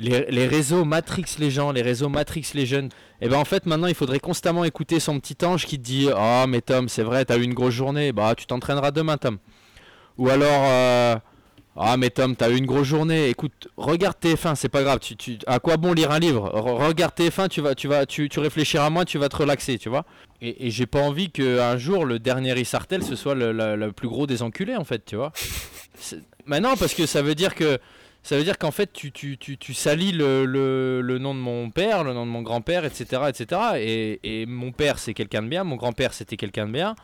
les, réseaux Matrix les gens, les réseaux Matrix les jeunes. Et ben en fait maintenant il faudrait constamment écouter son petit ange qui te dit oh mais Tom c'est vrai t'as eu une grosse journée bah tu t'entraîneras demain Tom. Ou alors euh, ah mais Tom t'as eu une grosse journée écoute regarde TF1 c'est pas grave tu, tu à quoi bon lire un livre? Re- regarde TF1 tu vas tu vas tu, tu réfléchiras moins tu vas te relaxer tu vois. Et, j'ai pas envie que un jour le dernier Isartel ce soit le, le- le plus gros des enculés en fait tu vois. Non parce que ça veut dire que ça veut dire qu'en fait, tu, tu, tu, tu salis le, le, le nom de mon père, le nom de mon grand-père, etc. etc. Et, et mon père, c'est quelqu'un de bien, mon grand-père, c'était quelqu'un de bien.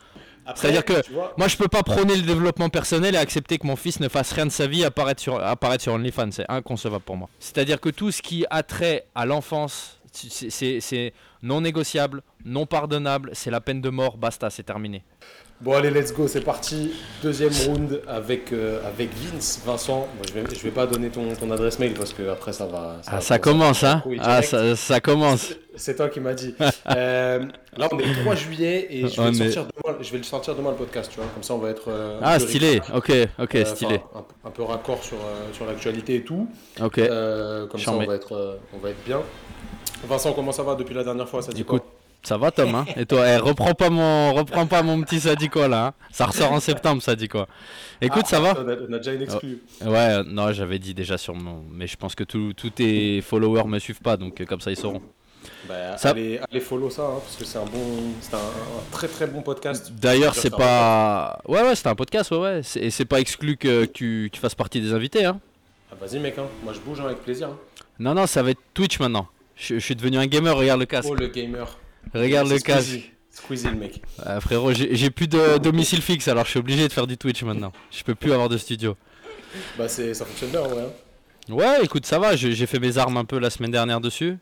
C'est-à-dire que vois, Moi, je peux pas prôner le développement personnel et accepter que mon fils ne fasse rien de sa vie apparaître sur, apparaître sur OnlyFans. C'est inconcevable pour moi. C'est-à-dire que tout ce qui a trait à l'enfance, c'est non négociable, non pardonnable, c'est la peine de mort, basta, c'est terminé. Bon allez, let's go, c'est parti. Deuxième round avec, euh, avec Vince, Vincent. Moi, je, vais, je vais pas donner ton, ton adresse mail parce que après ça va. Ah, va ça commence, hein Ah, ça, ça commence. C'est toi qui m'as dit. Euh, là, on est le 3 juillet et je vais, le est- sortir demain, je vais le sortir demain le podcast, tu vois. Comme ça, on va être. euh, Ah, stylé. Ok, ok, euh, stylé. un, un peu raccord sur, sur l'actualité et tout. Ok. Comme ça, on va, être, on va être bien. Vincent, comment ça va depuis la dernière fois? Ça dit Écoute, quoi? Ça va Tom, hein Et toi, eh, reprends pas mon, reprends pas mon petit ça dit quoi là. hein ça ressort en septembre, ça dit quoi. Écoute, Ah, ça va On a, on a déjà une exclue. Ouais, non, j'avais dit déjà sur mon, mais je pense que tous tous tes followers me suivent pas, donc euh, comme ça ils sauront. Bah, Ça- allez, allez follow ça, hein, parce que c'est un bon, c'est un, un très très bon podcast. D'ailleurs, c'est pas, ouais, ouais, c'est un podcast, ouais, ouais. Et c'est pas exclu que tu, tu fasses partie des invités, hein. Ah, vas-y mec, hein. moi je bouge avec plaisir. Non, non, ça va être Twitch maintenant. Je, je suis devenu un gamer. Regarde le casque. Oh le gamer. Regarde le casque. Squeezie. Le mec. Ah, frérot, j'ai plus de domicile fixe, alors je suis obligé de faire du Twitch maintenant. Je peux plus avoir de studio. Bah c'est, ça fonctionne bien ouais. hein. Ouais, écoute, ça va. J'ai fait mes armes un peu la semaine dernière dessus.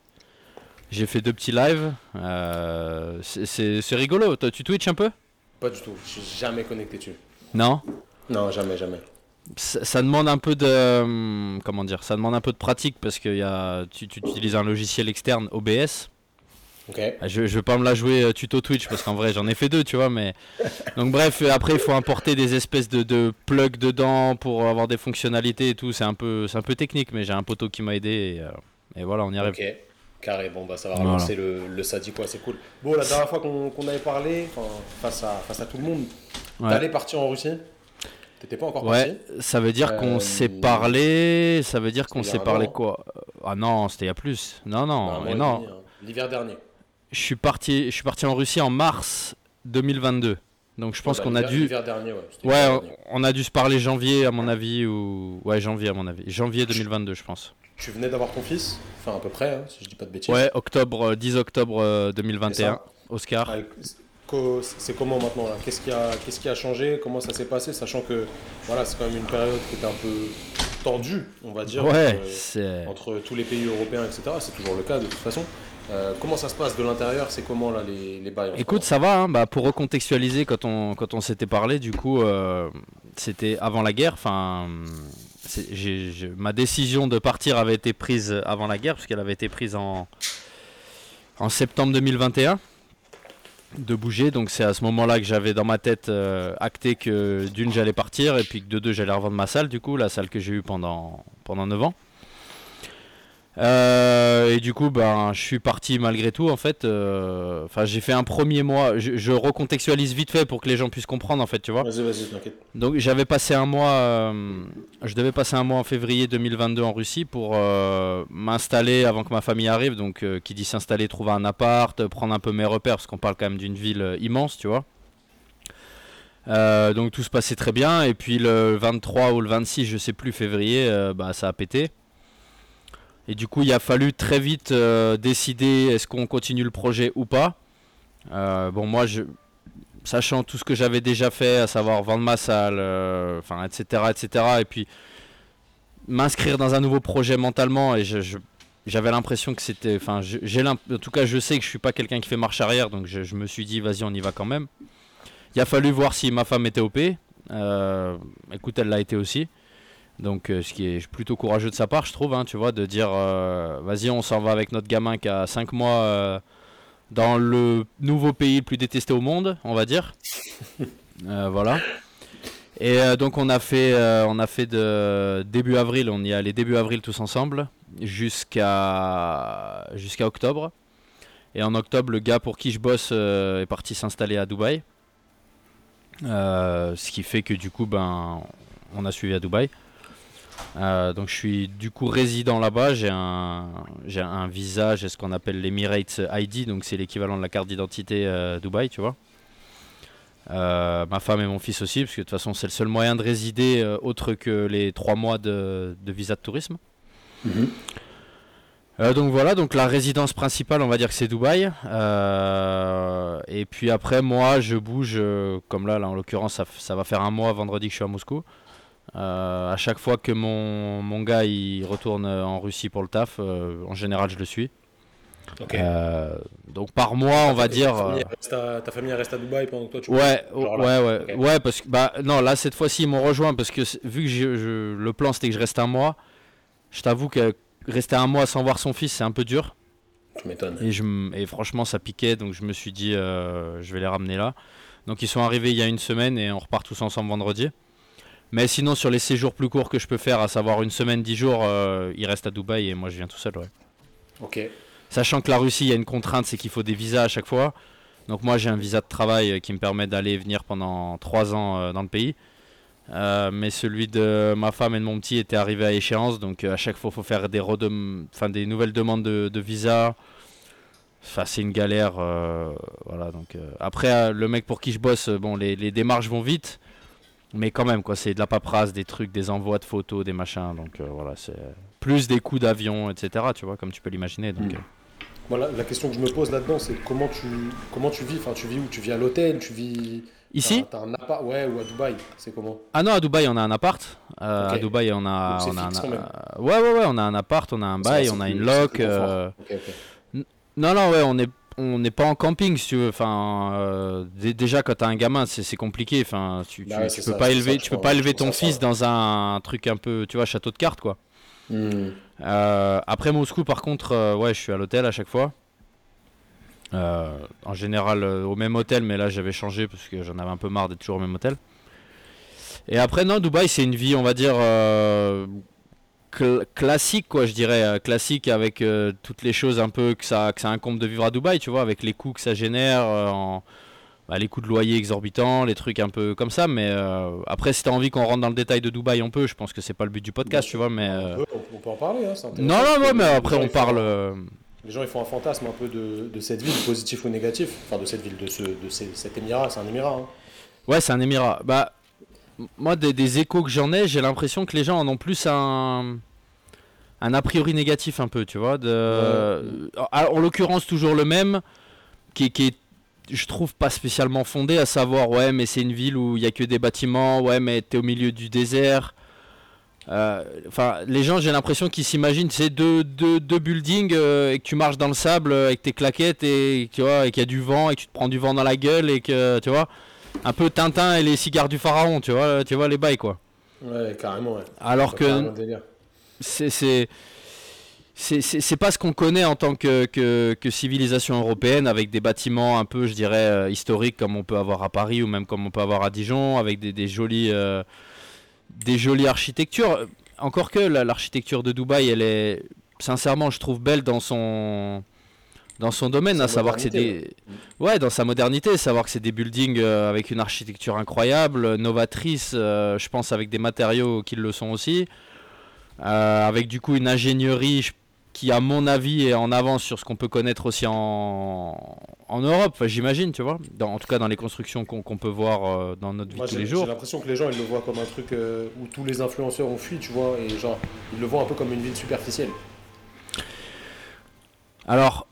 J'ai fait deux petits lives. Euh, c'est- rigolo. Toi, tu Twitch un peu? Pas du tout, je suis jamais connecté dessus. Non? Non, jamais, jamais. ça, ça demande un peu de hum, comment dire ça demande un peu de pratique parce que y a, tu, tu utilises un logiciel externe OBS Ah, je, je vais pas me la jouer euh, tuto Twitch parce qu'en vrai j'en ai fait deux tu vois mais donc bref euh, après il faut importer des espèces de, de plugs dedans pour avoir des fonctionnalités et tout c'est un peu c'est un peu technique mais j'ai un poteau qui m'a aidé et, euh, et voilà on y arrive Ok. Carré, bon bah ça va Voilà. relancer le, le Sadi quoi, c'est cool. Bon, la dernière fois qu'on, avait parlé, face à, face à tout le monde, Ouais. t'allais partir en Russie? T'étais pas encore Ouais, parti? ça veut dire qu'on s'est parlé, ça veut dire qu'on s'est parlé quoi? Ah non, c'était il y a plus. Non, non, et non. hein. L'hiver dernier. Je suis parti, je suis parti en Russie en mars 2022. Donc je pense Ouais, bah, qu'on a dû, dernier, ouais. ouais, on, a dû se parler janvier à mon avis ou ouais janvier à mon avis, janvier 2022 je pense. Tu venais d'avoir ton fils? Enfin, à peu près, hein, si je dis pas de bêtises. Ouais, octobre, euh, 10 octobre euh, C'est 2021, ça. Oscar. Avec- co- C'est comment maintenant là? Qu'est-ce qui, a, qu'est-ce qui a changé? Comment ça s'est passé? Sachant que voilà, c'est quand même une période qui était un peu tendue, on va dire, Ouais, entre, c'est entre tous les pays européens, etc. C'est toujours le cas de toute façon. Euh, comment ça se passe de l'intérieur? C'est comment là les, les bails Écoute, ça va, hein, bah, pour recontextualiser, quand on, quand on s'était parlé, du coup, euh, c'était avant la guerre. Enfin, ma décision de partir avait été prise avant la guerre, puisqu'elle avait été prise en, en septembre 2021, de bouger. Donc c'est à ce moment-là que j'avais dans ma tête euh, acté que d'une, j'allais partir, et puis que de deux, j'allais revendre ma salle, du coup, la salle que j'ai eue pendant, pendant 9 ans. Euh, et du coup, ben, je suis parti malgré tout. En fait, euh, enfin, j'ai fait un premier mois. Je, je recontextualise vite fait pour que les gens puissent comprendre, en fait, tu vois. Vas-y, vas-y, t'inquiète. Donc, j'avais passé un mois. euh, je devais passer un mois en février 2022 en Russie pour m'installer avant que ma famille arrive. Donc, qui dit s'installer, trouver un appart, prendre un peu mes repères, parce qu'on parle quand même d'une ville immense, tu vois. Donc tout se passait très bien et puis le 23 ou le 26 je sais plus février bah, ça a pété et du coup il a fallu très vite euh, décider est-ce qu'on continue le projet ou pas Euh, bon moi sachant tout ce que j'avais déjà fait à savoir vendre ma salle euh, enfin etc etc et puis m'inscrire dans un nouveau projet mentalement et j'avais l'impression que c'était enfin j'ai en tout cas je sais que je suis pas quelqu'un qui fait marche arrière donc je, je me suis dit vas-y on y va quand même il a fallu voir si ma femme était OP. Écoute, elle l'a été aussi. Donc, euh, ce qui est plutôt courageux de sa part, je trouve, hein, tu vois, de dire euh, vas-y, on s'en va avec notre gamin qui a 5 mois euh, dans le nouveau pays le plus détesté au monde, on va dire. Voilà. Et donc on a fait, on a fait de début avril, on y est allé début avril tous ensemble jusqu'à jusqu'à octobre. Et en octobre, le gars pour qui je bosse est parti s'installer à Dubaï. Ce qui fait que du coup, ben, on a suivi à Dubaï. Euh, donc je suis du coup résident là-bas. J'ai un, j'ai un visa, j'ai ce qu'on appelle l'Emirates ID, donc c'est l'équivalent de la carte d'identité euh, Dubaï, tu vois. Euh, ma femme et mon fils aussi, parce que de toute façon c'est le seul moyen de résider autre que les trois mois de, de visa de tourisme. Mhm. Donc voilà, donc la résidence principale, on va dire que c'est Dubaï. Et puis après, moi, je bouge, comme là, là en l'occurrence, ça, ça va faire un mois vendredi que je suis à Moscou. Euh, à chaque fois que mon, mon gars il retourne en Russie pour le taf, euh, en général, je le suis. Euh, donc par mois, on va Ta dire. famille, euh, elle reste à, ta famille reste à Dubaï pendant que toi tu Ouais, ouais, ouais, ouais, parce que bah non, là cette fois-ci ils m'ont rejoint parce que vu que je- je- le plan c'était que je reste un mois, je t'avoue que rester un mois sans voir son fils c'est un peu dur Tu m'étonnes. et je et franchement ça piquait donc je me suis dit je vais les ramener là. Donc ils sont arrivés il y a une semaine et on repart tous ensemble vendredi. Mais sinon sur les séjours plus courts que je peux faire, à savoir une semaine, dix jours, euh, ils restent à Dubaï et moi je viens tout seul. Ouais. Ok. Sachant que la Russie, il y a une contrainte, c'est qu'il faut des visas à chaque fois. Donc moi, j'ai un visa de travail euh, qui me permet d'aller et venir pendant 3 ans euh, dans le pays. Euh, mais celui de ma femme et de mon petit était arrivé à échéance, donc à chaque fois, il faut faire des, redem- enfin, des nouvelles demandes de, de visa. Enfin, c'est une galère. voilà, donc, Après, le mec pour qui je bosse, bon, les, les démarches vont vite. Mais quand même, quoi, c'est de la paperasse, des trucs, des envois de photos, des machins. Donc euh, voilà, c'est plus des coûts d'avion, etc. Tu vois, comme tu peux l'imaginer. Donc, Mm. euh, Voilà, la question que je me pose là-dedans, c'est comment tu, comment tu vis Enfin, tu vis où? Tu vis à l'hôtel? Tu vis. Ici? T'as t'as un appart Ouais, ou à Dubaï C'est comment? Ah non, à Dubaï, on a un appart. Euh. À Dubaï, on a, Donc on a fixe un, euh, ouais, ouais, ouais, on a un appart, on a un bail, on a une loc. euh. Non, non, ouais, on est, on n'est pas en camping, si tu veux. Enfin, euh, dé- déjà quand t'as un gamin, c'est compliqué. Enfin, tu, Bah tu- ouais, tu c'est peux ça, pas élever, ça, tu je peux trouve- pas je élever trouve ton fils ça. dans un truc un peu, tu vois, château de cartes, quoi. Hmm. Euh, après Moscou, par contre, euh, ouais, je suis à l'hôtel à chaque fois. En général au même hôtel, mais là j'avais changé parce que j'en avais un peu marre d'être toujours au même hôtel. Et après, non, Dubaï, c'est une vie, on va dire, cl- classique, quoi, je dirais. euh, classique avec euh, toutes les choses un peu que ça, que ça incombe de vivre à Dubaï, tu vois, avec les coûts que ça génère, euh, en- bah, les coûts de loyer exorbitants, les trucs un peu comme ça. Mais euh, après, si t'as envie qu'on rentre dans le détail de Dubaï, on peut. Je pense que c'est pas le but du podcast, tu vois, mais. On, peut, on peut en parler, hein, Non, non, non, mais après on parle. Les gens ils font un fantasme un peu de, de cette ville, positif ou négatif. Enfin, de cette ville, de, ce, de ces- cet émirat, c'est un émirat. hein. Ouais, c'est un émirat. Bah, moi, des, des échos que j'en ai, j'ai l'impression que les gens en ont plus un, un a priori négatif un peu, tu vois. De, en, en l'occurrence, toujours le même, qui, qui est, je trouve, pas spécialement fondé, à savoir, ouais, mais c'est une ville où il y a que des bâtiments, ouais, mais t'es au milieu du désert. Euh, Enfin, les gens, j'ai l'impression qu'ils s'imaginent, c'est deux, deux, deux buildings euh, et que tu marches dans le sable euh, avec tes claquettes et tu vois, et qu'il y a du vent et que tu te prends du vent dans la gueule et que tu vois, un peu Tintin et les cigares du pharaon, tu vois, tu vois les bails quoi. Ouais, carrément, ouais. Alors que c'est c'est pas ce qu'on connaît en tant que, que, que civilisation européenne avec des bâtiments un peu, je dirais, euh, historiques comme on peut avoir à Paris ou même comme on peut avoir à Dijon, avec des, des jolies euh, des jolies architectures. Encore que la- l'architecture de Dubaï, elle est sincèrement, je trouve belle dans son dans son domaine, Sa à savoir que c'est des ouais dans sa modernité, savoir que c'est des buildings euh, avec une architecture incroyable, novatrice, euh, je pense avec des matériaux qui le sont aussi, Euh, avec du coup une ingénierie je- qui à mon avis est en avance sur ce qu'on peut connaître aussi en, en Europe, Enfin, j'imagine, tu vois, dans- en tout cas dans les constructions qu'on peut voir euh, dans notre vie Moi, de tous j'ai les j'ai jours. l'impression que les gens ils le voient comme un truc euh, où tous les influenceurs ont fui, tu vois, et genre ils le voient un peu comme une ville superficielle. Alors,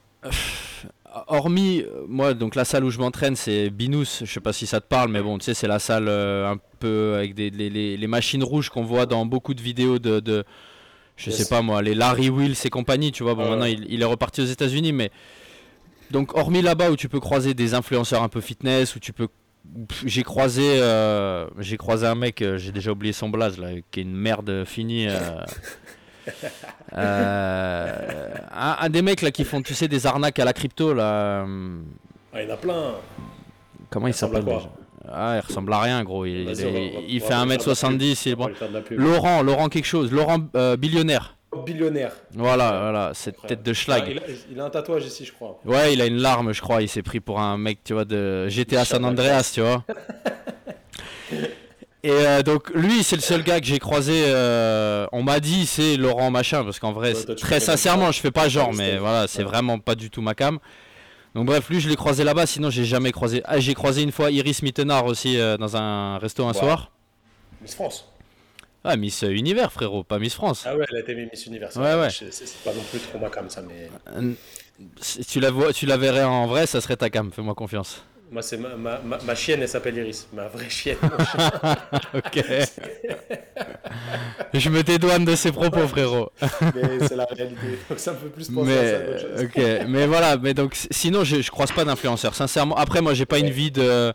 hormis, euh, moi, donc la salle où je m'entraîne, c'est Binous, je sais pas si ça te parle, mais bon, tu sais, c'est la salle euh, un peu avec des, les, les- les machines rouges qu'on voit dans beaucoup de vidéos de, de je Yes. sais pas moi, les Larry Wheels et compagnie, tu vois, bon, maintenant il, il est reparti aux États-Unis, mais donc, hormis là-bas où tu peux croiser des influenceurs un peu fitness, où tu peux. J'ai croisé, euh, j'ai croisé un mec, euh, j'ai déjà oublié son blaze là, qui est une merde finie. euh, un, un des mecs là qui font, tu sais, des arnaques à la crypto là. euh, Ah, il y en a plein. Comment il s'appelle déjà? Ah, il ressemble à rien, gros. Il, va- va- fait va lui faire de la 1m70. il est On va bon. lui faire de la pub. Laurent, Laurent quelque chose. Laurent euh, Billionnaire. Billionnaire. Voilà, voilà, cette tête de schlag. Ah, il, a, il a un tatouage ici, je crois. Ouais, il a une larme, je crois. Il s'est pris pour un mec, tu vois, de GTA San Andreas, tu vois. Et euh, donc, lui, c'est le seul gars que j'ai croisé. euh, on m'a dit, c'est Laurent Machin, parce qu'en vrai, Ouais, toi, très sincèrement, je fais pas genre, mais voilà, c'est ouais. vraiment pas du tout ma cam. Donc, bref, lui, je l'ai croisé là-bas, sinon, j'ai jamais croisé. Ah, j'ai croisé une fois Iris Mittenard aussi euh, dans un resto un Wow. soir. Miss France. Ah, Miss Univers, frérot, pas Miss France. Ah ouais, elle a été Miss Univers. Ouais, ouais. C'est pas non plus trop ma cam, ça, mais. Si tu la, vois, tu la verrais en vrai, ça serait ta cam, fais-moi confiance. Moi, c'est ma, ma, ma, ma chienne, elle s'appelle Iris. Ma vraie chienne. Ok. je me dédouane de ces propos, frérot. mais c'est la réalité. Donc ça me fait plus penser à ça Mais, chose. ok, mais voilà, mais donc sinon je, je croise pas d'influenceurs, sincèrement. Après, moi j'ai pas une vie de.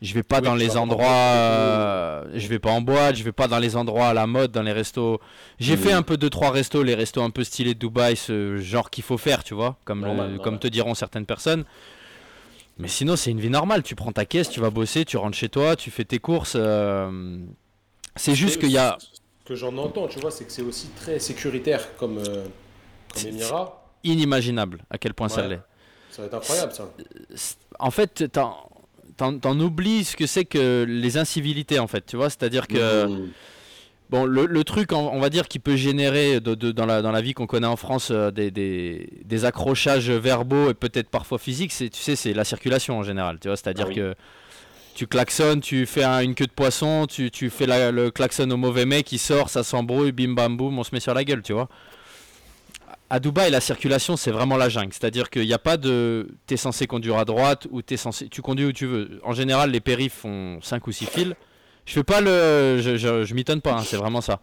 Je vais pas Oui, dans les endroits. euh, je vais pas en boîte, je vais pas dans les endroits à la mode, dans les restos. J'ai Mhm. fait un peu deux trois restos, les restos un peu stylés de Dubaï, ce genre qu'il faut faire, tu vois, comme, le- Normal, comme te diront certaines personnes. Mais sinon, c'est une vie normale. Tu prends ta caisse, tu vas bosser, tu rentres chez toi, tu fais tes courses. euh, C'est juste qu'il y a. Ce que j'en entends, tu vois, c'est que c'est aussi très sécuritaire comme, euh, comme émirat. inimaginable à quel point ça Ouais. l'est. Ça va être incroyable, ça. en fait, t'en oublies ce que c'est que les incivilités, en fait, tu vois, c'est-à-dire que, Mmh. Bon, le, le truc, on, on va dire, qui peut générer de, de- dans, la, dans la vie qu'on connaît en France euh, des, des, des accrochages verbaux et peut-être parfois physiques, c'est, tu sais, c'est la circulation en général, tu vois, c'est-à-dire Ah oui. que tu klaxonnes, tu fais un- une queue de poisson, tu, tu fais la- le klaxon au mauvais mec, il sort, ça s'embrouille, bim bam boum, on se met sur la gueule, tu vois. À Dubaï, la circulation, c'est vraiment la jungle. C'est-à-dire qu'il n'y a pas de. T'es censé conduire à droite ou t'es censé. Tu conduis où tu veux. En général, les périphes font 5 ou 6 fils. Je fais pas le. Je, je, je m'étonne pas, hein, c'est vraiment ça.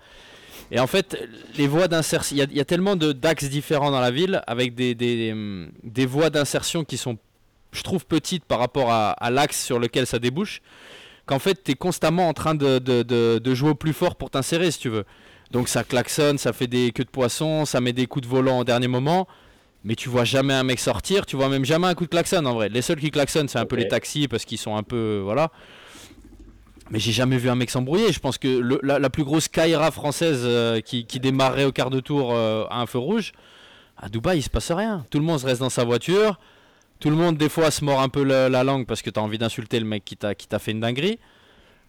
Et en fait, les voies d'insertion. Il y a- il y, a tellement de- d'axes différents dans la ville avec des, des, hum, des voies d'insertion qui sont, je trouve, petites par rapport à, à l'axe sur lequel ça débouche. Qu'en fait, tu es constamment en train de, de, de, de jouer au plus fort pour t'insérer, si tu veux. Donc ça klaxonne, ça fait des queues de poisson, ça met des coups de volant au dernier moment. Mais tu vois jamais un mec sortir, tu vois même jamais un coup de klaxon en vrai. Les seuls qui klaxonnent, c'est un peu les taxis parce qu'ils sont un peu. Voilà. Mais j'ai jamais vu un mec s'embrouiller. Je pense que la, plus grosse Kaira française euh, qui, démarrait au quart de tour euh, à un feu rouge, à Dubaï, il se passe rien. Tout le monde reste dans sa voiture. Tout le monde, des fois, se mord un peu la, la langue parce que tu as envie d'insulter le mec qui t'a qui t'a fait une dinguerie.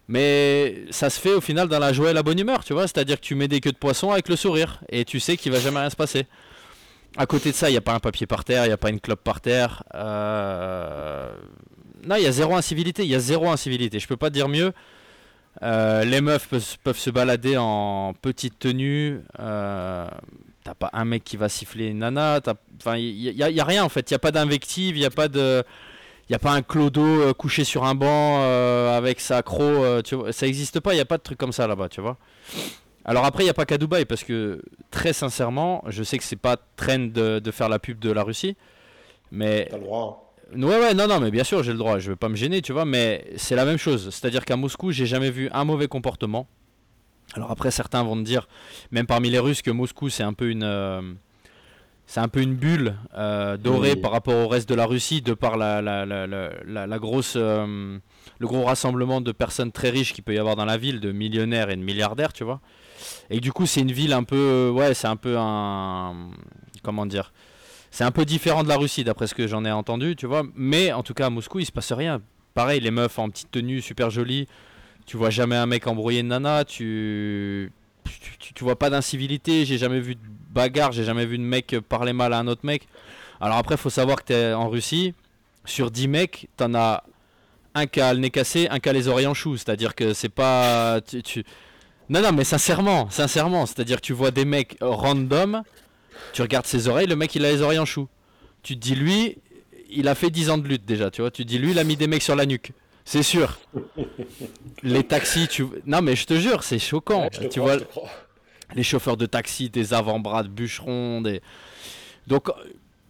Mais ça se fait au final dans la joie et la bonne humeur, tu vois. C'est-à-dire que tu mets des queues de poisson avec le sourire et tu sais qu'il va jamais rien se passer. À côté de ça, il n'y a pas un papier par terre, il n'y a pas une clope par terre. Euh, Non, il y a zéro incivilité, il y a zéro incivilité. Je peux pas dire mieux. Euh, les meufs peuvent, se balader en petite tenue. Euh, T'as pas un mec qui va siffler une nana. Enfin, il y, a- y rien en fait. Il n'y a pas d'invective, il n'y a pas de. Il n'y a pas un clodo euh, couché sur un banc euh, avec sa croc. tu vois, ça n'existe pas, il n'y a pas de truc comme ça là-bas, tu vois. Alors après, il n'y a pas qu'à Dubaï, parce que très sincèrement, je sais que c'est pas de, de faire la pub de la Russie. Mais T'as le droit. hein. Ouais, ouais, non, non, mais bien sûr, j'ai le droit, je vais pas me gêner, tu vois, mais c'est la même chose. C'est-à-dire qu'à Moscou, j'ai jamais vu un mauvais comportement. Alors après, certains vont te dire, même parmi les Russes, que Moscou, c'est un peu une. euh, c'est un peu une bulle euh, dorée Oui. par rapport au reste de la Russie, de par la, la, la, la, la- la grosse, euh, le gros rassemblement de personnes très riches qu'il peut y avoir dans la ville, de millionnaires et de milliardaires, tu vois. Et du coup, c'est une ville un peu. Ouais, c'est un peu un. Comment dire c'est un peu différent de la Russie d'après ce que j'en ai entendu, tu vois. Mais en tout cas à Moscou, il se passe rien. Pareil, les meufs en petite tenue super jolie. Tu vois jamais un mec embrouiller une nana. Tu tu, vois pas d'incivilité. J'ai jamais vu de bagarre. J'ai jamais vu de mec parler mal à un autre mec. Alors après, faut savoir que t'es en Russie. Sur 10 mecs, t'en as un qui a le nez cassé, un qui a les oreilles en chou. C'est-à-dire que c'est pas. Non, non, mais sincèrement, sincèrement. C'est-à-dire que tu vois des mecs random. Tu regardes ses oreilles, le mec il a les oreilles en chou. Tu te dis lui, il a fait 10 ans de lutte déjà, tu vois. Tu te dis lui, il a mis des mecs sur la nuque. C'est sûr. Les taxis, tu Non mais je te jure, c'est choquant. Ouais, tu crois, vois les chauffeurs de taxi, des avant-bras de bûcherons, des Donc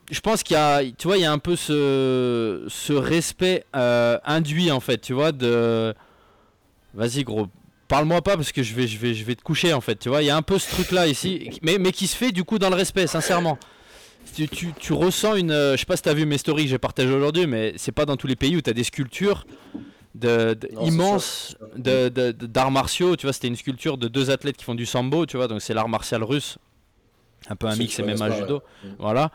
je pense qu'il y a tu vois, il y a un peu ce ce respect euh, induit en fait, tu vois de Vas-y gros, parle-moi pas parce que je vais, je vais, je vais te coucher en fait. Tu vois, il y a un peu ce truc là ici, mais, mais qui se fait du coup dans le respect, sincèrement. Tu, tu, tu ressens une. euh, je sais pas si t'as vu mes stories que j'ai partagées aujourd'hui, mais c'est pas dans tous les pays où t'as des sculptures de, immense d'arts martiaux. Tu vois, c'était une sculpture de deux athlètes qui font du sambo, tu vois, donc c'est l'art martial russe, un peu un mix et même un judo. Mm. Voilà.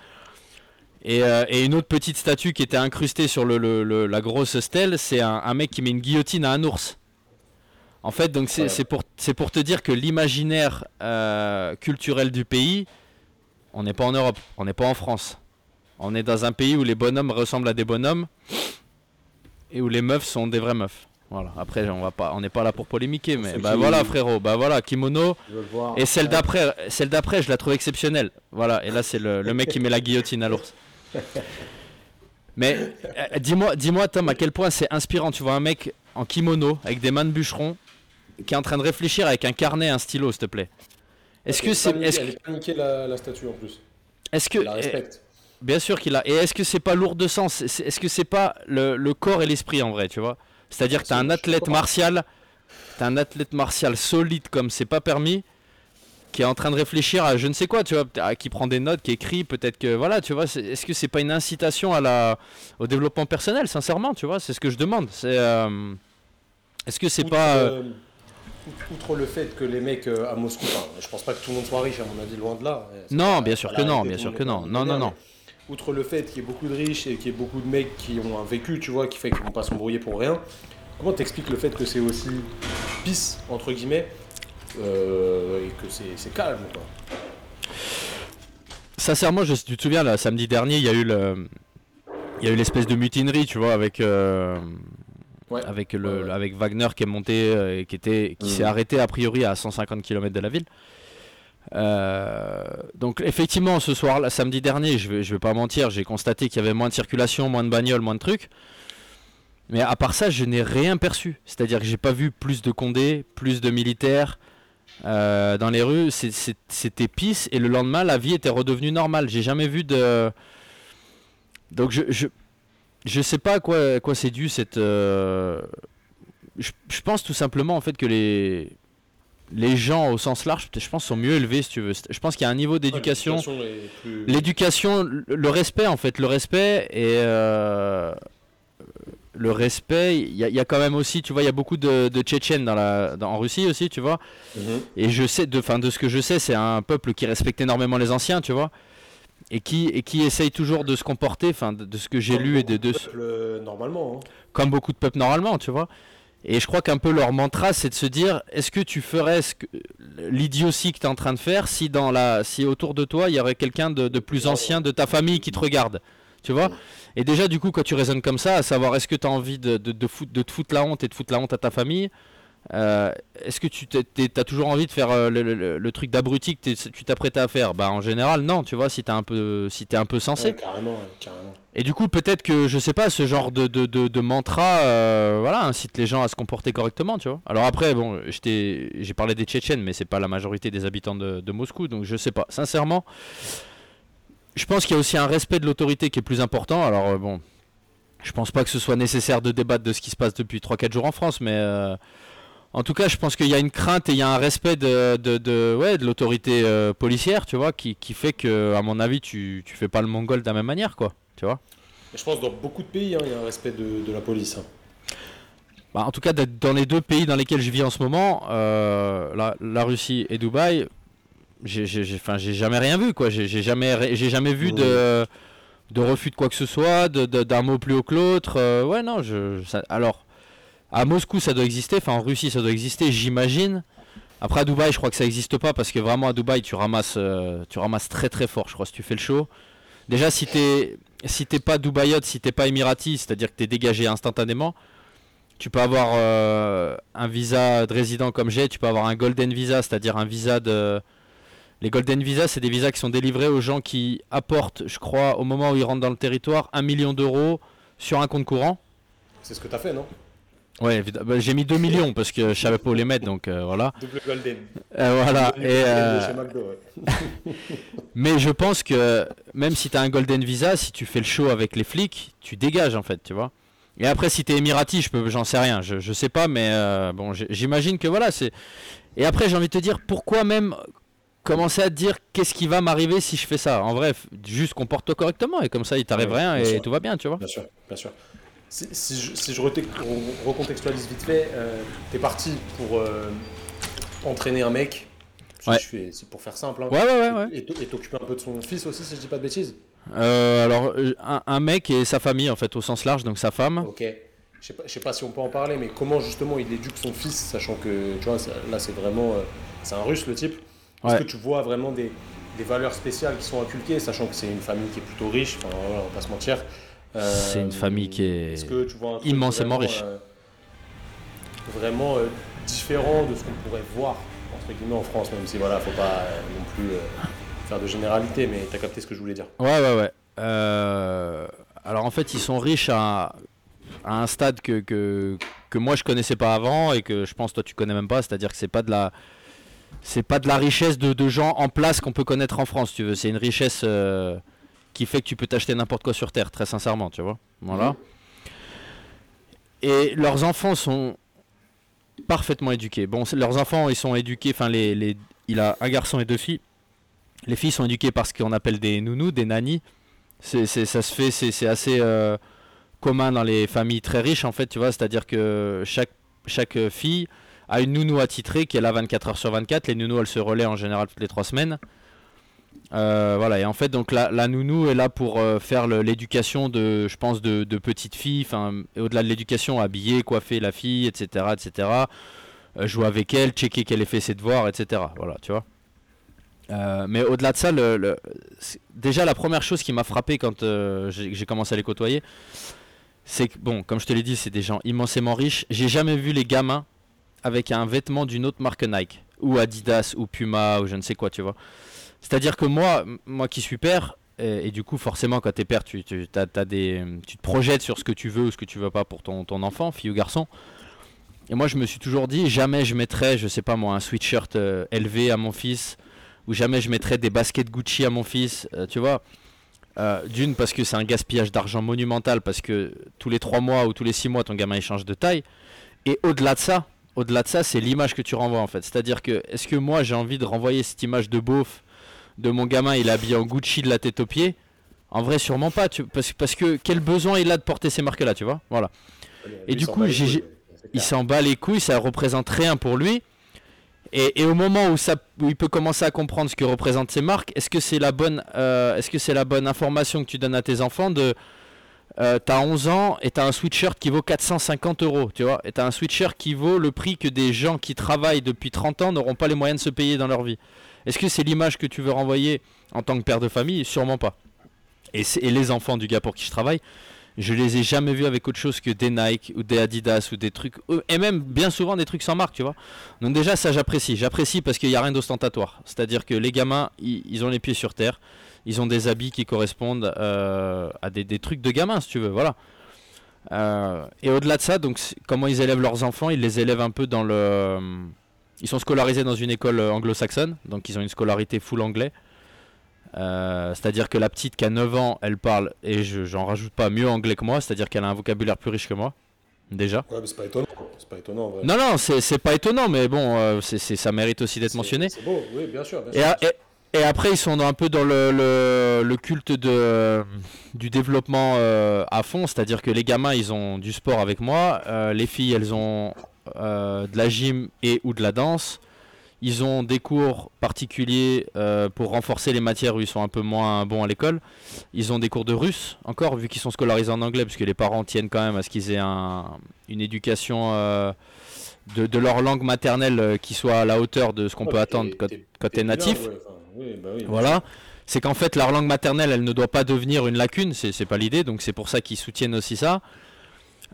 Euh, et, une autre petite statue qui était incrustée sur le, la grosse stèle, c'est un, mec qui met une guillotine à un ours. En fait, donc c'est pour, pour te dire que l'imaginaire euh, culturel du pays, on n'est pas en Europe, on n'est pas en France. On est dans un pays où les bonhommes ressemblent à des bonhommes et où les meufs sont des vraies meufs. Voilà. Après, on va pas, on n'est pas là pour polémiquer, mais bah voilà, frérot, bah voilà, kimono. Et celle d'après, celle d'après, je la trouve exceptionnelle. Voilà. Et là, c'est le, mec qui met la guillotine à l'ours. Mais euh, dis-moi, dis-moi, Tom, à quel point c'est inspirant. Tu vois un mec en kimono avec des mains de bûcheron qui est en train de réfléchir avec un carnet, un stylo, s'il te plaît. Est-ce que c'est, est-ce que la, la statue en plus. Est-ce que la respecte. Bien sûr qu'il a. Et est-ce que c'est pas lourd de sens? Est-ce que c'est pas le, corps et l'esprit en vrai, tu vois? C'est-à-dire que t'as un athlète martial, t'as un athlète martial solide comme c'est pas permis, qui est en train de réfléchir à je ne sais quoi, tu vois, qui prend des notes, qui écrit, peut-être que voilà, tu vois. Est-ce que c'est pas une incitation à la au développement personnel, sincèrement, tu vois? C'est ce que je demande. C'est euh, est-ce que c'est pas euh, outre le fait que les mecs euh, à Moscou, je pense pas que tout le monde soit riche, à mon avis, loin de là. Non, bien sûr que non, bien sûr que non. Non, non, non outre le fait qu'il y ait beaucoup de riches et qu'il y ait beaucoup de mecs qui ont un vécu, tu vois, qui fait qu'ils vont pas s'embrouiller pour rien, comment t'expliques le fait que c'est aussi pisse, entre guillemets, euh, et que c'est calme, quoi? Sincèrement, je, tu te souviens, là, samedi dernier, il y a eu le... Il y a eu l'espèce de mutinerie, tu vois, avec, euh, avec, le, avec Wagner qui est monté euh, et qui, était, qui s'est arrêté a priori à 150 km de la ville. Euh, donc effectivement, ce soir, là, samedi dernier, je vais, je vais pas mentir, j'ai constaté qu'il y avait moins de circulation, moins de bagnoles, moins de trucs. Mais à part ça, je n'ai rien perçu. C'est-à-dire que j'ai pas vu plus de condés, plus de militaires euh, dans les rues. C'était pisse. Et le lendemain, la vie était redevenue normale. J'ai jamais vu de. Donc je, je, je sais pas à quoi, quoi c'est dû cette. Euh, je, je, pense tout simplement en fait que les les gens au sens large, je pense, sont mieux élevés, si tu veux. Je pense qu'il y a un niveau d'éducation. L'éducation, le respect, en fait, le respect et euh, le respect. Il y, a quand même aussi, tu vois, il y a beaucoup de, Tchétchènes dans la, en Russie aussi, tu vois. Mhm. Et je sais, de, fin, de ce que je sais, c'est un peuple qui respecte énormément les anciens, tu vois. Et qui, et qui essaye toujours de se comporter, enfin, de, ce que j'ai lu et de. de... normalement. Hein. Comme beaucoup de peuples normalement, tu vois. Et je crois qu'un peu leur mantra, c'est de se dire est-ce que tu ferais l'idiotie que tu es en train de faire si, dans la, si autour de toi, il y aurait quelqu'un de, plus ancien de ta famille qui te regarde Tu vois Et déjà, du coup, quand tu raisonnes comme ça, à savoir est-ce que tu as envie de, de, de, de te foutre la honte et de foutre la honte à ta famille euh, est-ce que tu as toujours envie de faire euh, le, truc d'abruti que tu t'apprêtais à faire? Bah en général non, tu vois, si t'es un peu si es un peu sensé. carrément, carrément. Et du coup peut-être que je sais pas, ce genre de, de, de, mantra, euh, voilà, incite les gens à se comporter correctement, tu vois. Alors après bon, j'ai parlé des Tchétchènes, mais c'est pas la majorité des habitants de, Moscou, donc je sais pas. Sincèrement, je pense qu'il y a aussi un respect de l'autorité qui est plus important. Alors bon, je pense pas que ce soit nécessaire de débattre de ce qui se passe depuis 3-4 jours en France, mais en tout cas, je pense qu'il y a une crainte et il y a un respect de, de, de l'autorité euh, policière, tu vois, qui, fait que, à mon avis, tu, tu fais pas le mongol de la même manière, quoi, tu vois. Je pense que dans beaucoup de pays, hein, il y a un respect de, la police. Hein. Bah, en tout cas, dans les deux pays dans lesquels je vis en ce moment, euh, la, Russie et Dubaï, j'ai jamais rien vu, quoi. J'ai jamais, jamais vu de, de refus de quoi que ce soit, d'un mot plus haut que l'autre. Euh, ouais, non, je, alors à Moscou, ça doit exister. Enfin, en Russie, ça doit exister, j'imagine. Après, à Dubaï, je crois que ça n'existe pas parce que vraiment, à Dubaï, tu ramasses, euh, tu ramasses très très fort, je crois, si tu fais le show. Déjà, si t'es si t'es pas Dubaïote, si t'es pas Emirati, c'est-à-dire que tu es dégagé instantanément, tu peux avoir euh, un visa de résident comme j'ai, tu peux avoir un Golden Visa, c'est-à-dire un visa de. Les Golden Visa, c'est des visas qui sont délivrés aux gens qui apportent, je crois, au moment où ils rentrent dans le territoire, un million d'euros sur un compte courant. C'est ce que tu as fait, non? Ouais, bah, j'ai mis 2 millions parce que je savais pas où les mettre, donc euh, voilà. Double golden. Euh, voilà. Et, euh, Mais je pense que même si tu as un golden visa, si tu fais le show avec les flics, tu dégages en fait, tu vois. Et après, si tu es émirati, je peux, j'en sais rien, je, je sais pas, mais bon, j'imagine que voilà, c'est. Et après, j'ai envie de te dire pourquoi même commencer à te dire qu'est-ce qui va m'arriver si je fais ça? En vrai, juste comporte-toi correctement et comme ça, il t'arrive rien et tout va bien, tu vois. Bien sûr, bien sûr. Si, je, si je recontextualise vite fait, euh, t'es parti pour euh, entraîner un mec. Ouais. C'est pour faire simple. Hein. Ouais, ouais, ouais. Et t'occuper un peu de son fils aussi, si je dis pas de bêtises? Euh, alors, un, un, mec et sa famille, en fait, au sens large, donc sa femme. Ok. Je sais pas, sais pas si on peut en parler, mais comment justement il éduque son fils, sachant que, tu vois, là c'est vraiment. c'est un russe le type. Est-ce que tu vois vraiment des, des, valeurs spéciales qui sont inculquées, sachant que c'est une famille qui est plutôt riche, enfin, on va pas se mentir c'est une famille qui est, immensément riche. Euh, vraiment euh, différent de ce qu'on pourrait voir entre guillemets en France, même si voilà, faut pas euh, non plus faire de généralité, mais tu as capté ce que je voulais dire. Ouais, ouais, ouais. alors en fait, ils sont riches à, à un stade que, que, que, moi je connaissais pas avant et que je pense toi tu connais même pas, c'est-à-dire que c'est pas de la c'est pas de la richesse de, de gens en place qu'on peut connaître en France, tu veux, c'est une richesse qui fait que tu peux t'acheter n'importe quoi sur Terre, très sincèrement, tu vois. Voilà. Et leurs enfants sont parfaitement éduqués. Bon, leurs enfants, ils sont éduqués, enfin, les, les, il a un garçon et deux filles. Les filles sont éduquées par ce qu'on appelle des nounous, des nannies. C'est, ça se fait, c'est, assez euh, commun dans les familles très riches, en fait, tu vois. C'est-à-dire que chaque, chaque fille a une nounou attitrée qui est là 24 heures sur 24. Les nounous, elles se relaient en général toutes les trois semaines. Euh, voilà, et en fait, donc la, nounou est là pour euh, faire l'éducation de, je pense, de, de petites filles, enfin, au-delà de l'éducation, habiller, coiffer la fille, etc., etc., euh, jouer avec elle, checker qu'elle ait fait ses devoirs, etc., voilà, tu vois. mais au-delà de ça, le, déjà la première chose qui m'a frappé quand j'ai commencé à les côtoyer, c'est que, bon, comme je te l'ai dit, c'est des gens immensément riches. J'ai jamais vu les gamins avec un vêtement d'une autre marque Nike, ou Adidas, ou Puma, ou je ne sais quoi, tu vois. C'est-à-dire que moi, moi qui suis père, et, du coup, forcément, quand tu es père, tu, tu, as, des, tu te projettes sur ce que tu veux ou ce que tu veux pas pour ton, ton enfant, fille ou garçon. Et moi, je me suis toujours dit, jamais je mettrais, je sais pas moi, un sweatshirt élevé euh, à mon fils, ou jamais je mettrais des baskets Gucci à mon fils, euh, tu vois. Euh, d'une, parce que c'est un gaspillage d'argent monumental, parce que tous les 3 mois ou tous les 6 mois, ton gamin il change de taille. Et au-delà de ça, au-delà de ça, c'est l'image que tu renvoies en fait. C'est-à-dire que, est-ce que moi j'ai envie de renvoyer cette image de beauf de mon gamin, il est habillé en Gucci de la tête aux pieds. En vrai, sûrement pas. parce, parce, que quel besoin il a de porter ces marques-là, tu vois? Voilà. Et du coup, il s'en bat les couilles, ça représente rien pour lui. Et, au moment où, ça, il peut commencer à comprendre ce que représentent ces marques, est-ce que c'est la bonne, euh, est-ce que c'est la bonne information que tu donnes à tes enfants de euh, t'as 11 ans et t'as un sweatshirt qui vaut 450 euros, tu vois, et t'as un sweatshirt qui vaut le prix que des gens qui travaillent depuis 30 ans n'auront pas les moyens de se payer dans leur vie. Est-ce que c'est l'image que tu veux renvoyer en tant que père de famille? Sûrement pas. Et, les enfants du gars pour qui je travaille, je les ai jamais vus avec autre chose que des Nike ou des Adidas ou des trucs, euh, et même bien souvent des trucs sans marque, tu vois. Donc déjà ça j'apprécie, j'apprécie parce qu'il n'y a rien d'ostentatoire. C'est-à-dire que les gamins, ils, ont les pieds sur terre, ils ont des habits qui correspondent euh, à des, trucs de gamins, si tu veux, voilà. Euh, et au-delà de ça, donc comment ils élèvent leurs enfants, ils les élèvent un peu dans le ils sont scolarisés dans une école euh, anglo-saxonne, donc ils ont une scolarité full anglais. Euh, c'est-à-dire que la petite qui a 9 ans, elle parle, et j'en rajoute pas, mieux anglais que moi, c'est-à-dire qu'elle a un vocabulaire plus riche que moi, déjà. Ouais, mais c'est pas étonnant. C'est pas étonnant Non, non, c'est pas étonnant, mais bon, euh, c'est ça mérite aussi d'être mentionné. C'est beau, oui, bien sûr. Et, après, ils sont un peu dans le, le, culte de, du développement à fond, c'est-à-dire que les gamins, ils ont du sport avec moi, les filles, elles ont euh, de la gym et ou de la danse. Ils ont des cours particuliers euh, pour renforcer les matières où ils sont un peu moins bons à l'école. Ils ont des cours de russe, encore, vu qu'ils sont scolarisés en anglais, puisque les parents tiennent quand même à ce qu'ils aient une éducation euh, de, leur langue maternelle qui soit à la hauteur de ce qu'on peut attendre quand, tu es natif. Bah voilà. C'est qu'en fait, leur langue maternelle, elle ne doit pas devenir une lacune, c'est pas l'idée, donc c'est pour ça qu'ils soutiennent aussi ça.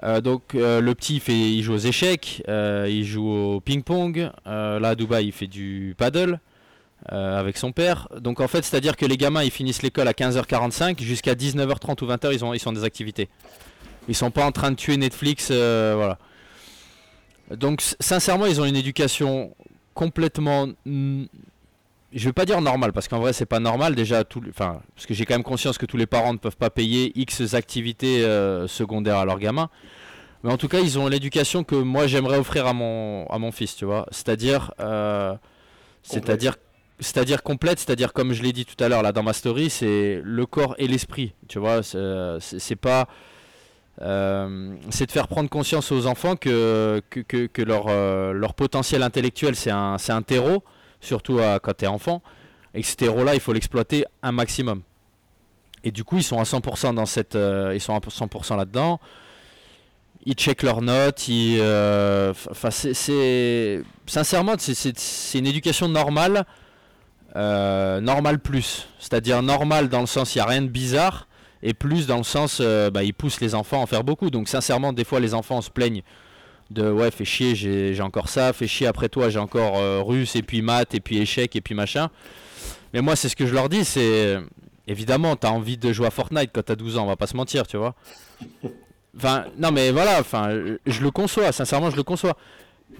Euh, donc euh, le petit il, fait, il joue aux échecs, euh, il joue au ping-pong. là à Dubaï il fait du paddle avec son père. Donc en fait c'est à dire que les gamins ils finissent l'école à 15h45 jusqu'à 19h30 ou 20h ils, ont, ils sont des activités. Ils sont pas en train de tuer Netflix, voilà. Donc sincèrement ils ont une éducation complètement je vais pas dire normal parce qu'en vrai c'est pas normal. Déjà tout enfin parce que j'ai quand même conscience que tous les parents ne peuvent pas payer X activités euh, secondaires à leurs gamins. Mais en tout cas ils ont l'éducation que moi j'aimerais offrir à mon à mon fils tu vois. C'est-à-dire euh, c'est-à-dire c'est-à-dire complète c'est-à-dire comme je l'ai dit tout à l'heure là dans ma story c'est le corps et l'esprit tu vois. C'est pas Euh, c'est de faire prendre conscience aux enfants que, que, leur, leur potentiel intellectuel, c'est un, un terreau, surtout à, quand tu es enfant, et que ce terreau-là, il faut l'exploiter un maximum. Et du coup, ils sont à 100% dans cette, ils sont à 100% là-dedans. Ils checkent leurs notes. Ils, enfin, c'est, sincèrement, c'est, une éducation normale, normale plus, c'est-à-dire normale dans le sens il n'y a rien de bizarre et plus dans le sens, euh, bah, ils poussent les enfants à en faire beaucoup. Donc sincèrement, des fois les enfants se plaignent de ouais, fais chier, j'ai encore ça, fais chier après toi, j'ai encore euh, russe et puis maths et puis échec et puis machin. Mais moi, c'est ce que je leur dis, c'est évidemment, t'as envie de jouer à Fortnite quand t'as 12 ans, on va pas se mentir, tu vois. Enfin, non, mais voilà, enfin, je le conçois, sincèrement, je le conçois.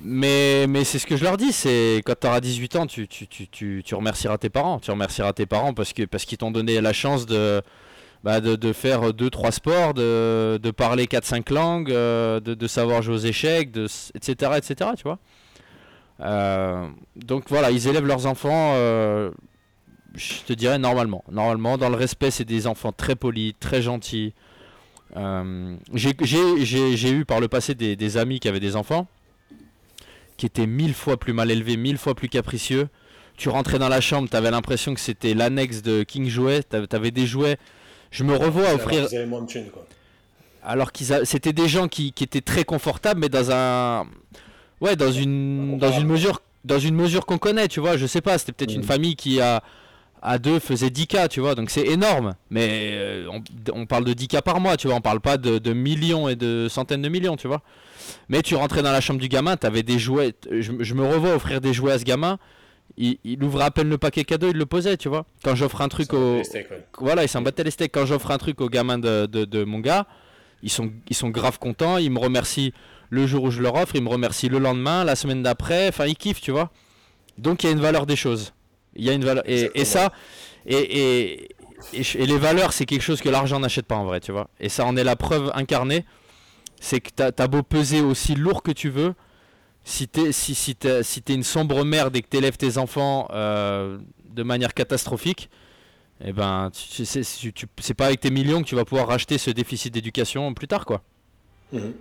Mais, mais c'est ce que je leur dis, c'est quand tu auras 18 ans, tu, tu, tu, tu, remercieras tes parents. Tu remercieras tes parents parce que parce qu'ils t'ont donné la chance de, bah, de, faire 2-3 sports, de, de parler 4-5 langues, euh, de, de, savoir jouer aux échecs, etc., etc. Tu vois euh, donc voilà, ils élèvent leurs enfants, euh, je te dirais normalement. Normalement, dans le respect, c'est des enfants très polis, très gentils. J'ai eu par le passé des, des, amis qui avaient des enfants qui étaient mille fois plus mal élevés, mille fois plus capricieux. Tu rentrais dans la chambre, tu avais l'impression que c'était l'annexe de King Jouet, tu avais des jouets je me revois à offrir. Alors qu'ils c'était des gens qui, étaient très confortables, mais dans un, ouais, dans une, dans une mesure, dans une mesure qu'on connaît, tu vois. Je sais pas, c'était peut-être une mm. famille qui a à deux faisait 10 k, tu vois. Donc c'est énorme, mais euh, on, parle de 10 k par mois, tu vois. On parle pas de, millions et de centaines de millions, tu vois. Mais tu rentrais dans la chambre du gamin, tu avais des jouets. Je, je me revois offrir des jouets à ce gamin il, ouvrait à peine le paquet cadeau, il le posait, tu vois. Quand j'offre un truc au. Voilà, il s'en battait les steaks. Quand j'offre un truc aux gamins de, de, mon gars, ils sont, ils sont grave contents. Ils me remercient le jour où je leur offre, ils me remercient le lendemain, la semaine d'après. Enfin, ils kiffent, tu vois. Donc il y a une valeur des choses. Il y a une valeur. Et, et ça. Et, et, et, les valeurs, c'est quelque chose que l'argent n'achète pas en vrai, tu vois. Et ça en est la preuve incarnée. C'est que t'as as beau peser aussi lourd que tu veux si t'es si, si si es une sombre merde et que t'élèves tes enfants euh, de manière catastrophique, eh ben, c'est pas avec tes millions que tu vas pouvoir racheter ce déficit d'éducation plus tard, quoi. Mhm.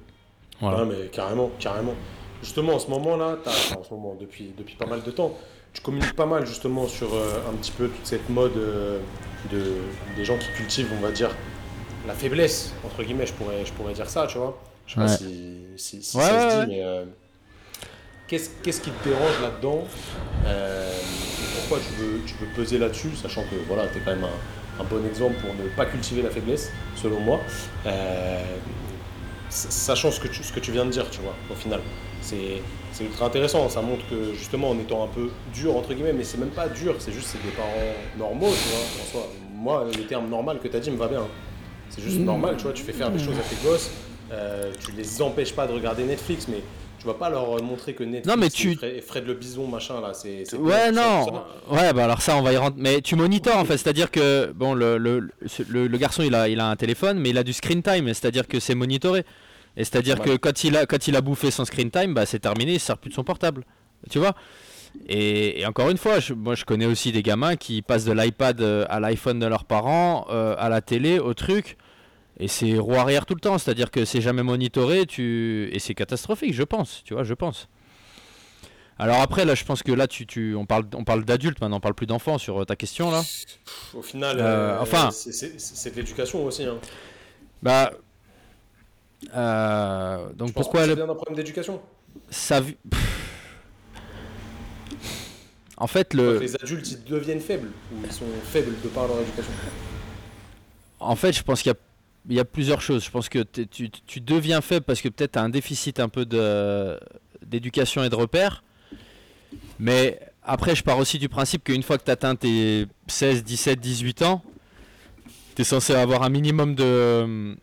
Voilà. mais carrément, carrément. Justement, en ce moment-là, en ce moment, depuis, depuis pas mal de temps, tu communiques pas mal justement sur euh, un petit peu toute cette mode euh, de, des gens qui cultivent, on va dire, la faiblesse, entre guillemets, je pourrais, je pourrais dire ça, tu vois. Je sais pas si, si, ça se dit, mais Qu'est-ce qui te dérange là-dedans euh, Pourquoi tu veux, tu veux peser là-dessus, sachant que voilà, tu es quand même un, bon exemple pour ne pas cultiver la faiblesse, selon moi. Euh, sachant ce que, tu, ce que tu viens de dire, tu vois, au final. C'est ultra intéressant, ça montre que justement en étant un peu dur, entre guillemets, mais c'est même pas dur, c'est juste c'est des parents normaux, tu vois. Moi, le terme normal que tu as dit me va bien. C'est juste mmh. normal, tu vois, tu fais faire des choses à tes gosses, euh, tu les empêches pas de regarder Netflix, mais tu vas pas leur montrer que Netflix non, mais tu... Fred le Bison, machin, là, c'est... Ouais, non, ouais, bah alors ça, on va y rentrer. Mais tu monitors, en fait, c'est-à-dire que, bon, le, le, le, garçon, il a, il a un téléphone, mais il a du screen time, c'est-à-dire que c'est monitoré. Et c'est-à-dire que quand il, a, quand il a bouffé son screen time, bah, c'est terminé, il sert plus de son portable. Tu vois? Et, encore une fois, moi je connais aussi des gamins qui passent de l'iPad euh, à l'iPhone de leurs parents, euh, à la télé, au truc. Et c'est roue arrière tout le temps, c'est-à-dire que c'est jamais monitoré, tu... et c'est catastrophique, je pense, tu vois, je pense. Alors après, là, je pense que là, tu, tu on parle, on parle d'adultes maintenant, on parle plus d'enfants sur euh, ta question là. Au final, euh, enfin, c'est de l'éducation aussi. Hein. Bah, euh, donc pourquoi le... d'un problème d'éducation Ça, en fait, le. Les adultes, ils deviennent faibles ou ils sont faibles de par leur éducation. En fait, je pense qu'il y a il y a plusieurs choses. Je pense que tu, tu, deviens faible parce que peut-être tu as un déficit un peu d'éducation et de repères. Mais après, je pars aussi du principe qu'une fois que tu atteins tes 16, 17, 18 ans, tu es censé avoir un minimum de,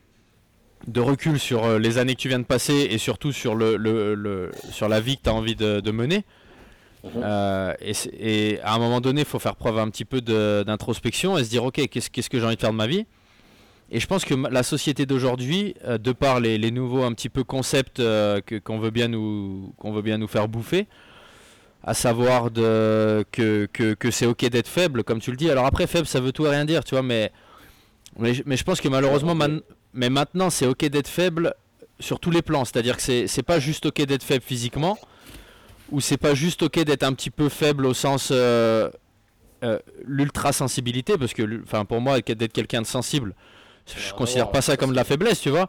de recul sur euh, les années que tu viens de passer et surtout sur, le, le, sur la vie que tu as envie de, mener. Mhm. Euh, et, et, à un moment donné, il faut faire preuve un petit peu d'introspection et se dire, ok, qu'est-ce que j'ai envie de faire de ma vie? Et je pense que la société d'aujourd'hui, euh, de par les, nouveaux un petit peu concepts euh, qu'on veut bien nous qu'on veut bien nous faire bouffer, à savoir que, que, que c'est ok d'être faible, comme tu le dis. Alors après faible, ça veut tout et rien dire, tu vois, mais Mais, mais je pense que malheureusement, mais maintenant, c'est ok d'être faible sur tous les plans. C'est-à-dire que c'est c'est pas juste ok d'être faible physiquement, ou c'est pas juste ok d'être un petit peu faible au sens euh, euh, l'ultra sensibilité, parce que, enfin, pour moi, d'être quelqu'un de sensible, je considère pas ça comme de la faiblesse, tu vois.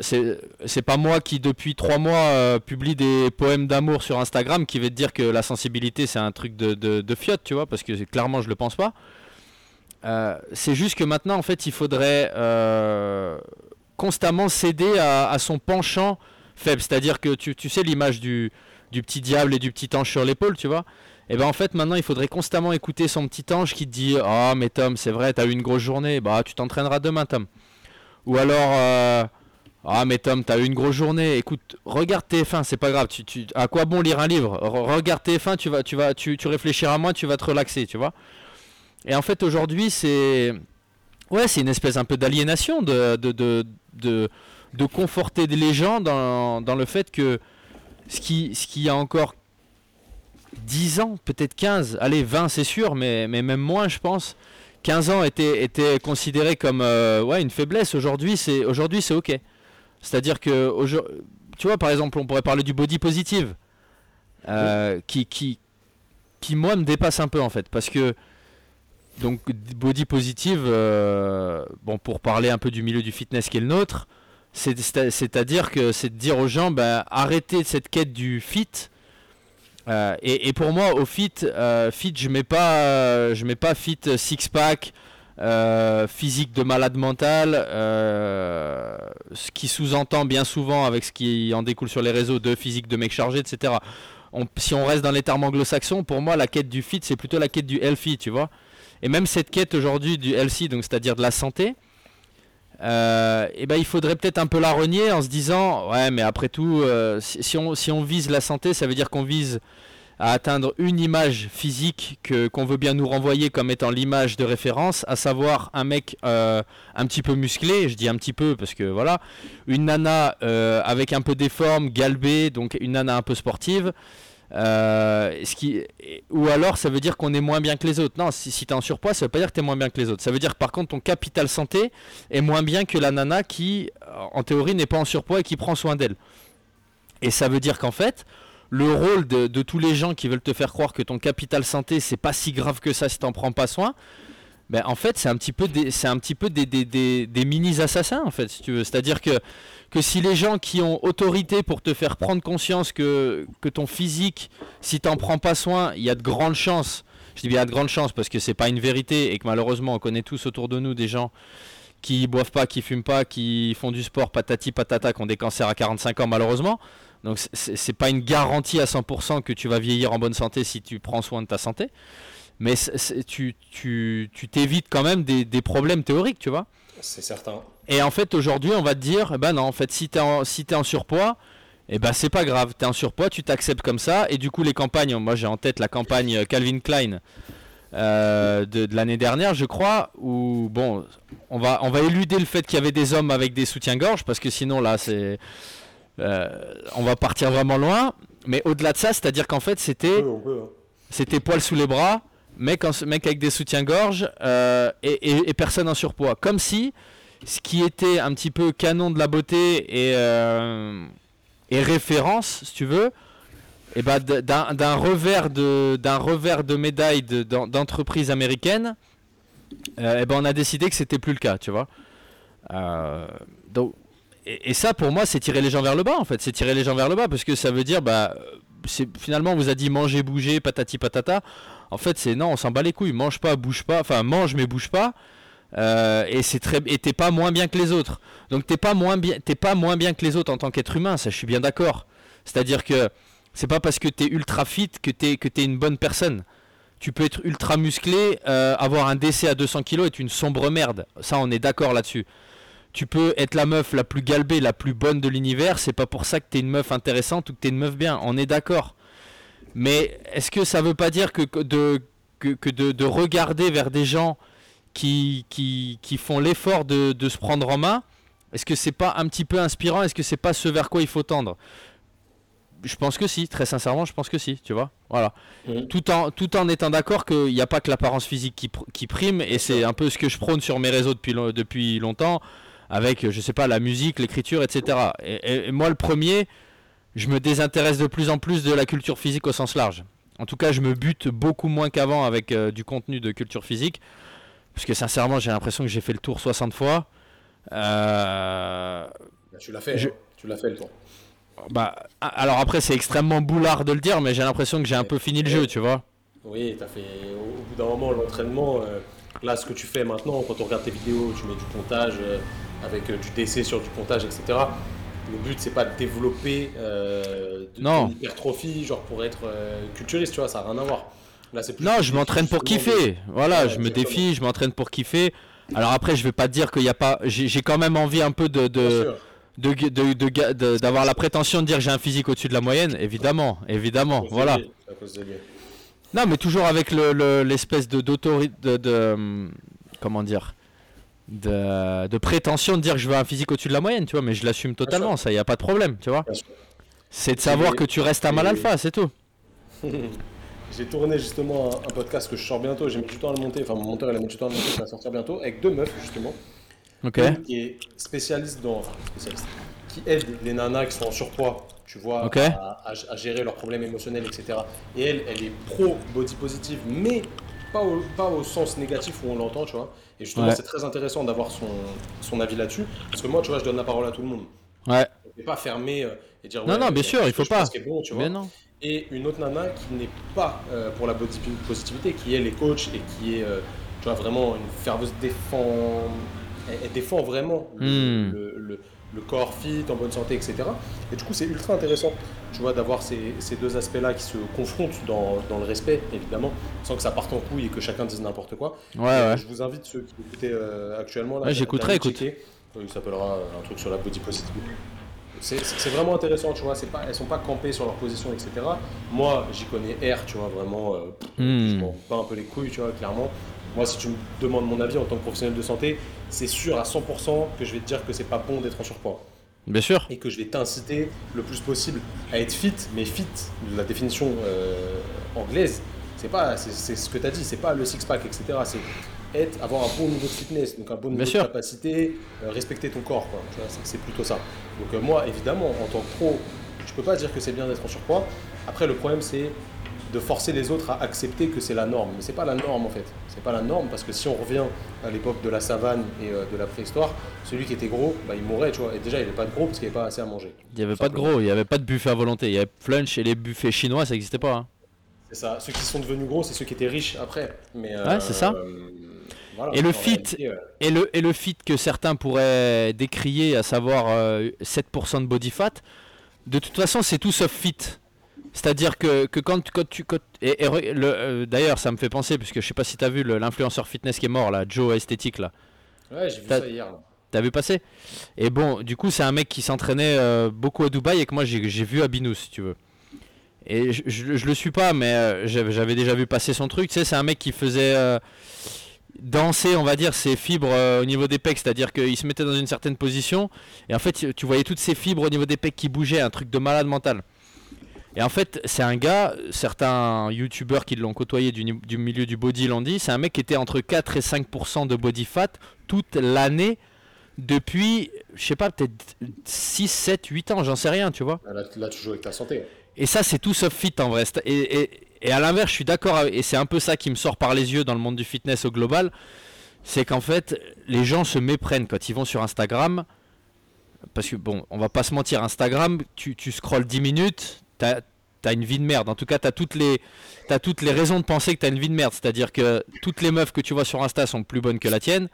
C'est c'est pas moi qui depuis trois mois euh, publie des poèmes d'amour sur Instagram qui vais te dire que la sensibilité c'est un truc de, de, de fiotte, tu vois, parce que clairement je le pense pas. Euh, c'est juste que maintenant en fait il faudrait euh, constamment céder à, à son penchant faible, c'est-à-dire que tu, tu sais l'image du, du petit diable et du petit ange sur l'épaule, tu vois. Et ben en fait maintenant il faudrait constamment écouter son petit ange qui te dit "Ah mais Tom, c'est vrai, t'as eu une grosse journée, bah tu t'entraîneras demain Tom." Ou alors euh, ah mais Tom, t'as eu une grosse journée. Écoute, regarde TF1, c'est pas grave. Tu, tu- à quoi bon lire un livre? Re- Regarde TF1, tu vas, tu vas, tu, tu réfléchiras moins, tu vas te relaxer, tu vois. Et en fait aujourd'hui c'est, ouais, c'est une espèce un peu d'aliénation de, de, de, de, de conforter les gens dans, dans le fait que ce qui, ce qui a encore 10 ans, peut-être 15, allez 20 c'est sûr, mais, mais même moins je pense. 15 ans était, était considéré comme euh, ouais, une faiblesse. Aujourd'hui, c'est aujourd'hui c'est ok. C'est-à-dire que tu vois, par exemple, on pourrait parler du body positive, euh, qui, qui, qui moi me dépasse un peu en fait, parce que donc body positive, euh, bon pour parler un peu du milieu du fitness qui est le nôtre, c'est- c'est- c'est-à-dire que c'est de dire aux gens, bah, arrêtez cette quête du fit. Euh, et, pour moi, au fit, euh, fit, je mets pas, mets pas fit six pack, euh, physique de malade mental, ce qui sous-entend bien souvent avec ce qui en découle sur les réseaux de physique de mec chargé, etc. Si on reste dans les termes anglo-saxons, pour moi, la quête du fit, c'est plutôt la quête du healthy, tu vois. Et même cette quête aujourd'hui du healthy, c'est-à-dire de la santé, euh, eh ben, il faudrait peut-être un peu la renier en se disant ouais mais après tout euh, si, on, si on vise la santé ça veut dire qu'on vise à atteindre une image physique que qu'on veut bien nous renvoyer comme étant l'image de référence à savoir un mec euh, un petit peu musclé je dis un petit peu parce que voilà une nana avec un peu des formes galbée donc une nana un peu sportive euh, ce qui, ou alors ça veut dire qu'on est moins bien que les autres. Non, si, si tu es en surpoids, ça veut pas dire que tu es moins bien que les autres. Ça veut dire que par contre ton capital santé est moins bien que la nana qui, en théorie, n'est pas en surpoids et qui prend soin d'elle. Et ça veut dire qu'en fait, le rôle de, tous les gens qui veulent te faire croire que ton capital santé, c'est pas si grave que ça si t'en prends pas soin, ben en fait, c'est un petit peu des, un petit peu des, des, des, des mini-assassins, en fait, si tu veux. C'est-à-dire que, que si les gens qui ont autorité pour te faire prendre conscience que, ton physique, si t'en prends pas soin, il y a de grandes chances, je dis bien il y a de grandes chances parce que c'est pas une vérité et que malheureusement on connaît tous autour de nous des gens qui boivent pas, qui fument pas, qui font du sport, patati patata, qui ont des cancers à 45 ans malheureusement. Donc c'est- pas une garantie à 100% que tu vas vieillir en bonne santé si tu prends soin de ta santé. Mais tu t'évites quand même des, des problèmes théoriques, tu vois. C'est certain. Et en fait, aujourd'hui, on va te dire, eh ben non, en fait, si t'es en, si t'es en surpoids, eh ben c'est pas grave, t'es en surpoids, tu t'acceptes comme ça. Et du coup, les campagnes, moi j'ai en tête la campagne Calvin Klein euh, de, de l'année dernière, je crois, où bon, on va, on va éluder le fait qu'il y avait des hommes avec des soutiens-gorge, parce que sinon là, c'est, euh, on va partir vraiment loin. Mais au-delà de ça, c'est-à-dire qu'en fait, c'était hein. c'était poil sous les bras, mec, avec des soutiens-gorge euh, et, personne en surpoids. Comme si ce qui était un petit peu canon de la beauté et, euh, référence, si tu veux, et ben d- d'un d'un revers de d'un revers de médaille de- d'en- d'entreprise américaine, euh, et ben on a décidé que c'était plus le cas, tu vois. Euh, donc et, ça pour moi c'est tirer les gens vers le bas en fait, c'est tirer les gens vers le bas parce que ça veut dire bah finalement on vous a dit manger, bouger, patati patata. En fait c'est non on s'en bat les couilles, mange pas, bouge pas, enfin mange mais bouge pas. Euh, et c'est très et t'es pas moins bien que les autres. Donc t'es pas moins bien t'es pas moins bien que les autres en tant qu'être humain, ça je suis bien d'accord. C'est-à-dire que c'est pas parce que t'es ultra fit que t'es que t'es une bonne personne. Tu peux être ultra musclé, euh, avoir un décès à 200 kg être une sombre merde. Ça on est d'accord là-dessus. Tu peux être la meuf la plus galbée, la plus bonne de l'univers, c'est pas pour ça que t'es une meuf intéressante ou que t'es une meuf bien. On est d'accord. Mais est-ce que ça veut pas dire que, que de, que, que de, de regarder vers des gens qui, qui, qui font l'effort de, de se prendre en main, est-ce que c'est pas un petit peu inspirant? Est-ce que c'est pas ce vers quoi il faut tendre? Je pense que si, très sincèrement, je pense que si, tu vois? Voilà. Mhm. Tout, en, tout en étant d'accord qu'il n'y a pas que l'apparence physique qui, pr- qui prime, et c'est un peu ce que je prône sur mes réseaux depuis, lo- depuis longtemps, avec, je sais pas, la musique, l'écriture, etc. Et, et- et moi, le premier, je me désintéresse de plus en plus de la culture physique au sens large. En tout cas, je me bute beaucoup moins qu'avant avec euh, du contenu de culture physique, parce que sincèrement, j'ai l'impression que j'ai fait le tour 60 fois. Euh, Bah, tu l'as fait, Je- hein. tu l'as fait le tour. Bah, alors après, c'est extrêmement boulard de le dire, mais j'ai l'impression que j'ai un peu fini le jeu, tu vois. Oui, t'as fait au, bout d'un moment l'entraînement. euh, là, ce que tu fais maintenant, quand on regarde tes vidéos, tu mets du pontage avec du DC sur du pontage, etc. Le but, c'est pas de développer euh, de, Non. l'hypertrophie, genre pour être euh, culturiste, tu vois, ça n'a rien à voir. Là, c'est plus Non, je m'entraîne pour de- kiffer. Voilà, Ouais, je me défie, je m'entraîne pour kiffer. Alors après, je vais pas te dire qu'il n'y a pas. J'ai quand même envie un peu de d'avoir la prétention de dire que j'ai un physique au-dessus de la moyenne, évidemment, évidemment. À Voilà. lui, à cause de lui. Non, mais toujours avec le- le- l'espèce de d'autorité, de, de, hum, comment dire, de, de prétention de dire que je veux un physique au-dessus de la moyenne, tu vois. Mais je l'assume totalement, ça, y a pas de problème, tu vois. C'est de savoir que tu restes un mal alpha, c'est tout. J'ai tourné justement un, un podcast que je sors bientôt, j'ai mis du temps à le monter, enfin mon monteur il a mis du temps à le monter, ça va sortir bientôt, avec deux meufs justement. Ok. Une qui est spécialiste dans. Enfin, spécialiste. Qui aide les nanas qui sont en surpoids, tu vois, Ok. à, à- à gérer leurs problèmes émotionnels, etc. Et elle, elle est pro body positive, mais pas au, pas au sens négatif où on l'entend, tu vois. Et justement, Ouais. c'est très intéressant d'avoir son, son avis là-dessus, parce que moi, tu vois, je donne la parole à tout le monde. Ouais. Je vais pas fermer euh, et dire. Non, ouais, non, bien sûr, il faut pas. qui est bon, tu vois Mais non. et une autre nana qui n'est pas euh, pour la body positivité, qui est coach et qui est, euh, tu vois, vraiment une ferveuse défend, elle, elle défend vraiment le, Hmm. le- le- le corps fit, en bonne santé, etc. Et du coup, c'est ultra intéressant, tu vois, d'avoir ces, ces deux aspects-là qui se confrontent dans, dans le respect, évidemment, sans que ça parte en couille et que chacun dise n'importe quoi. Ouais, Euh, ouais. Je vous invite ceux qui écoutaient euh, actuellement. Là, Ouais, j'écouterai, écoute. Euh, Il s'appellera euh, un truc sur la body positivity. C'est vraiment intéressant, tu vois. Pas, elles sont pas campées sur leur position, etc. Moi, j'y connais R, tu vois, vraiment. euh, Hmm. Je m'en bats un peu les couilles, tu vois, clairement. Moi, si tu me demandes mon avis en tant que professionnel de santé, c'est sûr à 100% que je vais te dire que c'est pas bon d'être en surpoids Bien sûr. et que je vais t'inciter le plus possible à être fit, mais fit, la définition euh, anglaise, c'est pas, c'est ce que tu as dit, c'est pas le six-pack, etc. C'est être, avoir un bon niveau de fitness, donc un bon niveau Bien sûr. de capacité, euh, respecter ton corps, quoi. C'est plutôt ça. Donc euh, moi, évidemment, en tant que pro, je peux pas dire que c'est bien d'être en surpoids. Après, le problème, c'est de forcer les autres à accepter que c'est la norme. Mais c'est pas la norme en fait. C'est pas la norme parce que si on revient à l'époque de la savane et euh, de la préhistoire, celui qui était gros, bah, il mourait, tu vois. Et déjà, il avait pas de gros parce qu'il n'y avait pas assez à manger. Il n'y avait pas de gros, il n'y avait pas de buffet à volonté. Il y avait flunch et les buffets chinois, ça n'existait pas. hein. C'est ça. Ceux qui sont devenus gros, c'est ceux qui étaient riches après. Mais, Ouais, c'est ça. euh, voilà. Et le fit, réalité, euh, Et le, et le fit que certains pourraient décrier, à savoir euh, 7% de body fat, de toute façon, c'est tout sauf fit. C'est-à-dire que, que quand, quand tu. quand- et, et euh, D'ailleurs, ça me fait penser, puisque je sais pas si tu as vu l'influenceur fitness qui est mort, là, Joe Esthétique, là. Ouais, j'ai vu ça hier. là. T'as vu passer? Et bon, du coup, c'est un mec qui s'entraînait euh, beaucoup à Dubaï et que moi j'ai vu à Binous, si tu veux. Et je, je, je le suis pas, mais euh, j'avais déjà vu passer son truc. Tu sais, c'est un mec qui faisait danser, on va dire, ses fibres euh, au niveau des pecs, c'est-à-dire qu'il se mettait dans une certaine position et en fait, tu voyais toutes ses fibres au niveau des pecs qui bougeaient, un truc de malade mental. Et en fait, c'est un gars, certains youtubeurs qui l'ont côtoyé du, milieu du body l'ont dit, c'est un mec qui était entre 4 et 5% de body fat toute l'année depuis, je sais pas, peut-être 6, 7, 8 ans, j'en sais rien, tu vois. Là, là, tu joues avec ta santé. Et ça, c'est tout sauf fit en vrai. Et, et- et à l'inverse, je suis d'accord, et c'est un peu ça qui me sort par les yeux dans le monde du fitness au global, c'est qu'en fait, les gens se méprennent quand ils vont sur Instagram. Parce que, bon, on va pas se mentir, Instagram, tu, tu scrolles 10 minutes, t'as as une vie de merde. En tout cas, t'as toutes les, toutes les raisons de penser que t'as une vie de merde. C'est-à-dire que toutes les meufs que tu vois sur Insta sont plus bonnes que la tienne.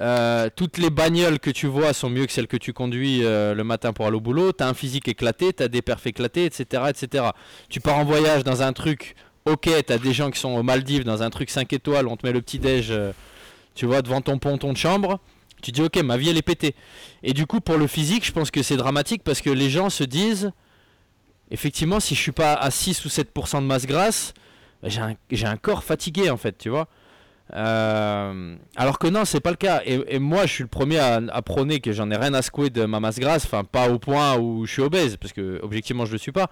Euh, toutes les bagnoles que tu vois sont mieux que celles que tu conduis euh, le matin pour aller au boulot. T'as un physique éclaté, t'as des perfs éclatés, etc., etc. Tu pars en voyage dans un truc, ok, t'as des gens qui sont aux Maldives dans un truc 5 étoiles, on te met le petit déj, euh, tu vois, devant ton ponton de chambre. Tu dis ok, ma vie elle est pétée. Et du coup, pour le physique, je pense que c'est dramatique parce que les gens se disent, effectivement, si je suis pas à 6 ou 7% de masse grasse, bah, j'ai un, corps fatigué en fait, tu vois. Euh, alors que non, c'est pas le cas. Et, moi, je suis le premier à, prôner que j'en ai rien à secouer de ma masse grasse. Enfin, pas au point où je suis obèse, parce que objectivement, je le suis pas.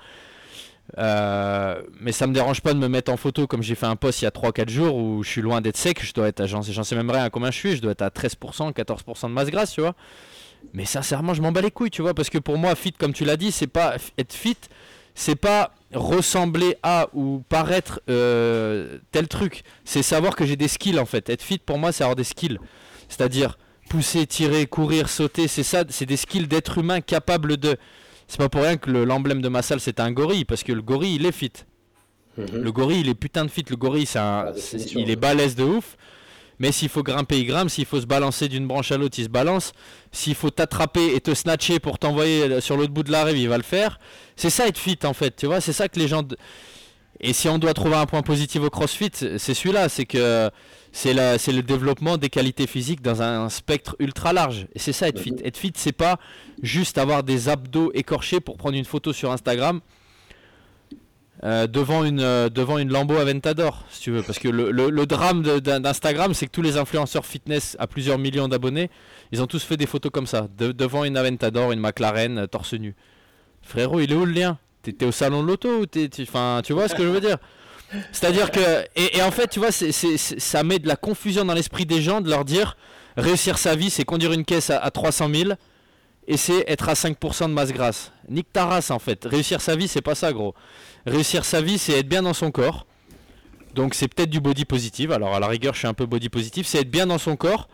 Euh, mais ça me dérange pas de me mettre en photo comme j'ai fait un post il y a 3-4 jours où je suis loin d'être sec. Je dois être, j'en sais même rien à je suis. Je dois être à 13%, 14% de masse grasse, tu vois. Mais sincèrement, je m'en bats les couilles, tu vois, parce que pour moi, fit, comme tu l'as dit, c'est pas être fit, c'est pas ressembler à ou paraître euh, tel truc. C'est savoir que j'ai des skills en fait. Être fit pour moi, c'est avoir des skills. C'est-à-dire pousser, tirer, courir, sauter, c'est ça, c'est des skills d'être humain capable de. C'est pas pour rien que l'emblème de ma salle c'est un gorille, parce que le gorille il est fit. Mhm. Le gorille il est putain de fit. Le gorille c'est un, il est balèze de ouf. Mais s'il faut grimper, il grimpe. S'il faut se balancer d'une branche à l'autre, il se balance. S'il faut t'attraper et te snatcher pour t'envoyer sur l'autre bout de la rive, il va le faire. C'est ça être fit en fait, tu vois. C'est ça que les gens. Et si on doit trouver un point positif au CrossFit, c'est celui-là, c'est que c'est le développement des qualités physiques dans un spectre ultra large. Et c'est ça être fit. Être fit, c'est pas juste avoir des abdos écorchés pour prendre une photo sur Instagram euh, devant une euh, devant une Lambo Aventador, si tu veux, parce que le, le, drame d'Instagram, c'est que tous les influenceurs fitness à plusieurs millions d'abonnés, ils ont tous fait des photos comme ça, devant une Aventador, une McLaren, euh, torse nu. Frérot, il est où le lien? T'es au salon de l'auto ou t'es, enfin, tu vois ce que je veux dire? C'est-à-dire que et, en fait, tu vois, ça met de la confusion dans l'esprit des gens de leur dire réussir sa vie, c'est conduire une caisse à, à 300 000 et c'est être à 5% de masse grasse. Nique ta en fait. Réussir sa vie, c'est pas ça, gros. Réussir sa vie, c'est être bien dans son corps. Donc c'est peut-être du body positive. Alors à la rigueur, je suis un peu body positive. C'est être bien dans son corps.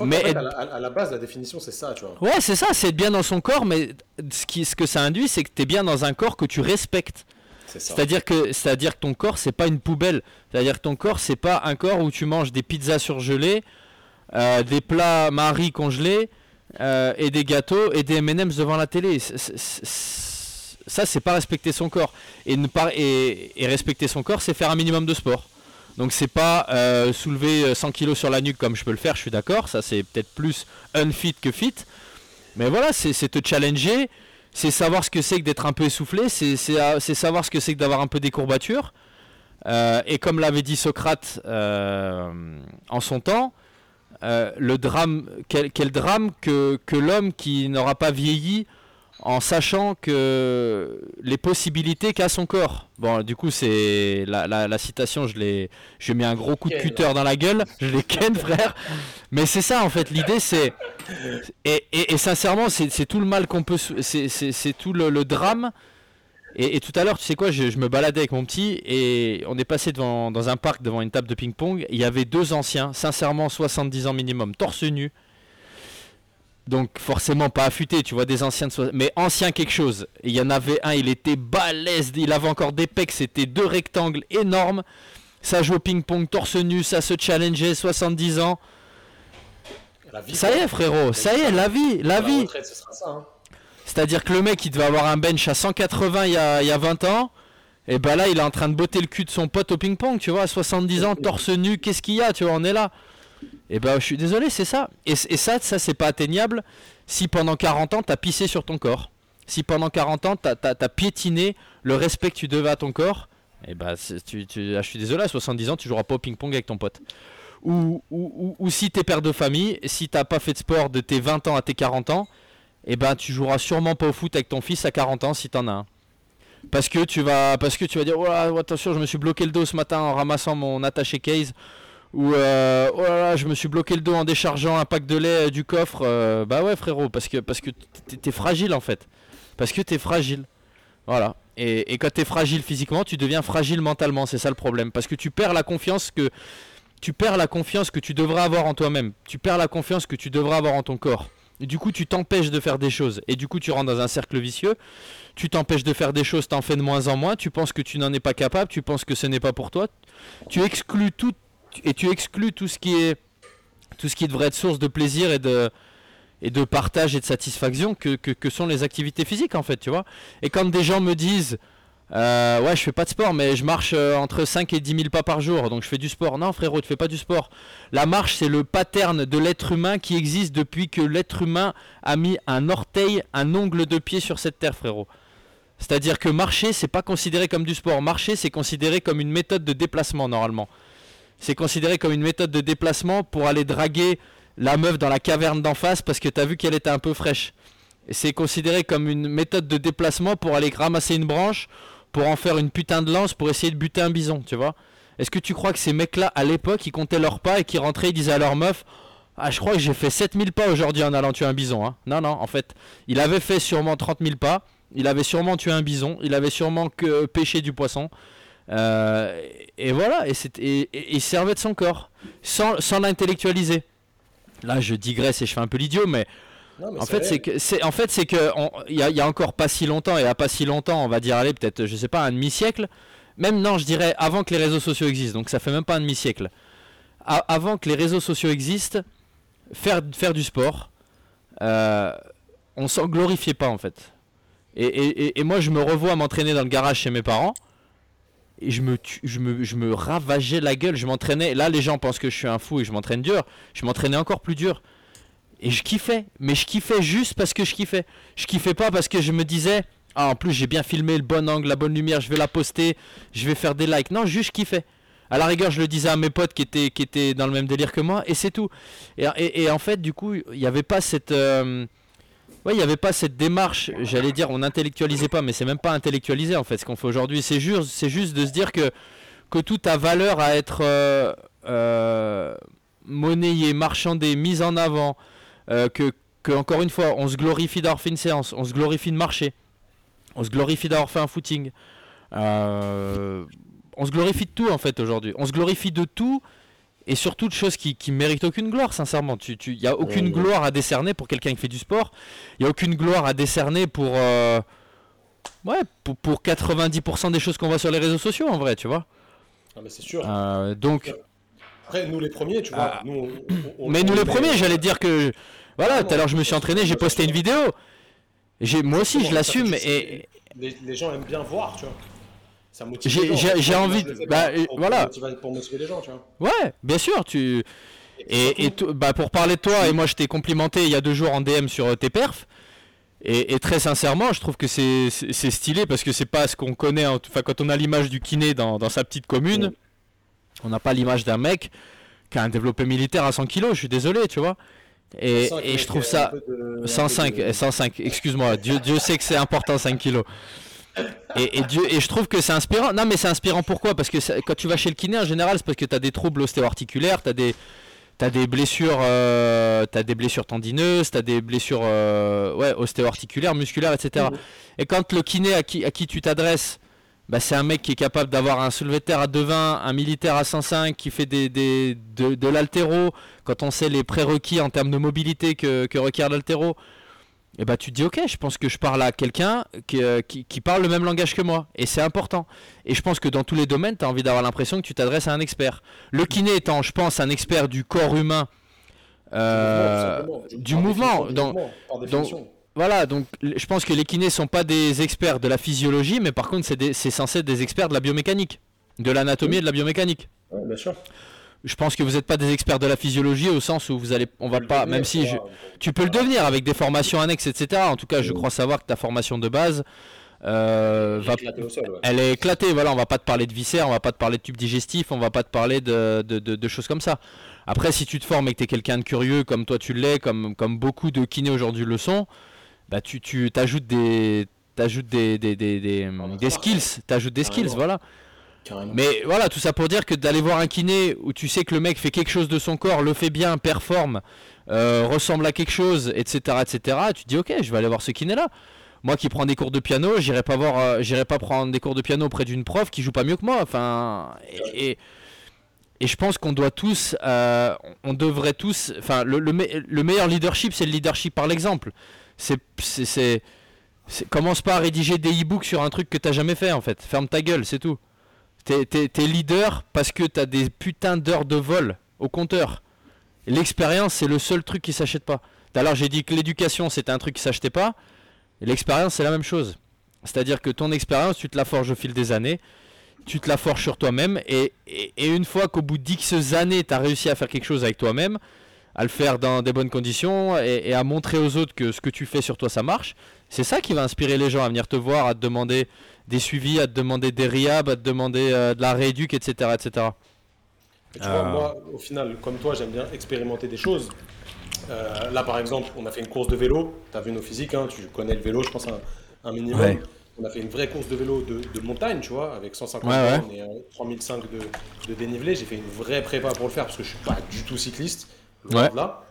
Mais, à, la, base, la définition, c'est ça, tu vois. Ouais, c'est ça, c'est être bien dans son corps, mais ce, qui, ce que ça induit, c'est que tu es bien dans un corps que tu respectes. C'est-à-dire que, c'est-à-dire que ton corps, c'est pas une poubelle. C'est-à-dire que ton corps, c'est pas un corps où tu manges des pizzas surgelées, euh, des plats maris congelés euh, et des gâteaux et des M&M's devant la télé ça c'est pas respecter son corps. Et, respecter son corps, c'est faire un minimum de sport. Donc c'est pas euh, soulever 100 euh, kg sur la nuque comme je peux le faire, je suis d'accord, ça c'est peut-être plus unfit que fit. Mais voilà, c'est te challenger, c'est savoir ce que c'est que d'être un peu essoufflé, c'est savoir ce que c'est que d'avoir un peu des courbatures. Euh, et comme l'avait dit Socrate en son temps, le drame, quel, drame que l'homme qui n'aura pas vieilli en sachant que les possibilités qu'a son corps. Bon, du coup, c'est la, citation, je l'ai, je mis un gros coup de cutter dans la gueule, je l'ai ken, frère. Mais c'est ça, en fait, l'idée, c'est et, sincèrement, c'est tout le mal qu'on peut, c'est tout le, drame. Et, tout à l'heure, tu sais quoi, je, me baladais avec mon petit et on est passé devant, dans un parc devant une table de ping-pong. Il y avait deux anciens, sincèrement 70 ans minimum, torse nu, donc forcément pas affûté, tu vois des anciens de mais ancien quelque chose. Il y en avait un, il était balèze, il avait encore des pecs, c'était deux rectangles énormes. Ça joue au ping-pong torse nu, ça se challengeait, 70 ans. ça y est frérot, ça y est, la vie, la, vie. Hein. C'est-à-dire que le mec il devait avoir un bench à 180 il y a, il y a 20 ans. Et bah là il est en train de botter le cul de son pote au ping-pong, tu vois, à 70 ans, torse nu, qu'est-ce qu'il y a, tu vois, on est là. Et eh ben je suis désolé, c'est ça. Et, ça, ça c'est pas atteignable si pendant 40 ans t'as pissé sur ton corps. Si pendant 40 ans t'as as, piétiné le respect que tu devais à ton corps. Et eh ben tu, ah, je suis désolé, à 70 ans tu joueras pas au ping-pong avec ton pote. Ou, ou, ou, si t'es père de famille, si t'as pas fait de sport de tes 20 ans à tes 40 ans, et eh ben tu joueras sûrement pas au foot avec ton fils à 40 ans si t'en as un. Parce que tu vas, parce que tu vas dire, oh, attention, je me suis bloqué le dos ce matin en ramassant mon attaché case ou euh, oh je me suis bloqué le dos en déchargeant un pack de lait euh, du coffre. Euh, bah ouais, frérot, parce que, parce que t'es fragile en fait. Parce que t'es fragile. Voilà. Et, et quand t'es fragile physiquement, tu deviens fragile mentalement. C'est ça le problème. Parce que tu perds la confiance que. Tu perds la confiance que tu devrais avoir en toi-même. Tu perds la confiance que tu devrais avoir en ton corps. Et du coup, tu t'empêches de faire des choses. Et du coup, tu rentres dans un cercle vicieux. Tu t'empêches de faire des choses, t'en fais de moins en moins. Tu penses que tu n'en es pas capable. Tu penses que ce n'est pas pour toi. Tu exclus toute et tu exclus tout ce qui est tout ce qui devrait être source de plaisir et de et de partage et de satisfaction que, que, sont les activités physiques en fait tu vois. Et quand des gens me disent euh, ouais je fais pas de sport mais je marche euh, entre 5 et 10 000 pas par jour donc je fais du sport. Non frérot tu fais pas du sport. La marche c'est le pattern de l'être humain qui existe depuis que l'être humain a mis un orteil un ongle de pied sur cette terre frérot. C'est à dire que marcher c'est pas considéré comme du sport. Marcher c'est considéré comme une méthode de déplacement normalement c'est considéré comme une méthode de déplacement pour aller draguer la meuf dans la caverne d'en face parce que t'as vu qu'elle était un peu fraîche. C'est considéré comme une méthode de déplacement pour aller ramasser une branche, pour en faire une putain de lance, pour essayer de buter un bison, tu vois. Est-ce que tu crois que ces mecs-là, à l'époque, ils comptaient leurs pas et qui rentraient, ils disaient à leur meuf Ah, je crois que j'ai fait 7000 pas aujourd'hui en allant tuer un bison. Hein. Non, non, en fait, il avait fait sûrement 30 000 pas, il avait sûrement tué un bison, il avait sûrement que pêché du poisson. Euh, et voilà, et, et, et, il servait de son corps, sans, sans l'intellectualiser. Là, je digresse et je fais un peu l'idiot, mais en, fait, c'est en fait, c'est que il y, a encore pas si longtemps et à pas si longtemps, on va dire allez peut-être, je sais pas, un demi siècle. Même non, je dirais avant que les réseaux sociaux existent. Donc ça fait même pas un demi siècle. avant que les réseaux sociaux existent, faire faire du sport, euh, on s'en glorifiait pas en fait. Et, et, moi, je me revois m'entraîner dans le garage chez mes parents. Et je me, ravageais la gueule. Je m'entraînais. Là, les gens pensent que je suis un fou et je m'entraîne dur. Je m'entraînais encore plus dur. Et je kiffais, mais je kiffais juste parce que je kiffais. Je kiffais pas parce que je me disais, ah en plus j'ai bien filmé le bon angle, la bonne lumière, je vais la poster, je vais faire des likes. Non, juste je kiffais. À la rigueur, je le disais à mes potes qui étaient, qui étaient dans le même délire que moi, et c'est tout. Et, et, en fait, du coup, il n'y avait pas cette... Euh, ouais, il n'y avait pas cette démarche, j'allais dire, on n'intellectualisait pas, mais c'est même pas intellectualiser en fait ce qu'on fait aujourd'hui. C'est juste, juste de se dire que, que tout a valeur à être euh, euh, monnayé, marchandé, mis en avant, euh, que, que, encore une fois, on se glorifie d'avoir fait une séance, on se glorifie de marcher, on se glorifie d'avoir fait un footing. On se glorifie de tout en fait aujourd'hui. On se glorifie de tout et surtout de choses qui, qui méritent aucune gloire, sincèrement. Il tu, n'y a aucune gloire à décerner pour quelqu'un qui fait du sport. Il n'y a aucune gloire à décerner pour, euh, ouais, pour, pour 90% des choses qu'on voit sur les réseaux sociaux en vrai, tu vois. Ah, mais c'est sûr. donc. Après, nous les premiers, tu vois. Ah. mais nous les premiers, j'allais dire que voilà, tout à l'heure je me suis entraîné, j'ai posté une vidéo. J'ai, moi aussi, je l'assume. Et les, gens aiment bien voir, tu vois. Ça motive J'ai envie, de, bah, pour, voilà. Pour, motiver les gens, tu vois. Ouais, bien sûr, tu. Et, et, bah pour parler de toi, et moi je t'ai complimenté il y a deux jours en DM sur euh, tes perfs. Et, très sincèrement, je trouve que c'est stylé parce que c'est pas ce qu'on connaît. Enfin, quand on a l'image du kiné dans, dans, sa petite commune, on n'a pas l'image d'un mec qui a un développé militaire à 100 kg. Je suis désolé, tu vois. Et, et je trouve ça 105, 105. Excuse-moi. Dieu, Dieu sait que c'est important 5 kilos. Et, et, Dieu, et je trouve que c'est inspirant. Non, mais c'est inspirant pourquoi? Parce que quand tu vas chez le kiné en général, c'est parce que tu as des troubles ostéo-articulaires, tu as des, as des blessures, euh, as des blessures tendineuses, tu as des blessures euh, ouais, ostéo-articulaires, musculaires, etc. Mmh. Et quand le kiné à qui, à qui tu t'adresses, bah, c'est un mec qui est capable d'avoir un soulevé de terre à 2,20, un militaire à 105, qui fait des, des de, de l'altéro, quand on sait les prérequis en termes de mobilité que, que requiert l'altéro, et bah tu te dis ok, je pense que je parle à quelqu'un euh, qui, qui, parle le même langage que moi. Et c'est important. Et je pense que dans tous les domaines, tu as envie d'avoir l'impression que tu t'adresses à un expert. Le kiné étant, je pense, un expert du corps humain, euh, du mouvement. Donc, voilà, donc je pense que les kinés sont pas des experts de la physiologie, mais par contre c'est censé être des experts de la biomécanique, de l'anatomie et de la biomécanique. bien sûr je pense que vous n'êtes pas des experts de la physiologie au sens où vous allez, on va pas, même si tu peux le devenir avec des formations annexes, etc. En tout cas, je crois savoir que ta formation de base, euh, va, elle est éclatée. Voilà, on va pas te parler de viscères, on va pas te parler de tubes digestifs, on va pas te parler de, de, de, choses comme ça. Après, si tu te formes et que tu es quelqu'un de curieux comme toi tu l'es, comme, comme beaucoup de kinés aujourd'hui le sont, bah tu, tu t'ajoutes des, t'ajoutes des, des, des, des, des skills, t'ajoutes des skills, voilà. Mais voilà, tout ça pour dire que d'aller voir un kiné où tu sais que le mec fait quelque chose de son corps, le fait bien, performe, euh, ressemble à quelque chose, etc., etc., tu te dis ok, je vais aller voir ce kiné là. Moi qui prends des cours de piano, j'irai pas voir, euh, pas prendre des cours de piano auprès d'une prof qui joue pas mieux que moi. Enfin, et, je pense qu'on doit tous, euh, on devrait tous, enfin, le, le, meilleur leadership, c'est le leadership par l'exemple. C'est, c'est, commence pas à rédiger des e-books sur un truc que t'as jamais fait en fait. Ferme ta gueule, c'est tout. T'es leader parce que t'as des putains d'heures de vol au compteur. L'expérience, c'est le seul truc qui s'achète pas. Alors j'ai dit que l'éducation, c'était un truc qui s'achetait pas. L'expérience, c'est la même chose. C'est-à-dire que ton expérience, tu te la forges au fil des années. Tu te la forges sur toi-même. Et, une fois qu'au bout d'X années, tu as réussi à faire quelque chose avec toi-même, à le faire dans des bonnes conditions et, à montrer aux autres que ce que tu fais sur toi, ça marche, c'est ça qui va inspirer les gens à venir te voir, à te demander des suivis, à te demander des riab, à te demander euh, de la rééduque, etc. etc. tu vois, moi, au final, comme toi, j'aime bien expérimenter des choses. là, par exemple, on a fait une course de vélo. Tu as vu nos physiques, hein, tu connais le vélo, je pense, un, un minimum. On a fait une vraie course de vélo de, montagne, tu vois, avec 150 ouais, et 3005 de, de dénivelé. J'ai fait une vraie prépa pour le faire parce que je suis pas du tout cycliste. Là.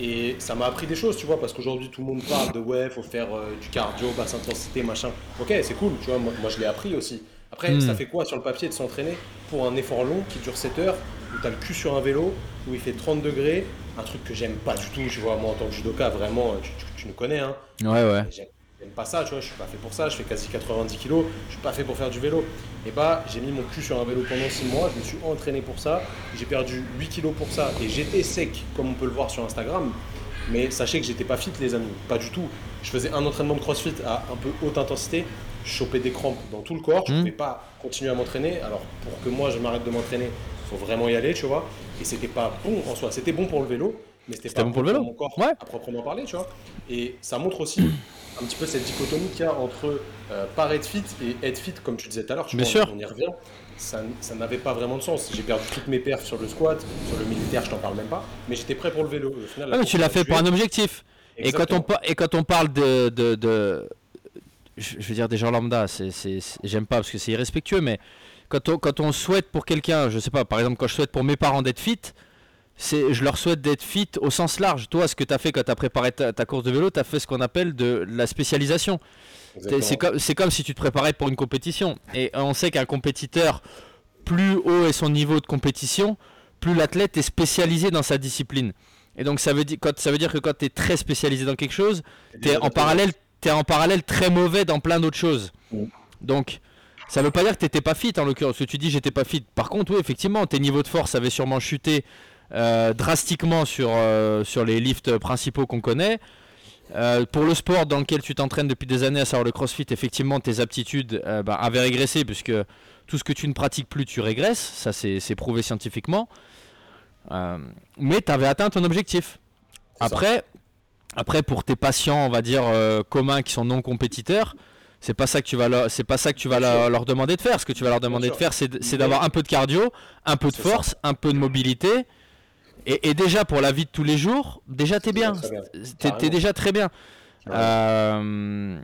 Et ça m'a appris des choses, tu vois, parce qu'aujourd'hui tout le monde parle de ouais, faut faire euh, du cardio, basse intensité, machin. Ok, c'est cool, tu vois, moi, je l'ai appris aussi. Après, hmm. ça fait quoi sur le papier de s'entraîner pour un effort long qui dure 7 heures, où tu as le cul sur un vélo, où il fait 30 degrés, un truc que j'aime pas du tout, tu vois, moi en tant que judoka, vraiment, tu, tu, nous connais, hein. Ouais, ouais pas ça, tu vois, je suis pas fait pour ça, je fais quasi 90 kilos, je suis pas fait pour faire du vélo. Et bah, j'ai mis mon cul sur un vélo pendant 6 mois, je me suis entraîné pour ça, j'ai perdu 8 kilos pour ça, et j'étais sec, comme on peut le voir sur Instagram. Mais sachez que j'étais pas fit, les amis, pas du tout. Je faisais un entraînement de crossfit à un peu haute intensité, je chopais des crampes dans tout le corps, je mmh. pouvais pas continuer à m'entraîner. Alors, pour que moi je m'arrête de m'entraîner, faut vraiment y aller, tu vois. Et c'était pas bon en soi, c'était bon pour le vélo, mais c'était pas bon, pour le vélo. mon corps à proprement parler, tu vois. Et ça montre aussi un petit peu cette dichotomie qu'il y a entre euh, paraître fit et être fit, comme tu disais tout à l'heure. Bien sûr. On y revient. Ça, ça n'avait pas vraiment de sens. J'ai perdu toutes mes perfs sur le squat, sur le militaire, je t'en parle même pas. Mais j'étais prêt pour le vélo. Au final, ah, mais tu l'as fait pour un objectif. Et quand, on, et quand on parle de, de, de je veux dire des gens lambda, j'aime pas parce que c'est irrespectueux, mais quand on, quand on souhaite pour quelqu'un, je sais pas, par exemple quand je souhaite pour mes parents d'être fit, je leur souhaite d'être fit au sens large. Toi, ce que tu as fait quand tu as préparé ta, course de vélo, tu as fait ce qu'on appelle de la spécialisation. C'est comme, comme, si tu te préparais pour une compétition. Et on sait qu'un compétiteur, plus haut est son niveau de compétition, plus l'athlète est spécialisé dans sa discipline. Et donc ça veut dire, quand, ça veut dire que quand tu es très spécialisé dans quelque chose, tu es en parallèle, es en parallèle très mauvais dans plein d'autres choses. Mm. Donc ça veut pas dire que tu n'étais pas fit en l'occurrence. Tu dis j'étais pas fit. Par contre, oui, effectivement, tes niveaux de force avaient sûrement chuté drastiquement sur, euh, sur les lifts principaux qu'on connaît. Euh, pour le sport dans lequel tu t'entraînes depuis des années, à savoir le crossfit, effectivement, tes aptitudes bah, avaient régressé puisque tout ce que tu ne pratiques plus, tu régresses. Ça, c'est prouvé scientifiquement. mais tu avais atteint ton objectif. Après, après, pour tes patients, on va dire, communs qui sont non compétiteurs, c'est pas ça que tu vas c'est pas ça que tu vas leur, demander de faire. Ce que tu vas leur demander de faire, c'est d'avoir un peu de cardio, un peu de force, un peu de mobilité et, déjà pour la vie de tous les jours, déjà t'es bien. T'es déjà très bien. Euh,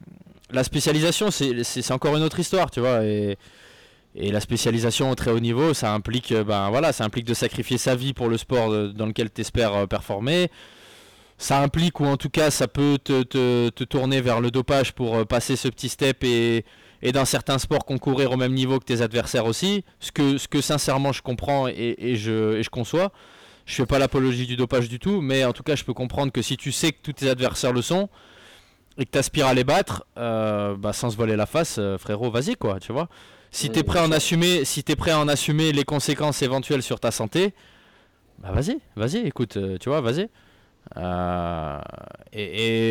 la spécialisation, c'est encore une autre histoire, tu vois. Et, la spécialisation au très haut niveau, ça implique, euh, ben voilà, ça implique de sacrifier sa vie pour le sport dans lequel tu espères euh, performer. Ça implique, ou en tout cas, ça peut te, tourner vers le dopage pour passer ce petit step et, dans certains sports concourir au même niveau que tes adversaires aussi. Ce que, ce que sincèrement je comprends et, je, et je conçois. Je fais pas l'apologie du dopage du tout, mais en tout cas, je peux comprendre que si tu sais que tous tes adversaires le sont et que tu aspires à les battre, euh, bah, sans se voler la face, euh, frérot, vas-y quoi, tu vois. Si tu es prêt à en assumer, si es prêt à en assumer les conséquences éventuelles sur ta santé, bah vas-y, vas-y, écoute, euh, tu vois, vas-y. Et,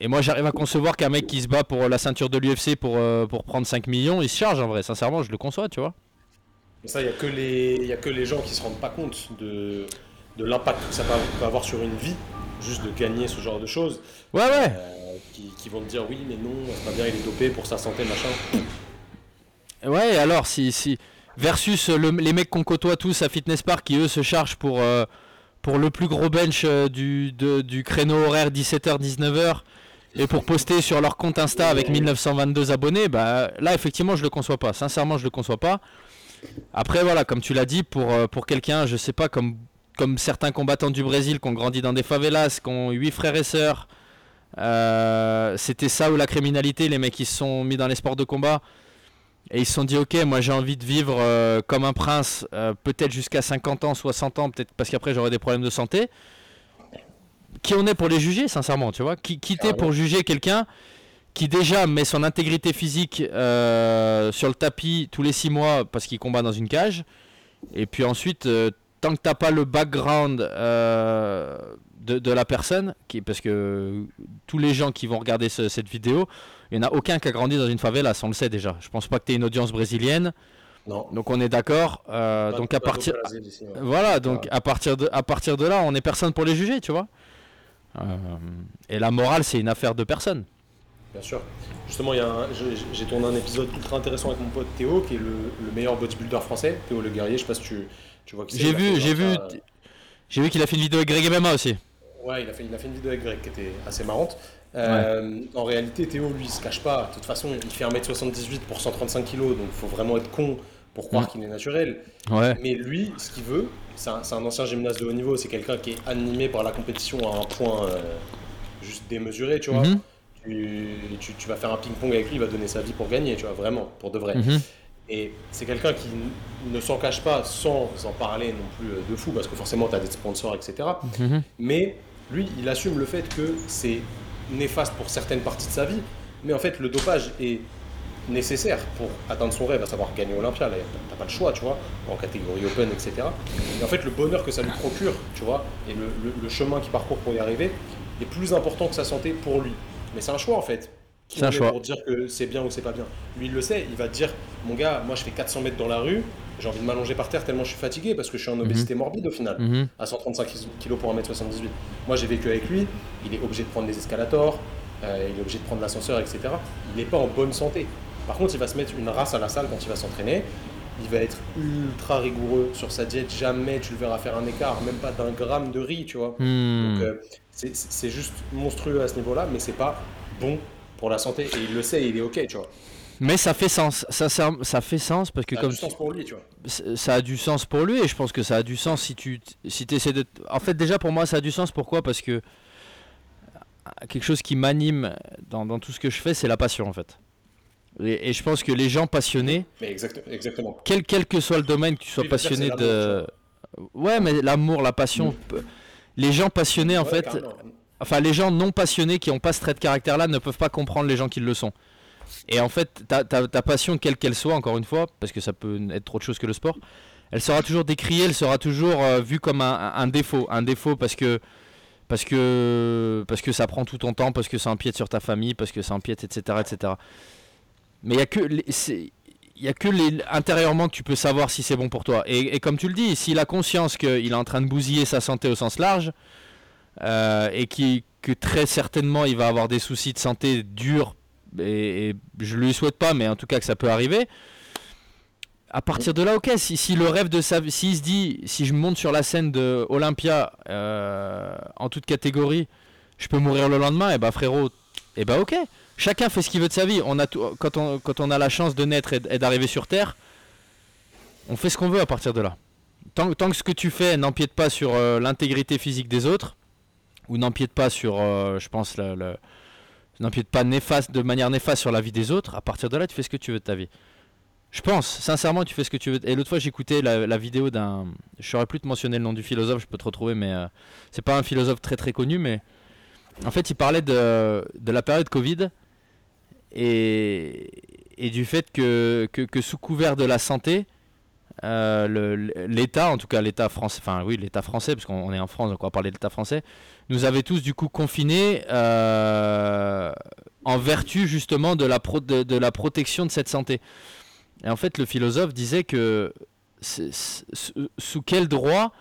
et, moi j'arrive à concevoir qu'un mec qui se bat pour la ceinture de l'UFC pour, pour prendre 5 millions, il se charge en vrai, sincèrement je le conçois, tu vois. Mais ça, il n'y a, que les, a que les gens qui ne se rendent pas compte de, de l'impact que ça peut avoir sur une vie, juste de gagner ce genre de choses. Ouais, ouais. Euh, qui, vont te dire oui, mais non, c'est pas bien, il est dopé pour sa santé, machin. Ouais, alors, si. si... Versus les mecs qu'on côtoie tous à Fitness Park qui eux se chargent pour, euh, pour le plus gros bench euh, du, du créneau horaire 17h-19h et pour poster sur leur compte Insta avec 1922 abonnés, bah là effectivement je le conçois pas. Sincèrement je le conçois pas. Après, voilà, comme tu l'as dit, pour, euh, pour quelqu'un, je sais pas, comme, comme certains combattants du Brésil qui ont grandi dans des favelas, qui ont huit frères et sœurs, euh, c'était ça ou la criminalité, les mecs qui se sont mis dans les sports de combat. Et ils se sont dit, ok, moi j'ai envie de vivre euh, comme un prince, peut-être jusqu'à 50 ans, 60 ans, peut-être parce qu'après j'aurai des problèmes de santé. Qui on est pour les juger, sincèrement, tu vois? Qui, qui t'es pour juger quelqu'un qui déjà met son intégrité physique euh, sur le tapis tous les 6 mois parce qu'il combat dans une cage. Et puis ensuite, euh, tant que t'as pas le background euh, de, la personne, qui, parce que tous les gens qui vont regarder cette vidéo, il n'y en a aucun qui a grandi dans une favela, ça on le sait déjà. Je pense pas que tu une audience brésilienne. Non. Donc on est d'accord. donc à partir, voilà, donc à partir de, à partir de là, on est personne pour les juger, tu vois. et la morale, c'est une affaire de personne. Bien sûr. Justement, j'ai tourné un épisode ultra intéressant avec mon pote Théo, qui est le, meilleur bodybuilder français, Théo Le Guerrier. Je sais pas si tu Tu vois J'ai vu, j'ai vu, j'ai vu qu'il a fait une vidéo avec Greg MMA aussi. Ouais, il a fait, il a fait une vidéo avec Greg qui était assez marrante. Euh, en réalité, Théo, lui, il se cache pas. De toute façon, il fait 1m78 pour 135 kg, donc il faut vraiment être con pour croire mm. qu'il est naturel. Ouais. Mais lui, ce qu'il veut, c'est un, un, ancien gymnaste de haut niveau, c'est quelqu'un qui est animé par la compétition à un point euh, juste démesuré, tu vois. Mm-hmm. Tu, tu, vas faire un ping-pong avec lui, il va donner sa vie pour gagner, tu vois, vraiment, pour de vrai. Mm-hmm. Et c'est quelqu'un qui ne s'en cache pas sans en parler non plus euh, de fou, parce que forcément, tu as des sponsors, etc. Mm-hmm. Mais lui, il assume le fait que c'est néfaste pour certaines parties de sa vie, mais en fait, le dopage est nécessaire pour atteindre son rêve, à savoir gagner Olympia. Là, t'as pas le choix, tu vois, en catégorie open, etc. Et en fait, le bonheur que ça lui procure, tu vois, et le, chemin qu'il parcourt pour y arriver, est plus important que sa santé pour lui. Mais c'est un choix, en fait. C'est un choix. Pour dire que c'est bien ou c'est pas bien? Lui, il le sait, il va te dire, mon gars, moi, je fais 400 mètres dans la rue, j'ai envie de m'allonger par terre tellement je suis fatigué parce que je suis en mhm. obésité morbide au final, mhm. à 135 kg pour 1m78. Moi j'ai vécu avec lui, il est obligé de prendre des escalators, euh, il est obligé de prendre l'ascenseur, etc. Il n'est pas en bonne santé. Par contre, il va se mettre une race à la salle quand il va s'entraîner. Il va être ultra rigoureux sur sa diète. Jamais tu le verras faire un écart, même pas d'un gramme de riz, tu vois. Hmm. Donc, euh, c'est juste monstrueux à ce niveau-là, mais c'est pas bon pour la santé. Et il le sait, il est ok, tu vois. Mais ça fait sens, ça, ça, ça fait sens parce que ça comme a du sens pour lui, tu vois. Ça a du sens pour lui et je pense que ça a du sens si tu si essaies de. En fait, déjà pour moi, ça a du sens. Pourquoi? Parce que quelque chose qui m'anime dans, dans, tout ce que je fais, c'est la passion en fait. Et, je pense que les gens passionnés, mais exactement. Quel, quel que soit le domaine, que tu sois passionné de. Ouais, mais l'amour, la passion. Mm. Les gens passionnés, en fait. Enfin, les gens non passionnés qui n'ont pas ce trait de caractère-là ne peuvent pas comprendre les gens qui le sont. Et en fait, ta, ta, passion, quelle qu'elle soit, encore une fois, parce que ça peut être autre chose que le sport, elle sera toujours décriée, elle sera toujours euh, vue comme un, un, défaut. Un défaut parce que, parce, que, parce que ça prend tout ton temps, parce que ça empiète sur ta famille, parce que ça empiète, etc. etc. Mais il n'y a que. Il y a que les, intérieurement que tu peux savoir si c'est bon pour toi. Et, comme tu le dis, s'il a conscience qu'il est en train de bousiller sa santé au sens large, euh, et qui, que très certainement il va avoir des soucis de santé durs, et, je lui souhaite pas, mais en tout cas que ça peut arriver, à partir de là, ok, si, si le rêve de sa vie, s'il se dit, si je monte sur la scène de Olympia euh, en toute catégorie, je peux mourir le lendemain, et bah frérot, et bah ok chacun fait ce qu'il veut de sa vie. On a quand, on, quand on a la chance de naître et, d'arriver sur Terre, on fait ce qu'on veut à partir de là. Tant, tant, que ce que tu fais n'empiète pas sur euh, l'intégrité physique des autres, ou n'empiète pas sur, euh, je pense, le, pas néfaste, de manière néfaste sur la vie des autres, à partir de là, tu fais ce que tu veux de ta vie. Je pense, sincèrement, tu fais ce que tu veux. Et l'autre fois, j'écoutais la, la, vidéo d'un. Je saurais plus te mentionner le nom du philosophe, je peux te retrouver, mais euh, c'est pas un philosophe très très connu, mais en fait, il parlait de, de la période Covid et, du fait que, que, sous couvert de la santé, euh, l'État, en tout cas l'État français, enfin oui l'État français, parce qu'on est en France, donc on va parler de l'État français, nous avait tous du coup confinés euh, en vertu justement de la, de, la protection de cette santé. Et en fait le philosophe disait que sous quel droit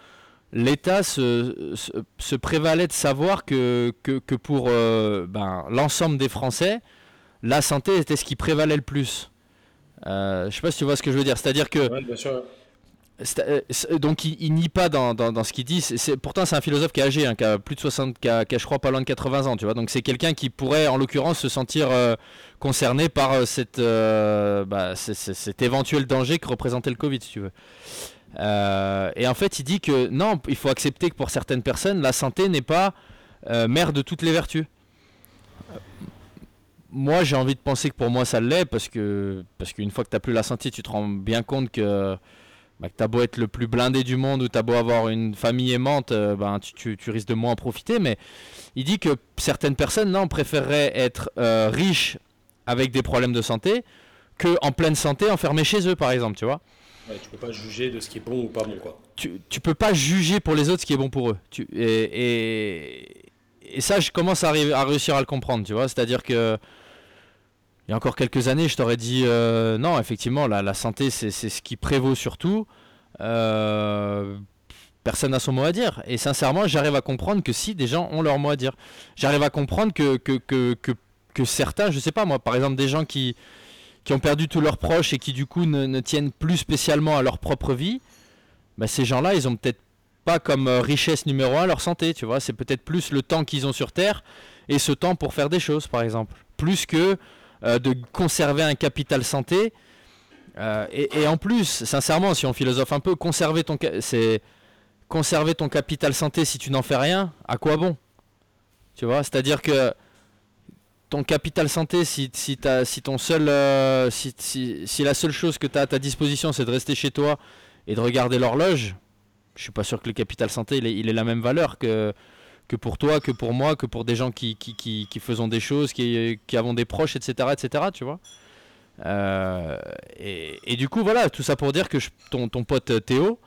l'État se, prévalait de savoir que, que, que pour euh, ben, l'ensemble des Français, la santé était ce qui prévalait le plus. Euh, je sais pas si tu vois ce que je veux dire. C'est-à-dire que. Euh, donc il, nie pas dans, ce qu'il dit. C'est, pourtant c'est un philosophe qui est âgé, hein, qui a plus de 60, qui a, je crois pas loin de 80 ans, tu vois. Donc c'est quelqu'un qui pourrait en l'occurrence se sentir euh, concerné par euh, cette, bah, cet éventuel danger que représentait le Covid, si tu veux. et en fait il dit que non, il faut accepter que pour certaines personnes la santé n'est pas mère de toutes les vertus moi, j'ai envie de penser que pour moi, ça l'est, parce que parce qu'une fois que tu n'as plus la santé, tu te rends bien compte que, bah, tu as beau être le plus blindé du monde ou tu as beau avoir une famille aimante, euh, ben, tu, risques de moins en profiter. Mais il dit que certaines personnes, non, préféreraient être euh, riches avec des problèmes de santé que en pleine santé enfermés chez eux, par exemple, tu vois. Ouais, tu peux pas juger de ce qui est bon ou pas bon, quoi. Tu, tu peux pas juger pour les autres ce qui est bon pour eux. Tu, et, et, ça, je commence à, à réussir à le comprendre, tu vois. C'est-à-dire que il y a encore quelques années, je t'aurais dit euh, non, effectivement, la, santé, c'est ce qui prévaut surtout. Euh, personne n'a son mot à dire. Et sincèrement, j'arrive à comprendre que si des gens ont leur mot à dire, j'arrive à comprendre que, certains, je sais pas moi, par exemple, des gens qui, qui ont perdu tous leurs proches et qui du coup ne, ne tiennent plus spécialement à leur propre vie, bah, ces gens-là, ils ont peut-être pas comme euh, richesse numéro un leur santé, tu vois. C'est peut-être plus le temps qu'ils ont sur Terre et ce temps pour faire des choses, par exemple. Plus que euh, de conserver un capital santé. Euh, et, en plus, sincèrement, si on philosophe un peu, conserver ton, conserver ton capital santé si tu n'en fais rien, à quoi bon? Tu vois, c'est-à-dire que ton capital santé, si, si, si ton seul, si, si, la seule chose que tu as à ta disposition, c'est de rester chez toi et de regarder l'horloge, je suis pas sûr que le capital santé il est, il la même valeur que, que pour toi, que pour moi, que pour des gens qui, qui, qui, qui faisons des choses, qui, qui avons des proches, etc. etc. tu vois euh, et, et, du coup, voilà, tout ça pour dire que ton, ton pote Théo,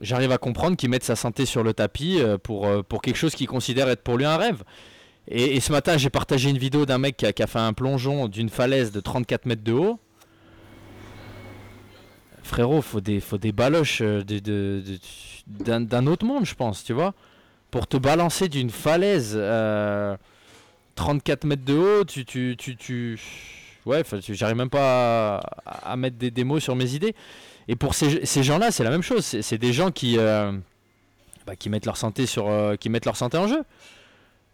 j'arrive à comprendre qu'il mette sa santé sur le tapis euh, pour, euh, pour quelque chose qu'il considère être pour lui un rêve. Et, ce matin, j'ai partagé une vidéo d'un mec qui a, fait un plongeon d'une falaise de 34 mètres de haut frérot, faut des, faut des baloches euh, de, d'un, autre monde, je pense, tu vois. Pour te balancer d'une falaise 34 euh, mètres de haut, tu, tu, tu, tu... ouais, j'arrive même pas à, mettre des, mots sur mes idées. Et pour ces, ces gens-là, c'est la même chose. C'est, des gens qui, euh, bah, qui mettent leur santé sur, qui mettent leur santé en jeu.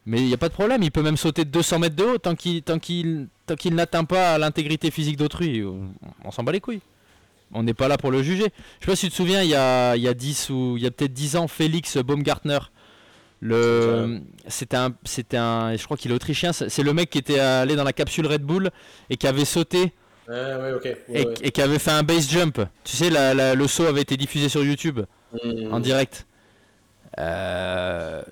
Mais il n'y a pas de problème, il peut même sauter de 200 mètres de haut tant qu'il, tant qu'il n'atteint pas l'intégrité physique d'autrui. On s'en bat les couilles on n'est pas là pour le juger. Je sais pas si tu te souviens, il y a, y a 10 ou il y a peut-être 10 ans, Félix Baumgartner. Le, c'était un, c'était un, je crois qu'il est autrichien. C'est le mec qui était allé dans la capsule Red Bull et qui avait sauté et, qui avait fait un base jump. Tu sais, le saut avait été diffusé sur YouTube mmh. en direct. Euh,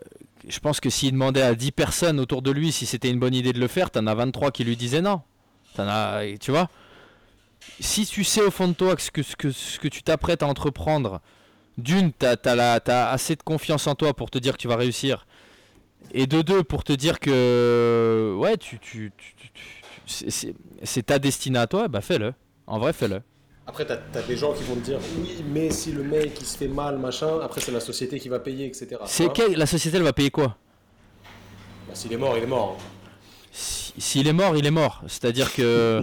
je pense que s'il demandait à 10 personnes autour de lui si c'était une bonne idée de le faire, t'en as 23 qui lui disaient non. T'en as, tu vois si tu sais au fond de toi que ce que, que, ce que tu t'apprêtes à entreprendre, d'une, tu as, assez de confiance en toi pour te dire que tu vas réussir. Et de deux, pour te dire que ouais, tu, tu, c'est ta destinée à toi, bah fais-le. En vrai, fais-le. Après, tu as, des gens qui vont te dire oui, mais si le mec il se fait mal, machin, après c'est la société qui va payer, etc. C'est la société elle va payer quoi? Bah, S'il est mort, il est mort. S'il est mort, il est mort. C'est-à-dire que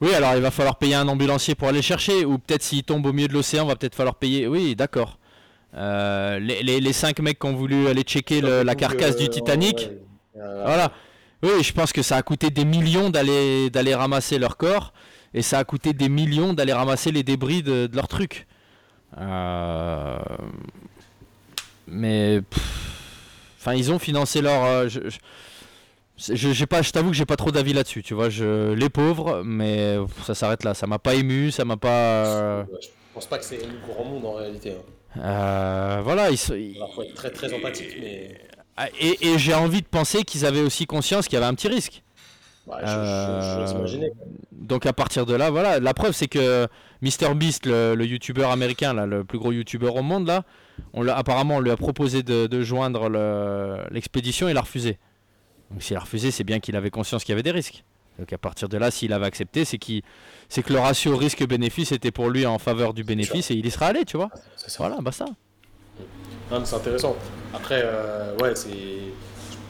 Oui, alors il va falloir payer un ambulancier pour aller chercher, ou peut-être s'il tombe au milieu de l'océan, va peut-être falloir payer. Oui, d'accord. Euh, les, les, cinq mecs qui ont voulu aller checker la carcasse du Titanic, voilà. Oui, je pense que ça a coûté des millions d'aller d'aller ramasser leur corps, et ça a coûté des millions d'aller ramasser les débris de, leur truc. Euh, mais, enfin, ils ont financé leur. Euh, je, pas, je t'avoue que j'ai pas trop d'avis là-dessus, tu vois. Je, les pauvres, mais ça s'arrête là. Ça m'a pas ému, ça m'a pas. Je pense pas que c'est un grand monde en réalité. Hein. Euh, voilà, ils, il faut être très très empathique, mais. Ah, et, et j'ai envie de penser qu'ils avaient aussi conscience qu'il y avait un petit risque. Ouais, euh, donc à partir de là, voilà, la preuve c'est que MrBeast, le, le youtubeur américain, là, le plus gros youtubeur au monde, là, on apparemment on lui a proposé de, de joindre l'expédition il a refusé. Donc s'il a refusé, c'est bien qu'il avait conscience qu'il y avait des risques. Donc à partir de là, s'il avait accepté, c'est c'est que le ratio risque-bénéfice était pour lui en faveur du bénéfice et il y sera allé, tu vois. Voilà, bah ça. c'est intéressant. Après, euh, ouais, c'est.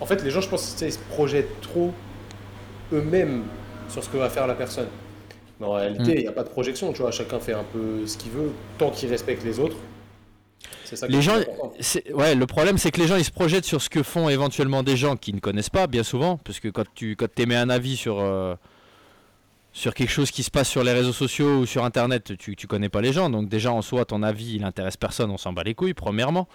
En fait, les gens, je pense, qu'ils se projettent trop eux-mêmes sur ce que va faire la personne. Mais en réalité, mm. il n'y a pas de projection, tu vois. Chacun fait un peu ce qu'il veut, tant qu'il respecte les autres les gens, ouais, le problème c'est que les gens ils se projettent sur ce que font éventuellement des gens qui ne connaissent pas, bien souvent, parce que quand tu quand émets un avis sur euh, sur quelque chose qui se passe sur les réseaux sociaux ou sur internet, tu, tu connais pas les gens, donc déjà en soi ton avis il intéresse personne, on s'en bat les couilles premièrement.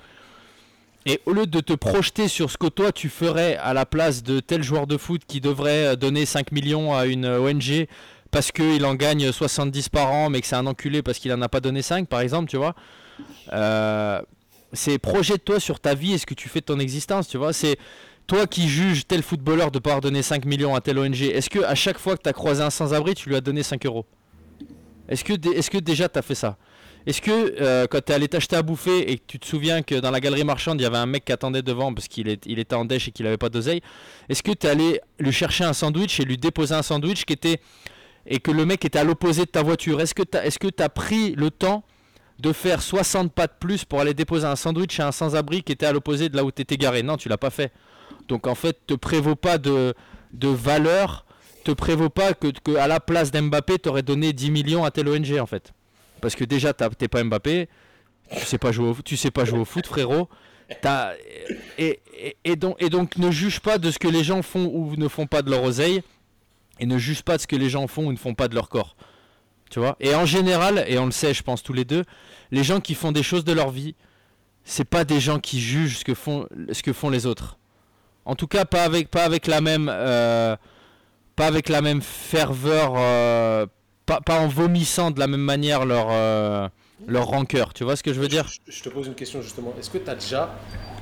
Et au lieu de te projeter sur ce que toi tu ferais à la place de tel joueur de foot qui devrait donner 5 millions à une ONG parce qu'il en gagne 70 par an mais que c'est un enculé parce qu'il en a pas donné 5 par exemple, tu vois euh, c'est projette-toi sur ta vie et ce que tu fais de ton existence, tu vois. C'est toi qui juges tel footballeur de pas donner 5 millions à telle ONG. Est-ce que à chaque fois que tu as croisé un sans-abri, tu lui as donné 5 euros? Est-ce que, est que déjà tu as fait ça? Est-ce que euh, quand tu allé t'acheter à bouffer et que tu te souviens que dans la galerie marchande, il y avait un mec qui attendait devant parce qu'il il était en dèche et qu'il avait pas d'oseille, est-ce que tu allé lui chercher un sandwich et lui déposer un sandwich qui était et que le mec était à l'opposé de ta voiture Est-ce que tu as, est as pris le temps de faire 60 pas de plus pour aller déposer un sandwich chez un sans-abri qui était à l'opposé de là où tu étais garé? Non, tu l'as pas fait. Donc en fait, te prévaut pas de, de valeur, te prévaut pas que, à la place d'Mbappé, tu aurais donné 10 millions à telle ONG en fait. Parce que déjà, t'es pas Mbappé, tu sais pas jouer au, tu sais pas jouer au foot, frérot. Et, et donc, et donc ne juge pas de ce que les gens font ou ne font pas de leur oseille, et ne juge pas de ce que les gens font ou ne font pas de leur corps. Tu vois? Et en général, et on le sait, je pense tous les deux, les gens qui font des choses de leur vie, c'est pas des gens qui jugent ce que font, ce que font les autres. En tout cas, pas avec, pas avec la même, euh, pas avec la même ferveur, euh, pas, en vomissant de la même manière leur, euh, leur rancœur. Tu vois ce que je veux dire? Je, te pose une question justement. Est-ce que tu as déjà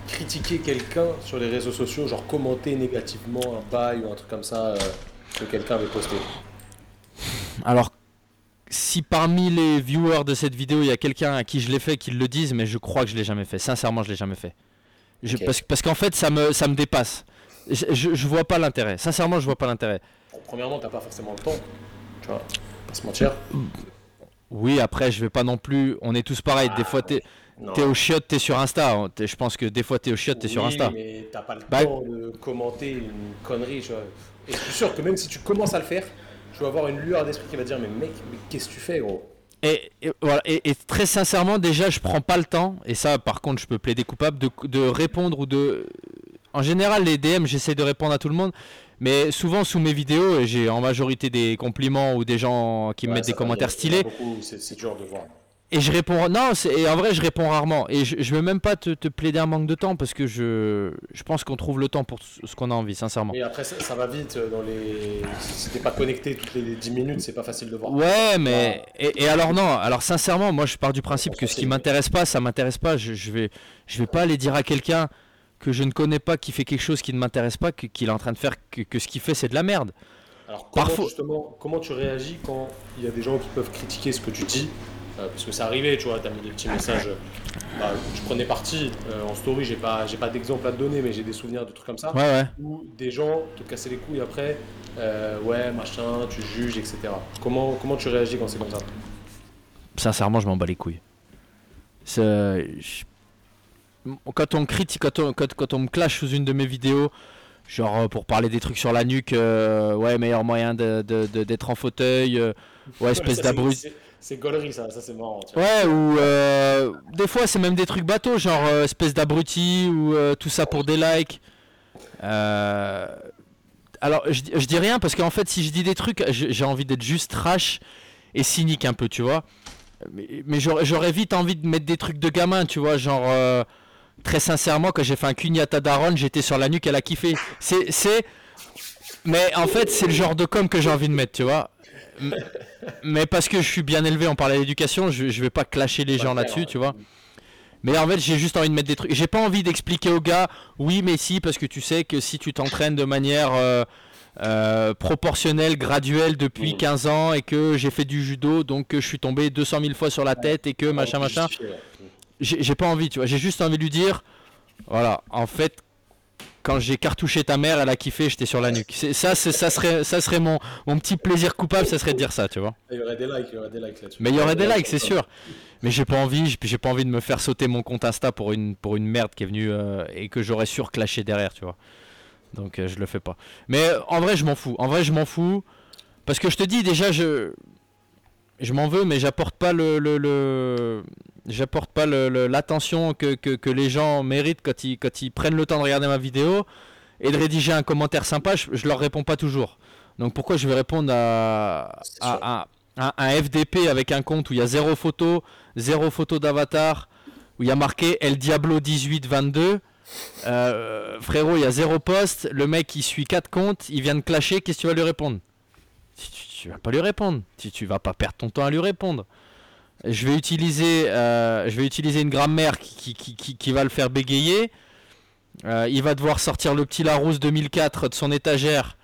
critiqué quelqu'un sur les réseaux sociaux, genre commenté négativement un bail ou un truc comme ça que quelqu'un avait posté Alors, si parmi les viewers de cette vidéo, il y a quelqu'un à qui je l'ai fait, qu'ils le disent, mais je crois que je l'ai jamais fait. Sincèrement, je l'ai jamais fait. Je- Ok. Parce, parce qu'en fait, ça me, ça me dépasse. Je, je, je vois pas l'intérêt. Sincèrement, je vois pas l'intérêt. Bon, Premièrement, t'as pas forcément le temps. Tu vois, pas se mentir. Oui, après, je vais pas non plus. On est tous pareils. Des fois, t'es Non. es au chiotte, t'es sur Insta. Je pense que des fois, t'es au chiotte, t'es sur Insta. mais t'as pas le Bah- temps de commenter une connerie. Tu vois. Et je suis sûr que même si tu commences à le faire, tu vas avoir une lueur d'esprit qui va dire Mais mec, mais qu'est-ce que tu fais, gros? Et, et voilà, et, et très sincèrement, déjà, je prends pas le temps, et ça, par contre, je peux plaider coupable, de, de répondre ou de. En général, les DM, j'essaie de répondre à tout le monde, mais souvent sous mes vidéos, j'ai en majorité des compliments ou des gens qui me Ouais, mettent des commentaires stylés, c'est dur de voir. Et je réponds. Non, et en vrai, je réponds rarement, et je, je veux même pas te, te plaider un manque de temps, parce que je, je pense qu'on trouve le temps pour ce qu'on a envie, sincèrement. Et après, ça, ça va vite euh, dans les. Si t'es pas connecté toutes les 10 minutes, c'est pas facile de voir. Ouais, mais et, et alors non, alors sincèrement, moi je pars du principe que ce qui m'intéresse pas, ça m'intéresse pas. Je, je vais, je vais pas aller dire à quelqu'un que je ne connais pas qui fait quelque chose qui ne m'intéresse pas, qu'il est en train de faire, que, que ce qu'il fait c'est de la merde. Alors, comment, Parfois- justement, comment tu réagis quand il y a des gens qui peuvent critiquer ce que tu dis Parce que c'est arrivé, tu vois, t'as mis des petits messages. euh, bah, je prenais parti euh, en story, j'ai pas, j'ai pas d'exemple à te donner, mais j'ai des souvenirs de trucs comme ça. Ouais, ouais. Où des gens te cassaient les couilles après, euh, ouais, machin, tu juges, etc. Comment, comment tu réagis quand c'est comme ça? Sincèrement, je m'en bats les couilles. Je- Quand on critique, quand on, quand, quand on me clash sous une de mes vidéos, genre euh, pour parler des trucs sur la nuque, euh, ouais, meilleur moyen de- de- de- d'être en fauteuil, euh, ouais, espèce Ça, d'abruti. C'est- gaulerie, ça, ça c'est marrant. Ouais, ou euh, des fois c'est même des trucs bateaux, genre euh, espèce d'abruti ou euh, tout ça pour des likes. Alors je, je dis rien parce qu'en fait si je dis des trucs, j'ai envie d'être juste trash et cynique un peu, tu vois. Mais, j'aurais vite envie de mettre des trucs de gamin, tu vois, genre très sincèrement quand j'ai fait un cugnata daron, j'étais sur la nuque, elle a kiffé. C'est mais en fait c'est le genre de com que j'ai envie de mettre, tu vois. Mais parce que je suis bien élevé, on parle à l'éducation, je, je vais pas clasher les Pas gens là-dessus, ouais. tu vois. Mais en fait, j'ai juste envie de mettre des trucs. J'ai pas envie d'expliquer aux gars, oui, mais si, parce que tu sais que si tu t'entraînes de manière euh, euh, proportionnelle, graduelle depuis Mm. 15 ans et que j'ai fait du judo, donc que je suis tombé 200 000 fois sur la tête et que machin, machin. J'ai j'ai pas envie, tu vois. J'ai juste envie de lui dire, voilà, en fait, quand j'ai cartouché ta mère, elle a kiffé, j'étais sur la nuque. Ça, serait, ça serait mon, mon petit plaisir coupable, ça serait de dire ça, tu vois. Il y aurait des likes, il y aurait des likes là-dessus. Mais il y aurait des likes, c'est sûr. Mais j'ai pas envie, j'ai- j'ai pas envie de me faire sauter mon compte Insta pour une, pour une merde qui est venue euh, et que j'aurais surclashé derrière, tu vois. Donc euh, je le fais pas. Mais en vrai, je m'en fous. En vrai, je m'en fous. Parce que je te dis déjà, je. Je m'en veux, mais j'apporte pas le. le, le- J'apporte pas l'attention que, que, que les gens méritent quand ils, quand ils prennent le temps de regarder ma vidéo et de rédiger un commentaire sympa. Je, je leur réponds pas toujours. Donc pourquoi je vais répondre à, C'est sûr. à, à- à un FDP avec un compte où il y a zéro photo, zéro photo d'avatar, où il y a marqué El Diablo 1822 euh, frérot, il y a zéro post. Le mec, il suit quatre comptes. Il vient de clasher. Qu'est-ce que tu vas lui répondre? Tu, vas pas lui répondre. Tu, tu vas pas perdre ton temps à lui répondre. Je vais utiliser, euh, je vais utiliser une grammaire qui, qui, qui- va le faire bégayer. Euh, il va devoir sortir le petit Larousse 2004 de son étagère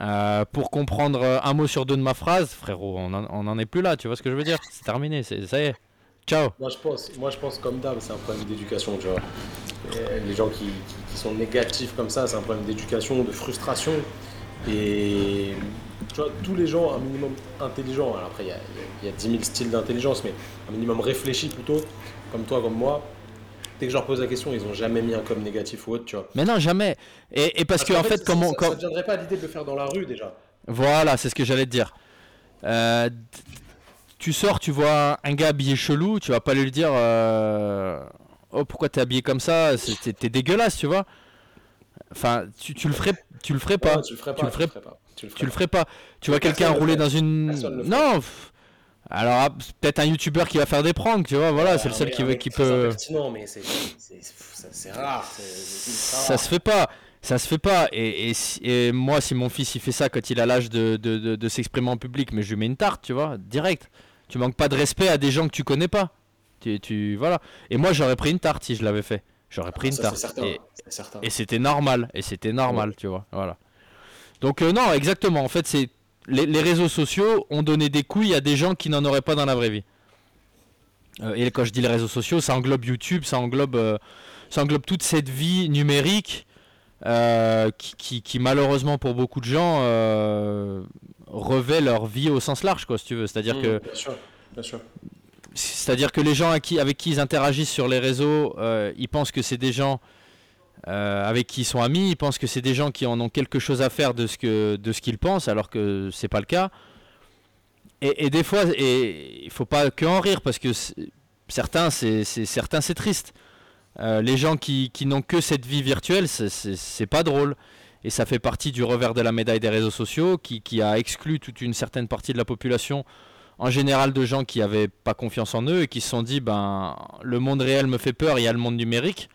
euh, pour comprendre un mot sur deux de ma phrase. Frérot, on en, on en est plus là. Tu vois ce que je veux dire? C'est terminé. Ça y est. Ciao. Moi je pense, moi je pense comme d'hab, c'est un problème d'éducation, tu vois. Les gens qui- qui sont négatifs comme ça, c'est un problème d'éducation, de frustration. Et tu vois, tous les gens un minimum intelligent, alors après il y a, y a 10 000 styles d'intelligence, mais un minimum réfléchi plutôt, comme toi, comme moi, dès que je leur pose la question, ils ont jamais mis un com négatif ou autre, tu vois. Mais non, jamais. Et, et parce, que qu'en en fait, ça- comment, ça, ne viendrait pas à l'idée de le faire dans la rue déjà. Voilà, c'est ce que j'allais te dire. Euh, tu sors, tu vois un gars habillé chelou, tu vas pas lui dire euh, Oh, pourquoi t'es habillé comme ça T'es dégueulasse, tu vois. Enfin, tu, tu le ferais, tu le ferais pas. Ouais, tu le ferais pas. tu le ferais- pas. Tu le ferais Tu le pas. ferais pas. Tu vois quelqu'un le rouler dans une. Non. Alors ah, peut-être un youtubeur qui va faire des pranks, tu vois. Voilà, c'est le seul qui, peut. impertinent, mais c'est rare. Ça se fait pas. Ça se fait pas. Et, et si- et moi, si mon fils il fait ça quand il a l'âge de, de, de- de s'exprimer en public, mais je lui mets une tarte, tu vois, direct. Tu manques pas de respect à des gens que tu connais pas. Tu, tu voilà. Et moi, j'aurais pris une tarte si je l'avais fait. J'aurais pris Ah, une ça, tarte. Certain. Et c'était normal. Et c'était normal, tu vois. Voilà. Donc euh, non, exactement. En fait, c'est les, les réseaux sociaux ont donné des couilles à des gens qui n'en auraient pas dans la vraie vie. Euh, et quand je dis les réseaux sociaux, ça englobe YouTube, ça englobe, euh, ça englobe toute cette vie numérique qui, qui- qui, malheureusement pour beaucoup de gens revêt leur vie au sens large, quoi, si tu veux. C'est-à-dire Mmh, que Bien sûr. Bien sûr. c'est-à-dire que les gens à qui- avec qui ils interagissent sur les réseaux, ils pensent que c'est des gens euh, avec qui ils sont amis, ils pensent que c'est des gens qui en ont quelque chose à faire de ce que de ce qu'ils pensent, alors que c'est pas le cas. Et, des fois, et il faut pas que en rire parce que certains, c'est certains, c'est triste. Euh, les gens qui, qui n'ont que cette vie virtuelle, c'est- pas drôle. Et ça fait partie du revers de la médaille des réseaux sociaux qui, qui a exclu toute une certaine partie de la population en général de gens qui avaient pas confiance en eux et qui se sont dit ben le monde réel me fait peur, il y a le monde numérique.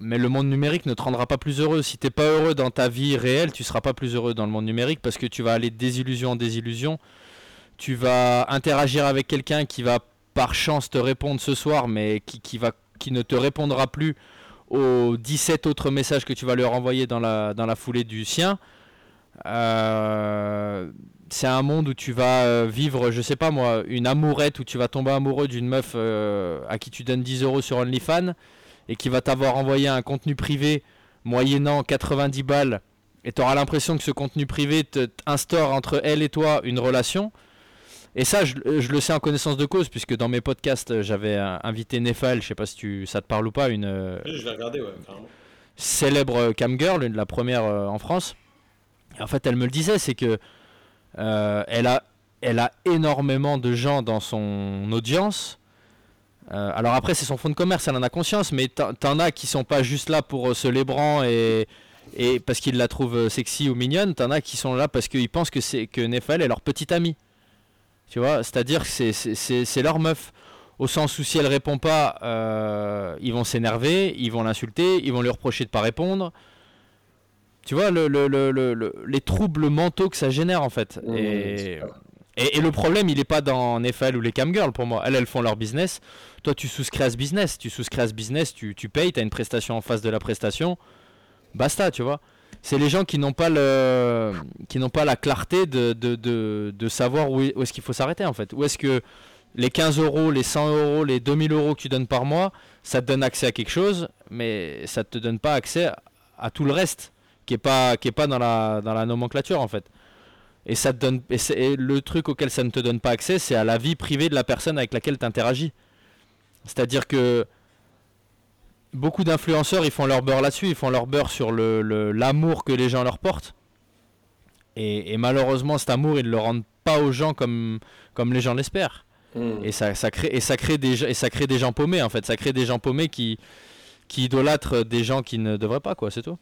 Mais le monde numérique ne te rendra pas plus heureux. Si t'es pas heureux dans ta vie réelle, tu seras pas plus heureux dans le monde numérique parce que tu vas aller de désillusion en désillusion. Tu vas interagir avec quelqu'un qui va par chance te répondre ce soir, mais qui, qui va, qui ne te répondra plus aux 17 autres messages que tu vas leur envoyer dans la, dans la foulée du sien. Euh, c'est un monde où tu vas euh, vivre, je sais pas moi, une amourette où tu vas tomber amoureux d'une meuf euh, à qui tu donnes 10 euros sur OnlyFans et qui va t'avoir envoyé un contenu privé moyennant 90 balles et tu auras l'impression que ce contenu privé instaure entre elle et toi une relation. Et ça, je, je le sais en connaissance de cause, puisque dans mes podcasts, euh, j'avais euh, invité Nefal, je sais pas si tu, ça te parle ou pas, une, euh, Oui, je vais regarder, ouais, carrément. célèbre cam girl, une de la première euh, en France. Et en fait, elle me le disait, c'est que euh, elle a, elle a énormément de gens dans son audience. Euh, alors après, c'est son fonds de commerce, elle en a conscience, mais t'en as qui sont pas juste là pour euh, se lébrant et, et parce qu'ils la trouvent euh, sexy ou mignonne. T'en as qui sont là parce qu'ils pensent que c'est que est leur petite amie. Tu vois, c'est-à-dire que c'est- leur meuf. Au sens où si elle répond pas, euh, ils vont s'énerver, ils vont l'insulter, ils vont lui reprocher de pas répondre. Tu vois, le, le- le- le- le- les troubles mentaux que ça génère en fait. Mmh, et. Et, le problème, il est pas dans Nefal ou les camgirls pour moi. Elles, elles font leur business. Toi, tu souscris à ce business. Tu souscris à ce business, tu, tu payes, tu as une prestation en face de la prestation. Basta, tu vois. C'est les gens qui n'ont pas pas la clarté de, de, de, savoir où est, où est-ce qu'il faut s'arrêter en fait. Où est-ce que les 15 euros, les 100 euros, les 2000 euros que tu donnes par mois, ça te donne accès à quelque chose, mais ça te donne pas accès à tout le reste qui est pas, pas dans la, dans la nomenclature en fait. Et ça te donne, et, le truc auquel ça ne te donne pas accès, c'est à la vie privée de la personne avec laquelle tu interagis. C'est-à-dire que beaucoup d'influenceurs, ils font leur beurre là-dessus, ils font leur beurre sur le- l'amour que les gens leur portent. Et, et malheureusement, cet amour, ils ne le rendent pas aux gens comme, comme les gens l'espèrent. Mmh. Et ça, ça crée, et, ça crée des, gens- et ça crée des gens paumés, en fait. Ça crée des gens paumés qui, qui idolâtrent des gens qui ne devraient pas, quoi, c'est tout.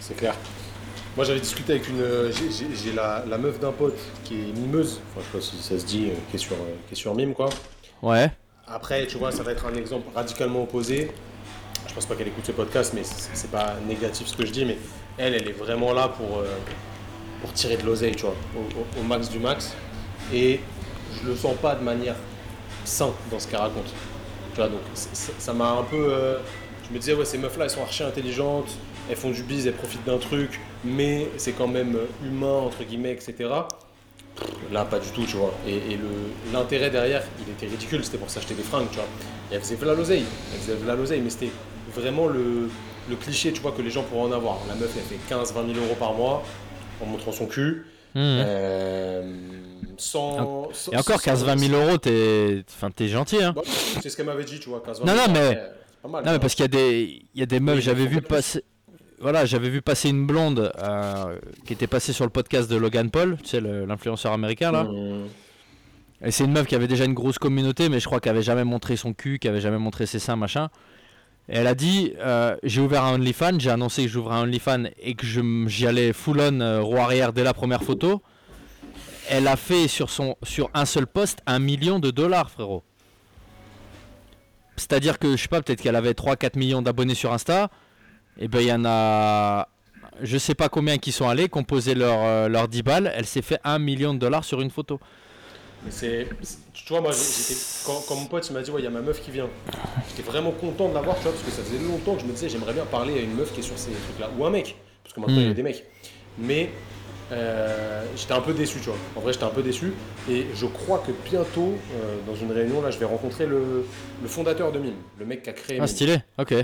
C'est clair. Moi j'avais discuté avec une. euh, j'ai- la, la meuf d'un pote qui est mimeuse, enfin je sais pas si ça se dit, euh, qui est sur, euh, qui est sur mime quoi. Ouais. Après, tu vois, ça va être un exemple radicalement opposé. Je pense pas qu'elle écoute ce podcast, mais c'est pas négatif ce que je dis, mais elle, elle est vraiment là pour, euh, pour tirer de l'oseille, tu vois, au, au- au max du max. Et je le sens pas de manière saine dans ce qu'elle raconte. Tu vois, donc ça m'a un peu. euh, je me disais, ouais, ces meufs-là, elles sont archi intelligentes, elles font du bise, elles profitent d'un truc, mais c'est quand même euh, humain, entre guillemets, etc. Là, pas du tout, tu vois. Et, et le- l'intérêt derrière, il était ridicule, c'était pour s'acheter des fringues, tu vois. Et elle faisait de la l'oseille, elle faisait de la l'oseille, mais c'était vraiment le, le cliché, tu vois, que les gens pourraient en avoir. La meuf, elle fait 15-20 000 euros par mois en montrant son cul. Mhm. Euh, sans, sans- Et encore, sans- 15-20 000 euros, t'es gentil, hein. Bah, c'est ce qu'elle m'avait dit, tu vois, 15 Non, non, mais- c'est pas mal. Non, mais hein. parce qu'il y a des, il y a des meufs, j'avais vu pas passer. Voilà, j'avais vu passer une blonde euh, qui était passée sur le podcast de Logan Paul, tu sais, l'influenceur américain là. Mmh. Et c'est une meuf qui avait déjà une grosse communauté, mais je crois qu'elle avait jamais montré son cul, qui avait jamais montré ses seins, machin. Et elle a dit euh, J'ai ouvert un OnlyFans, j'ai annoncé que j'ouvrais un OnlyFans et que j'y allais full on euh, roue arrière dès la première photo. Elle a fait sur, son, sur un seul post un million de dollars, frérot. C'est-à-dire que, je sais pas, peut-être qu'elle avait 3-4 millions d'abonnés sur Insta. Et ben il y en a. Je sais pas combien qui sont allés, composer leur, euh, leur 10 balles. Elle s'est fait un million de dollars sur une photo. Mais c'est. c'est- Tu vois, moi. Quand, quand mon pote m'a dit, ouais, il y a ma meuf qui vient. J'étais vraiment content de la voir, tu vois, parce que ça faisait longtemps que je me disais, j'aimerais bien parler à une meuf qui est sur ces trucs-là. Ou un mec. Parce que maintenant, il y a Mm. des mecs. Mais. euh, j'étais un peu déçu, tu vois. En vrai, j'étais un peu déçu. Et je crois que bientôt, euh, dans une réunion, là, je vais rencontrer le, le fondateur de Mime, le mec qui a créé Ah, Mime. stylé, ok.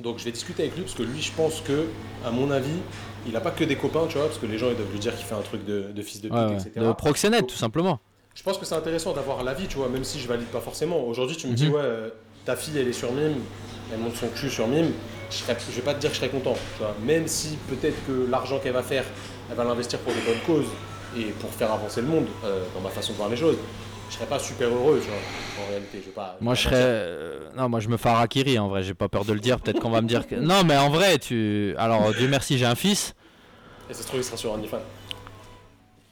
Donc je vais discuter avec lui parce que lui, je pense que, à mon avis, il n'a pas que des copains, tu vois, parce que les gens ils doivent lui dire qu'il fait un truc de, de fils de pute, Ouais, etc. De proxénète, tout simplement. Je pense que c'est intéressant d'avoir l'avis, tu vois, même si je valide pas forcément. Aujourd'hui, tu me Mhm. dis, ouais, euh, ta fille, elle est sur Mime, elle monte son cul sur Mime, je, serais, je vais pas te dire que je serais content, tu vois. Même si peut-être que l'argent qu'elle va faire, elle va l'investir pour de bonnes causes et pour faire avancer le monde, euh, dans ma façon de voir les choses, je serais pas super heureux, tu vois, en réalité. Je pas, Moi, je serais. euh, Non, moi, je me fais harakiri en vrai. J'ai pas peur de le dire. Peut-être qu'on va me dire que. Non, mais en vrai, tu. Alors, Dieu merci, j'ai un fils. Et ça se trouve, il sera sur OnlyFans.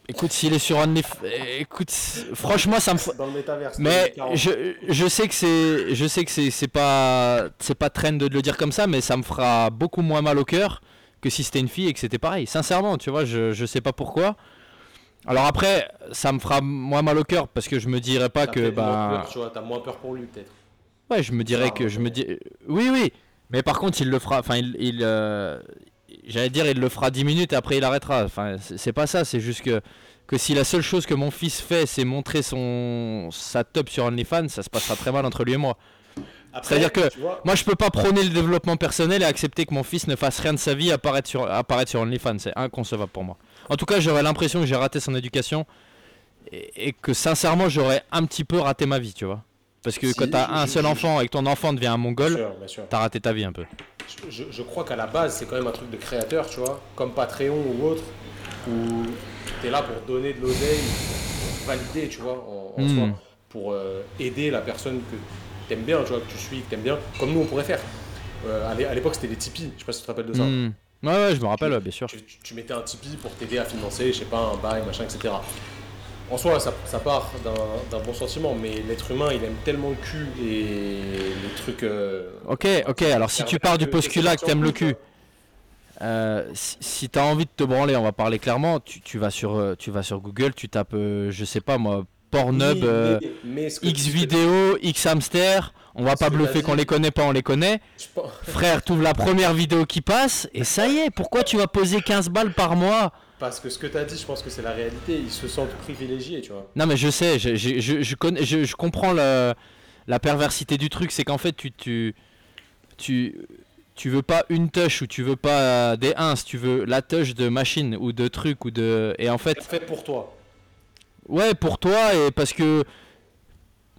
Écoute, s'il est sur OnlyFans. Écoute, franchement, ça me. Dans le métaverse. Mais 2040. je, je sais que c'est je sais que c'est c'est pas c'est pas trend de le dire comme ça mais ça me fera beaucoup moins mal au cœur que si c'était une fille et que c'était pareil sincèrement tu vois je je sais pas pourquoi alors après ça me fera moins mal au cœur parce que je me dirais pas que moins bah peur, tu vois, t'as moins peur pour lui, peut-être. ouais je me dirais que je me dis oui oui. Mais par contre il le fera enfin il, il, euh, j'allais dire il le fera 10 minutes et après il arrêtera. Enfin c'est pas ça c'est juste que que si la seule chose que mon fils fait c'est montrer son sa top sur OnlyFans ça se passera très mal entre lui et moi C'est-à-dire que Moi, je peux pas prôner le développement personnel et accepter que mon fils ne fasse rien de sa vie apparaître sur, apparaître sur OnlyFans. C'est inconcevable pour moi. En tout cas, j'aurais l'impression que j'ai raté son éducation et, et que sincèrement, j'aurais un petit peu raté ma vie, tu vois. Parce que Si, quand t'as un seul je- enfant et que ton enfant devient un mongol, t'as raté ta vie un peu. Je, je- crois qu'à la base, c'est quand même un truc de créateur, tu vois, comme Patreon ou autre, où t'es là pour donner de l'oseille, pour valider, tu vois, en, en Hmm. soi, pour euh, aider la personne que t'aimes bien, tu vois, que tu suis, que t'aimes bien, comme nous on pourrait faire. Euh, à l'é- à l'époque, c'était les Tipeee, je sais pas si tu te rappelles de ça. Hmm. Ouais, ouais, je me rappelle, bien sûr. Tu, tu- tu mettais un Tipeee pour t'aider à financer, je sais pas, un bail, machin, etc. En soi, ça, ça part d'un bon sentiment, mais l'être humain, il aime tellement le cul et les trucs. euh, Ok, ok, alors si tu pars du postulat que t'aimes le cul, euh, si, si t'as envie de te branler, on va parler clairement, tu, tu vas, sur, tu vas sur Google, tu tapes, euh, je sais pas moi, Pornhub, Oui, euh, mais- mais X vidéo, X hamster, on va pas bluffer qu'on les connaît pas, on les connaît. pense- Frère, t'ouvres la première vidéo qui passe et ça y est, pourquoi tu vas poser 15 balles par mois? Parce que ce que tu as dit, je pense que c'est la réalité. Ils se sentent privilégiés, tu vois. Non mais je sais, je, je, je, je connais, je, comprends le- la perversité du truc, c'est qu'en fait tu, tu, tu, tu veux pas une touch ou tu veux pas des 1, tu veux la touch de machine ou de truc ou de... Et en fait, C'est fait pour toi. Ouais pour toi et parce que...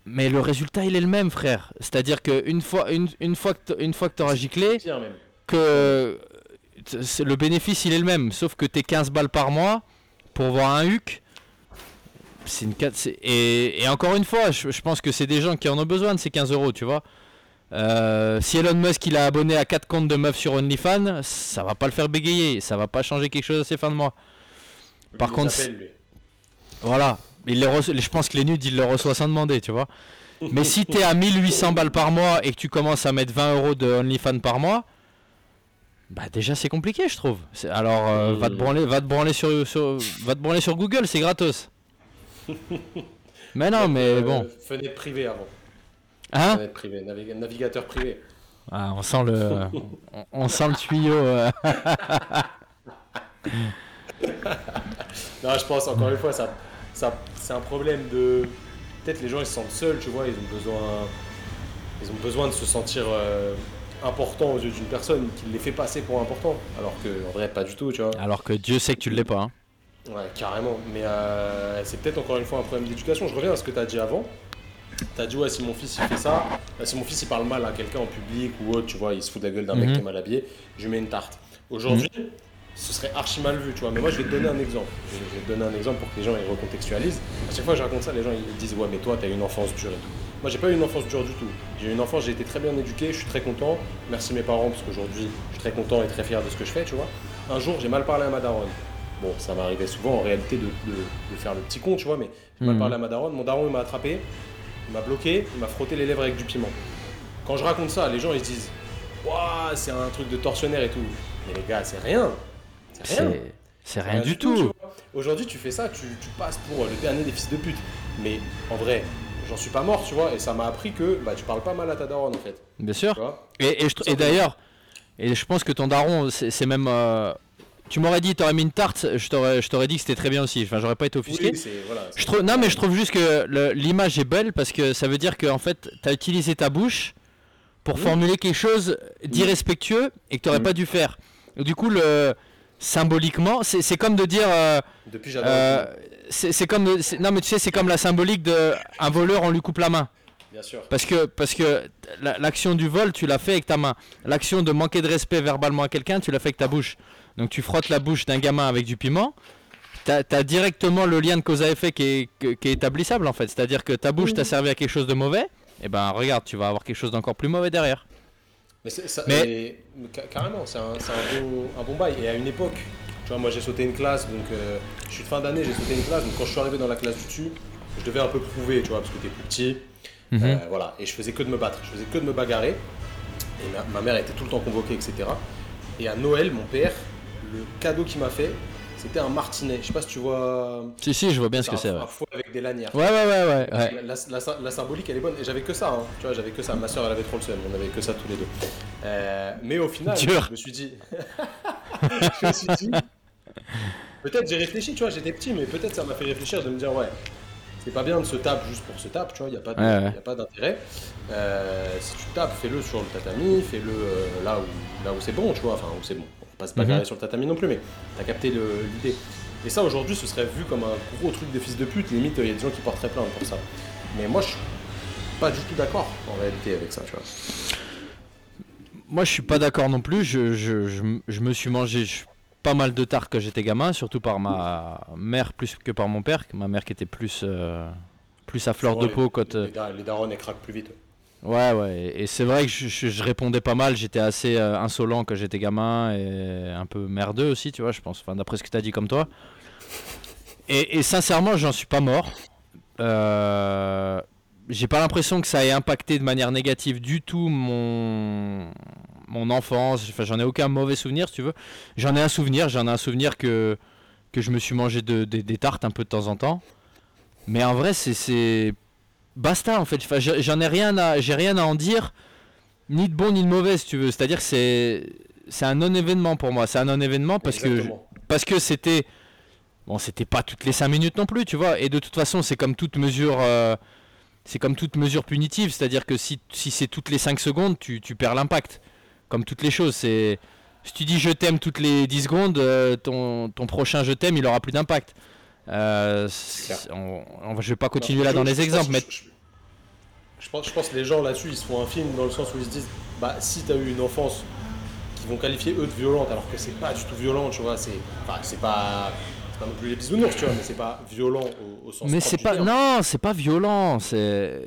Mais le résultat il est le même frère. C'est-à-dire que une fois, une, une fois que une fois que t'auras giclé, que le bénéfice il est le même, sauf que t'es 15 balles par mois pour voir un HUC. C'est une et, et encore une fois, je, je pense que c'est des gens qui en ont besoin de ces 15 euros, tu vois. Euh, si Elon Musk il a abonné à 4 comptes de meufs sur OnlyFans, ça va pas le faire bégayer, ça va pas changer quelque chose à ses fins de mois. Par Il contre, appelle. Voilà. Il les reçoit- je pense que les nudes, il le reçoit sans demander, tu vois. Mais si t'es à 1800 balles par mois et que tu commences à mettre 20 euros de OnlyFans par mois, bah déjà c'est compliqué, je trouve. Alors euh, va te branler, va te branler sur, sur- va te branler sur Google, c'est gratos. mais non, mais Euh, bon, Fenêtre privée avant. hein? Fenêtre privée, navi- navigateur privé. Ah, On sent le, on, on sent le tuyau. euh. Non, je pense encore une fois, ça, c'est un problème de. Peut-être les gens ils se sentent seuls, tu vois, ils ont besoin, ils ont besoin de se sentir euh, importants aux yeux d'une personne qui les fait passer pour important, alors que en vrai pas du tout, tu vois. Alors que Dieu sait que tu l'es pas. hein. Ouais, carrément. Mais euh, c'est peut-être encore une fois un problème d'éducation. Je reviens à ce que tu as dit avant. Tu as dit, ouais, si mon fils il fait ça, euh, si mon fils il parle mal à quelqu'un en public ou autre, tu vois, il se fout de la gueule d'un mec Mhm. qui est mal habillé, je lui mets une tarte. Aujourd'hui, ce serait archi mal vu, tu vois. Mais moi, je vais te donner un exemple. Je vais te donner un exemple pour que les gens ils recontextualisent. À chaque fois que je raconte ça, les gens ils disent Ouais, mais toi, t'as eu une enfance dure et tout. Moi, j'ai pas eu une enfance dure du tout. J'ai eu une enfance, j'ai été très bien éduqué, je suis très content. Merci mes parents, parce qu'aujourd'hui, je suis très content et très fier de ce que je fais, tu vois. Un jour, j'ai mal parlé à ma daronne. Bon, ça m'arrivait souvent en réalité de, de- de faire le petit con, tu vois, mais j'ai mal Mhm. parlé à ma daronne. Mon daron, il m'a attrapé, il m'a bloqué, il m'a frotté les lèvres avec du piment. Quand je raconte ça, les gens ils se disent Waouh, c'est un truc de tortionnaire et tout. Mais les gars, c'est rien. C'est rien. C'est c'est rien du tout. Aujourd'hui, tu fais ça, tu, tu passes pour le dernier des fils de pute. Mais en vrai, j'en suis pas mort, tu vois, et ça m'a appris que bah, tu parles pas mal à ta daronne en fait. Bien sûr. Et, d'ailleurs, et je pense que ton daron, c'est même. euh, tu m'aurais dit, t'aurais mis une tarte, je t'aurais je t'aurais dit que c'était très bien aussi. Enfin, j'aurais pas été offusqué. Oui, c'est voilà. Je trouve, non, mais je trouve juste que l'image est belle parce que ça veut dire que en fait, t'as utilisé ta bouche pour Mhm. formuler quelque chose d'irrespectueux et que t'aurais Mhm. pas dû faire. Et du coup, le symboliquement, c'est comme de dire. euh, Depuis j'adore. euh, c'est comme de- non mais tu sais c'est comme la symbolique de un voleur on lui coupe la main bien sûr. parce que parce que la- l'action du vol tu l'as fait avec ta main l'action de manquer de respect verbalement à quelqu'un tu l'as fait avec ta bouche donc tu frottes la bouche d'un gamin avec du piment t'as as directement le lien de cause à effet qui est, qui est établissable en fait c'est à dire que ta bouche t'a servi à quelque chose de mauvais et ben regarde tu vas avoir quelque chose d'encore plus mauvais derrière Mais, ça- carrément, c'est un, c'est un bon, un bon bail. Et à une époque, tu vois, moi j'ai sauté une classe, donc euh, je suis de fin d'année, j'ai sauté une classe, donc quand je suis arrivé dans la classe du dessus, je devais un peu prouver, tu vois, parce que t'es plus petit. Mhm. Euh, voilà, et je faisais que de me battre, je faisais que de me bagarrer. Et ma, ma mère était tout le temps convoquée, etc. Et à Noël, mon père, le cadeau qu'il m'a fait, c'était un martinet. Je sais pas si tu vois. si si je vois bien ce que c'est ouais. un fouet avec des lanières. ouais ouais ouais ouais, ouais. La, la- la- la symbolique elle est bonne et j'avais que ça, hein. tu vois, j'avais que ça. Ma soeur elle avait trop le seum, on avait que ça tous les deux. Euh, mais au final, je me suis dit, je me suis dit, peut-être j'ai réfléchi, tu vois, j'étais petit, mais peut-être ça m'a fait réfléchir de me dire ouais, c'est pas bien de se taper juste pour se taper, tu vois, il y a pas de- Ouais, ouais. d'intérêt. Euh, si tu tapes, fais-le sur le tatami, fais-le euh, là où là où c'est bon, tu vois, enfin où c'est bon. On va pas se bagarrer Mhm. sur le tatami non plus, mais t'as capté l'idée. Et ça aujourd'hui, ce serait vu comme un gros truc de fils de pute. Limite, il y a des gens qui porteraient plainte pour ça. Mais moi, je suis pas du tout d'accord en réalité avec ça, tu vois. Moi, je suis pas d'accord non plus. Je, je, je, me suis mangé pas mal de tarte quand j'étais gamin, surtout par ma mère plus que par mon père. Ma mère qui était plus, euh, plus à fleur de les- peau quand. euh, Les, da- les darons, elles craquent plus vite. Ouais, ouais. Et c'est vrai que je, répondais pas mal. J'étais assez euh, insolent quand j'étais gamin et un peu merdeux aussi, tu vois, je pense. Enfin, d'après ce que tu as dit comme toi. Et, sincèrement, j'en suis pas mort. Euh, J'ai pas l'impression que ça ait impacté de manière négative du tout mon mon enfance. Enfin, j'en ai aucun mauvais souvenir, si tu veux. J'en ai un souvenir. J'en ai un souvenir que que je me suis mangé de, des- tartes un peu de temps en temps. Mais en vrai, c'est basta en fait. Enfin, j'en ai rien à, j'ai rien à en dire, ni de bon ni de mauvais si tu veux. C'est-à-dire que c'est, c'est un non-événement pour moi. C'est un non-événement parce que, parce que c'était, bon, c'était pas toutes les 5 minutes non plus, tu vois. Et de toute façon, c'est comme toute mesure, euh, c'est comme toute mesure punitive. C'est-à-dire que si, si c'est toutes les 5 secondes, tu, tu perds l'impact. Comme toutes les choses, c'est, si tu dis je t'aime toutes les 10 secondes, euh, ton, ton prochain je t'aime, il aura plus d'impact. Euh, on, on- je vais pas continuer Non, là je- dans les exemples, mais je, pense, je pense que les gens là-dessus, ils se font un film dans le sens où ils se disent bah, si t'as eu une enfance qu'ils vont qualifier eux de violente, alors que c'est pas du tout violent, tu vois, c'est enfin, pas, c'est pas non plus les bisounours, tu vois, mais c'est pas violent au, au sens Mais c'est pas. terme. Non, c'est pas violent. C'est.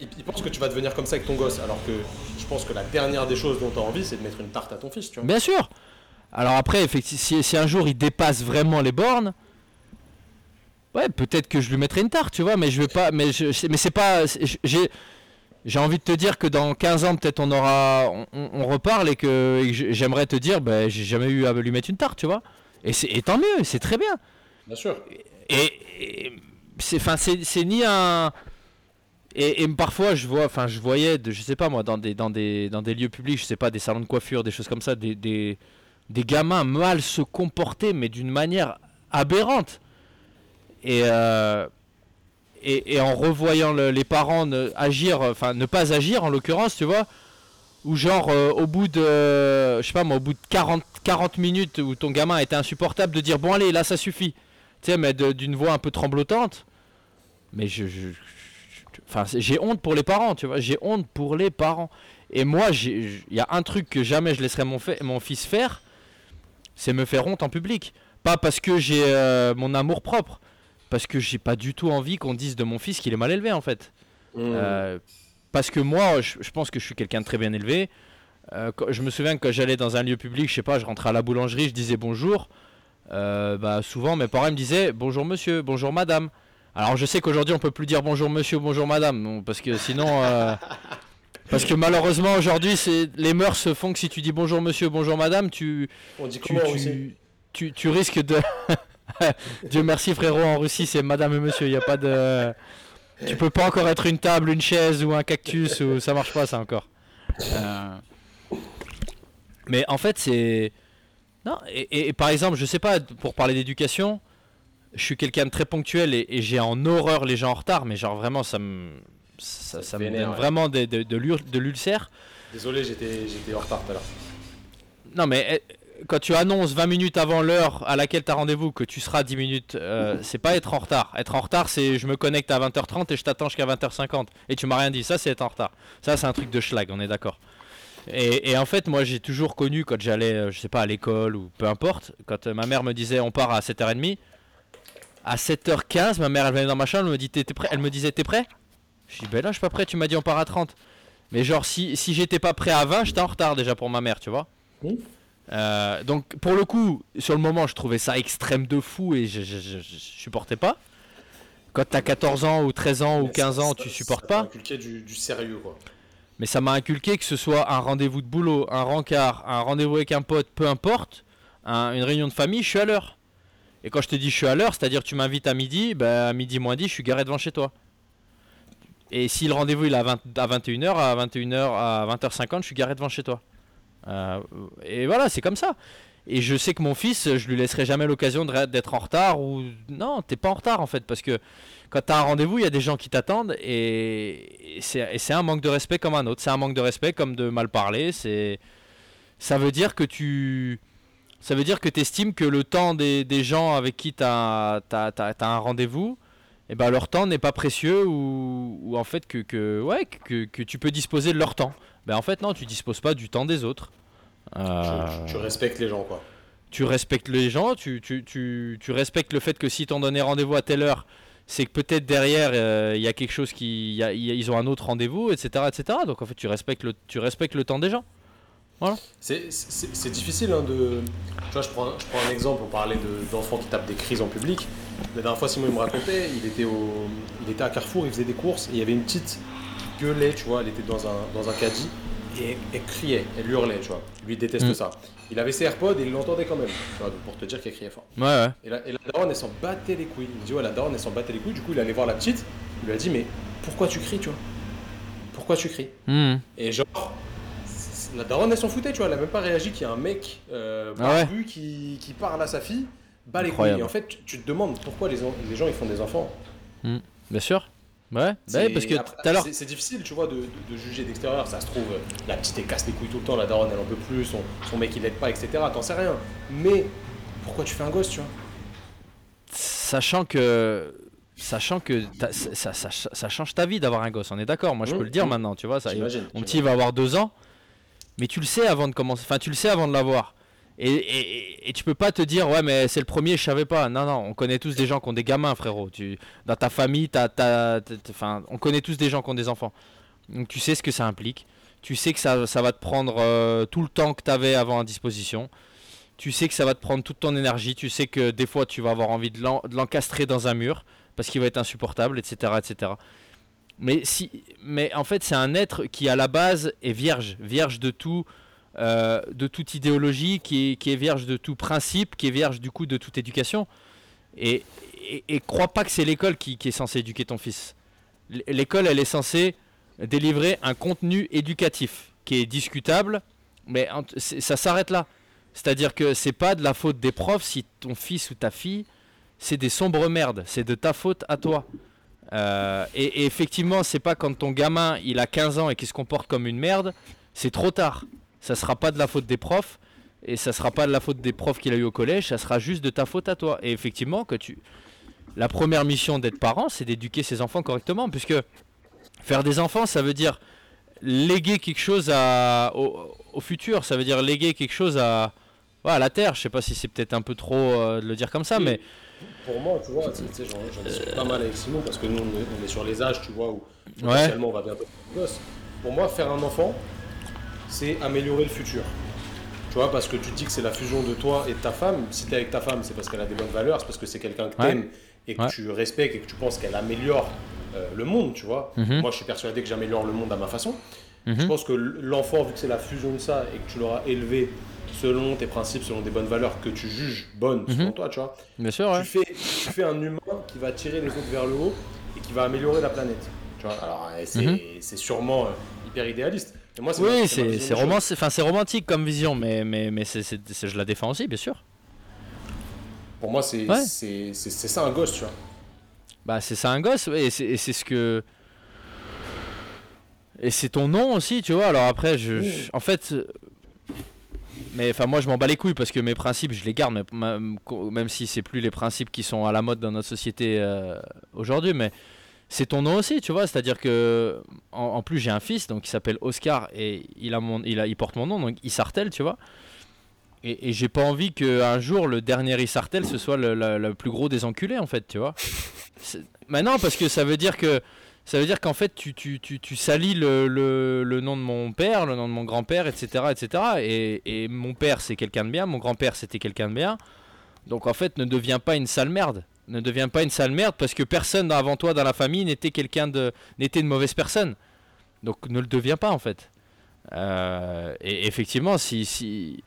Ils, ils pensent que tu vas devenir comme ça avec ton gosse, alors que je pense que la dernière des choses dont tu as envie, c'est de mettre une tarte à ton fils, tu vois. Bien sûr. Alors après, effectivement, si, si un jour il dépasse vraiment les bornes, ouais, peut-être que je lui mettrai une tarte, tu vois, mais je vais pas. Mais je, mais c'est pas. J'ai. J'ai envie de te dire que dans 15 ans, peut-être on aura, on, reparle et que, j'aimerais te dire, ben, j'ai jamais eu à lui mettre une tarte, tu vois. Et, c'est, et tant mieux, c'est très bien. Bien sûr. Et, et c'est, enfin, c'est, c'est ni un. Et, et parfois, je vois, enfin, je voyais, de, je sais pas moi, dans des, dans des, dans des lieux publics, je sais pas, des salons de coiffure, des choses comme ça, des, des, des gamins mal se comporter, mais d'une manière aberrante. Et, euh, et, et en revoyant le- les parents ne, agir, enfin, ne pas agir en l'occurrence, tu vois, ou genre euh, au bout de, je sais pas moi, au bout de 40, 40 minutes où ton gamin était insupportable, de dire bon allez, là ça suffit tu sais, mais d'une voix un peu tremblotante. Mais je, enfin, j'ai honte pour les parents, tu vois. J'ai honte pour les parents. Et moi, il y a un truc que jamais je laisserai mon fils faire. c'est me faire honte en public. Pas parce que j'ai euh, mon amour propre, parce que j'ai pas du tout envie qu'on dise de mon fils qu'il est mal élevé en fait. Mmh. Euh, parce que moi, je, je pense que je suis quelqu'un de très bien élevé. Euh, quand- je me souviens que quand j'allais dans un lieu public, je sais pas, je rentrais à la boulangerie, je disais bonjour. Euh, bah, souvent, mes parents me disaient bonjour monsieur, bonjour madame. Alors je sais qu'aujourd'hui on peut plus dire bonjour monsieur, bonjour madame, parce que sinon, parce que malheureusement aujourd'hui, c'est les mœurs se font que si tu dis bonjour monsieur, bonjour madame, tu On dit tu, comment tu, aussi tu, tu risques de. Dieu merci frérot, en Russie c'est madame et monsieur, il n'y a pas de. Tu peux pas encore être une table, une chaise ou un cactus, ou ça marche pas ça encore. Euh, Mais en fait c'est. Non, et, et- et par exemple, je sais pas, pour parler d'éducation, je suis quelqu'un de très ponctuel et, et j'ai en horreur les gens en retard, mais genre vraiment ça me. Ça, Ça me donne ouais. vraiment de, de, de l'ulcère. Désolé, j'étais j'étais en retard tout à l'heure. Non, mais eh, quand tu annonces 20 minutes avant l'heure à laquelle tu as rendez-vous que tu seras 10 minutes, euh, c'est pas être en retard. Être en retard, c'est je me connecte à 20h30 et je t'attends jusqu'à 20h50 et tu m'as rien dit. Ça, c'est être en retard. Ça, c'est un truc de schlag, on est d'accord. Et, en fait, moi, j'ai toujours connu quand j'allais, euh, je sais pas, à l'école ou peu importe, quand euh, ma mère me disait on part à 7h30, à 7h15, ma mère elle venait dans ma chambre, elle me, dit, elle me disait t'es prêt? Je dis ben là, je suis pas prêt, tu m'as dit on part à 30. Mais genre, si, si j'étais pas prêt à 20, j'étais en retard déjà pour ma mère, tu vois. Oui. Euh, donc pour le coup, sur le moment, je trouvais ça extrême de fou et je, je, je- je supportais pas. Quand t'as 14 ans ou 13 ans ou Mais 15 ça- ans, ça- tu ça supportes pas. inculqué du, du sérieux, quoi. Mais ça m'a inculqué que ce soit un rendez-vous de boulot, un rencard, un rendez-vous avec un pote, peu importe, un- une réunion de famille, je suis à l'heure. Et quand je te dis je suis à l'heure, c'est-à-dire tu m'invites à midi, bah, à midi moins 10, je suis garé devant chez toi. Et si le rendez-vous il est à, 20 à 21h, à 21h, à 20h50, je suis garé devant chez toi. Euh, et voilà, c'est comme ça. Et je sais que mon fils, je lui laisserai jamais l'occasion d'être en retard ou non, t'es pas en retard en fait parce que quand t'as un rendez-vous, il y a des gens qui t'attendent et, c'est un manque de respect comme un autre. C'est un manque de respect comme de mal parler. C'est ça veut dire que tu ça veut dire que tu estimes que le temps des, gens avec qui tu as, un rendez-vous, et ben leur temps n'est pas précieux ou, en fait que, ouais, que tu peux disposer de leur temps. Ben en fait non, tu disposes pas du temps des autres. Tu, Euh, tu- tu respectes les gens, quoi. tu respectes les gens, tu, tu, tu, tu respectes le fait que si t'ont donné rendez-vous à telle heure, c'est que peut-être derrière euh, il y a quelque chose qui, il y a- il y a- ils ont un autre rendez-vous, etc., etc. Donc en fait tu respectes le, tu respectes le temps des gens. C'est- C'est difficile hein, de. Tu vois, je prends, un- je prends un exemple, on parlait de- d'enfants qui tapent des crises en public. La dernière fois, Simon il me racontait, il était, au, il était à Carrefour, il faisait des courses, et il y avait une petite gueulait, tu vois, elle était dans un, dans un caddie, et elle, criait, elle hurlait, tu vois. Lui, déteste Mm. ça. Il avait ses AirPods et il l'entendait quand même, tu vois, donc pour te dire qu'elle criait fort. Ouais, ouais. Et la, et la daronne, elle s'en battait les couilles. Il me dit, ouais, la daronne, elle s'en battait les couilles. Du coup, il allait voir la petite. Il lui a dit, mais pourquoi tu cries, tu vois? Pourquoi tu cries? Hmm. Et genre, la daronne, elle s'en foutait, tu vois. Elle a même pas réagi qu'il y a un mec euh, Ah ouais. barbu qui, qui parle à sa fille. Bah les couilles. Et en fait, tu, tu te demandes pourquoi les, en- les gens, ils font des enfants. Bien sûr. Ouais. Bah parce que après, c'est- difficile, tu vois, de, de- de juger d'extérieur. Ça se trouve, la petite, elle casse les couilles tout le temps. La daronne, elle en peut plus. Son, son mec, il l'aide pas, etc. T'en sais rien. Mais pourquoi tu fais un gosse, tu vois? Sachant que. Sachant que ça, ça, ça- ça change ta vie d'avoir un gosse, on est d'accord. Moi je Mmh, peux le dire mmh. maintenant, tu vois. Ça, mon petit va avoir deux ans, mais tu le sais avant de commencer. Enfin, tu le sais avant de l'avoir. Et, tu peux pas te dire, ouais, mais c'est le premier, je savais pas. Non, non, on connaît tous des gens qui ont des gamins, frérot. Tu, dans ta famille, t'as, t'as- enfin, on connaît tous des gens qui ont des enfants. Donc tu sais ce que ça implique. Tu sais que ça, ça va te prendre euh, tout le temps que tu avais avant à disposition. Tu sais que ça va te prendre toute ton énergie. Tu sais que des fois, tu vas avoir envie de de l'encastrer dans un mur parce qu'il va être insupportable, etc. etc. Mais, si, mais en fait, c'est un être qui, à la base, est vierge. Vierge de tout. Euh, de toute idéologie, qui est, vierge de tout principe, qui est vierge du coup de toute éducation. Et, crois pas que c'est l'école qui, est censée éduquer ton fils. L'école, elle est censée délivrer un contenu éducatif qui est discutable, mais ça s'arrête là. C'est-à-dire que c'est pas de la faute des profs si ton fils ou ta fille, c'est des sombres merdes, c'est de ta faute à toi. Euh, et, et effectivement, c'est pas quand ton gamin il a 15 ans et qu'il se comporte comme une merde, c'est trop tard. Ça sera pas de la faute des profs et ça sera pas de la faute des profs qu'il a eu au collège, ça sera juste de ta faute à toi. Et effectivement, que tu la première mission d'être parent, c'est d'éduquer ses enfants correctement puisque faire des enfants, ça veut dire léguer quelque chose à, au, au futur, ça veut dire léguer quelque chose à, ouais, à la terre. Je sais pas si c'est peut-être un peu trop euh, de le dire comme ça, mais Pour moi, tu vois, j'en discute pas mal avec Simon parce que nous, on est, on est sur les âges, tu vois, où potentiellement on va bientôt gosse. Pour moi, faire un enfant, c'est améliorer le futur. Tu vois, parce que tu dis que c'est la fusion de toi et de ta femme. Si t'es avec ta femme, c'est parce qu'elle a des bonnes valeurs, c'est parce que c'est quelqu'un que Ouais. t'aimes et que Ouais. tu respectes et que tu penses qu'elle améliore euh, le monde, tu vois. Mhm. Moi, je suis persuadé que j'améliore le monde à ma façon. Mhm. Je pense que l'enfant, vu que c'est la fusion de ça et que tu l'auras élevé selon tes principes, selon des bonnes valeurs que tu juges bonnes selon Mhm. toi, tu vois, bien sûr, ouais. tu, fais, tu fais un humain qui va tirer les autres vers le haut et qui va améliorer la planète. Tu vois, alors euh, c'est c'est sûrement euh, hyper idéaliste. Moi, Oui, c'est roman- romantique comme vision, mais, mais, mais je la défends aussi, bien sûr. Pour moi, c'est Ouais. ça un gosse, tu vois. Bah, c'est ça un gosse, ouais, et c'est ce que. Et c'est ton nom aussi, tu vois. Alors après, je. En fait. Mais enfin, moi, je m'en bats les couilles parce que mes principes, je les garde, ma- même si c'est plus les principes qui sont à la mode dans notre société euh, aujourd'hui, mais c'est ton nom aussi, tu vois. C'est-à-dire que. En, plus, j'ai un fils, donc il s'appelle Oscar, et il, a mon, il, a, il porte mon nom, donc Isartel, tu vois. Et, j'ai pas envie qu'un jour, le dernier Isartel, ce soit le, le- plus gros des enculés, en fait, tu vois. Mais non, parce que ça veut dire que ça veut dire qu'en fait tu, tu, tu, tu salis le, le, le nom de mon père, le nom de mon grand-père, etc., etc. Et, et mon père c'est quelqu'un de bien, mon grand-père c'était quelqu'un de bien. Donc en fait ne deviens pas une sale merde. Ne deviens pas une sale merde parce que personne avant toi dans la famille n'était quelqu'un de n'était une mauvaise personne. Donc ne le deviens pas en fait. Euh, et effectivement si si